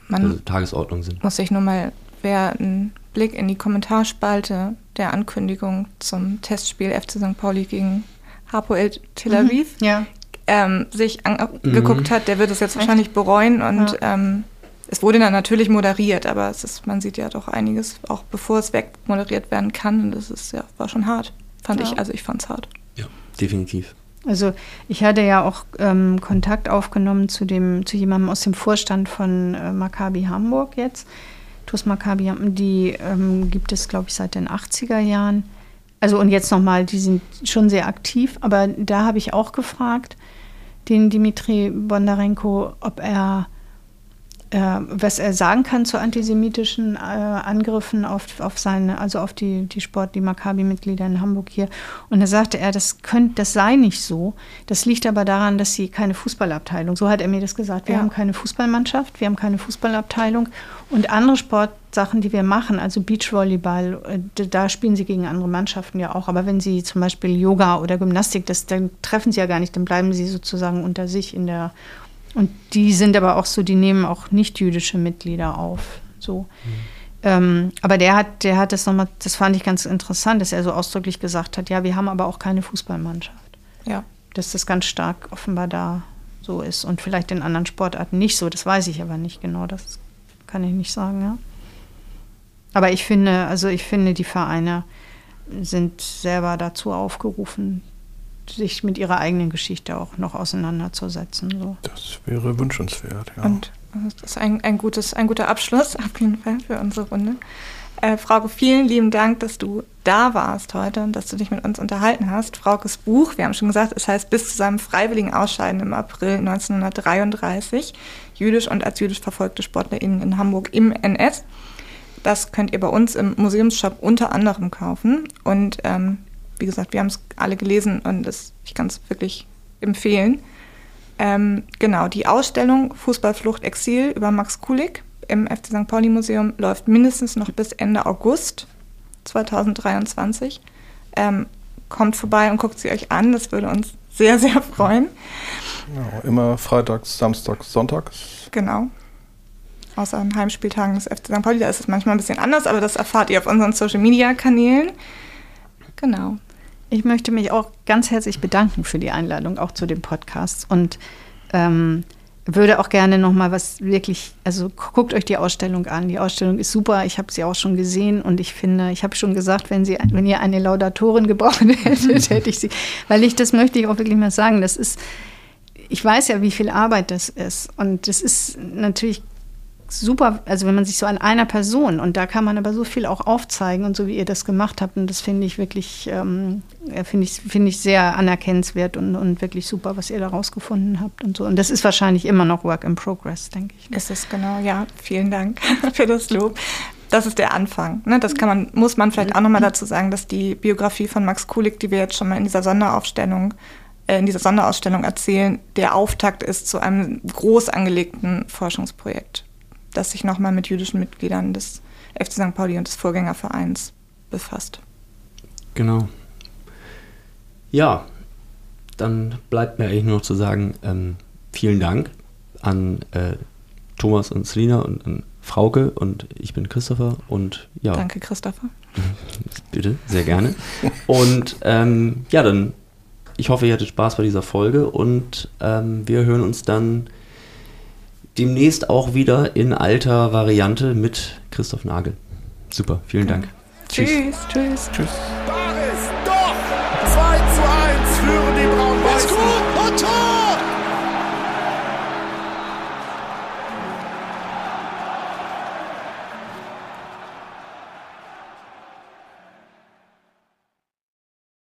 Man also Tagesordnung sind. muss sich nur mal, wer einen Blick in die Kommentarspalte der Ankündigung zum Testspiel FC St. Pauli gegen Hapoel Tel Aviv Ja. ähm, sich angeguckt hat, der wird es jetzt wahrscheinlich bereuen und Ja. ähm, es wurde dann natürlich moderiert, aber es ist, man sieht ja doch einiges, auch bevor es wegmoderiert werden kann und das ist ja, war schon hart, fand Ja. ich, also ich fand's hart. Ja, definitiv. Also ich hatte ja auch ähm, Kontakt aufgenommen zu dem zu jemandem aus dem Vorstand von äh, Maccabi Hamburg jetzt. TuS Maccabi, die ähm, gibt es, glaube ich, seit den 80er Jahren. Also und jetzt nochmal, die sind schon sehr aktiv, aber da habe ich auch gefragt, den Dimitri Bondarenko, ob er was er sagen kann zu antisemitischen äh, Angriffen auf, auf seine, also auf die, die Sport, die Maccabi-Mitglieder in Hamburg hier. Und da sagte er, das könnte, das sei nicht so. Das liegt aber daran, dass sie keine Fußballabteilung, so hat er mir das gesagt, wir Ja. haben keine Fußballmannschaft, wir haben keine Fußballabteilung und andere Sportsachen, die wir machen, also Beachvolleyball, äh, da spielen sie gegen andere Mannschaften ja auch. Aber wenn sie zum Beispiel Yoga oder Gymnastik, das, dann treffen sie ja gar nicht, dann bleiben sie sozusagen unter sich in der und die sind aber auch so, die nehmen auch nicht-jüdische Mitglieder auf. So. Ähm, aber der hat, der hat das nochmal, das fand ich ganz interessant, dass er so ausdrücklich gesagt hat, ja, wir haben aber auch keine Fußballmannschaft. Ja. Dass das ganz stark offenbar da so ist. Und vielleicht in anderen Sportarten nicht so, das weiß ich aber nicht genau, das kann ich nicht sagen, ja. Aber ich finde, also ich finde, die Vereine sind selber dazu aufgerufen, sich mit ihrer eigenen Geschichte auch noch auseinanderzusetzen. So. Das wäre wünschenswert, ja. Und das ist ein, ein, gutes, ein guter Abschluss auf jeden Fall für unsere Runde. Äh, Frauke, vielen lieben Dank, dass du da warst heute und dass du dich mit uns unterhalten hast. Fraukes Buch, wir haben schon gesagt, es heißt bis zu seinem freiwilligen Ausscheiden im April 1933, jüdisch und als jüdisch verfolgte SportlerInnen in Hamburg im NS. Das könnt ihr bei uns im Museumsshop unter anderem kaufen. Und ähm, wie gesagt, wir haben es alle gelesen und das, ich kann es wirklich empfehlen. Ähm, genau, die Ausstellung Fußballflucht Exil über Max Kulik im FC St. Pauli Museum läuft mindestens noch bis Ende August 2023. Ähm, kommt vorbei und guckt sie euch an, das würde uns sehr, sehr freuen. Genau, immer freitags, samstags, sonntags. Genau. Außer an Heimspieltagen des FC St. Pauli, da ist es manchmal ein bisschen anders, aber das erfahrt ihr auf unseren Social Media Kanälen. Genau. Ich möchte mich auch ganz herzlich bedanken für die Einladung, auch zu dem Podcast. Und ähm, würde auch gerne noch mal was wirklich, also guckt euch die Ausstellung an. Die Ausstellung ist super. Ich habe sie auch schon gesehen und ich finde, ich habe schon gesagt, wenn sie, wenn ihr eine Laudatorin gebraucht (laughs) hättet, hätte ich sie, weil ich das möchte ich auch wirklich mal sagen. Das ist, ich weiß ja, wie viel Arbeit das ist und das ist natürlich super, also wenn man sich so an einer Person und da kann man aber so viel auch aufzeigen und so wie ihr das gemacht habt und das finde ich wirklich, ähm, finde ich, finde ich sehr anerkennenswert und, und wirklich super, was ihr da rausgefunden habt und so. Und das ist wahrscheinlich immer noch Work in Progress, denke ich. Ist es genau, ja. Vielen Dank (laughs) für das Lob. Das ist der Anfang. Ne? Das kann man, muss man vielleicht auch nochmal dazu sagen, dass die Biografie von Max Kulik, die wir jetzt schon mal in dieser Sonderaufstellung äh, in dieser Sonderausstellung erzählen, der Auftakt ist zu einem groß angelegten Forschungsprojekt das sich nochmal mit jüdischen Mitgliedern des FC St. Pauli und des Vorgängervereins befasst. Genau. Ja, dann bleibt mir eigentlich nur noch zu sagen, ähm, vielen Dank an äh, Thomas und Selina und an Frauke und ich bin Christopher und ja. Danke, Christopher. (laughs) Bitte, sehr gerne. Und ähm, ja, dann, ich hoffe, ihr hattet Spaß bei dieser Folge und ähm, wir hören uns dann demnächst auch wieder in alter Variante mit Christoph Nagel. Super, vielen Dank. Tschüss. Tschüss. Tschüss.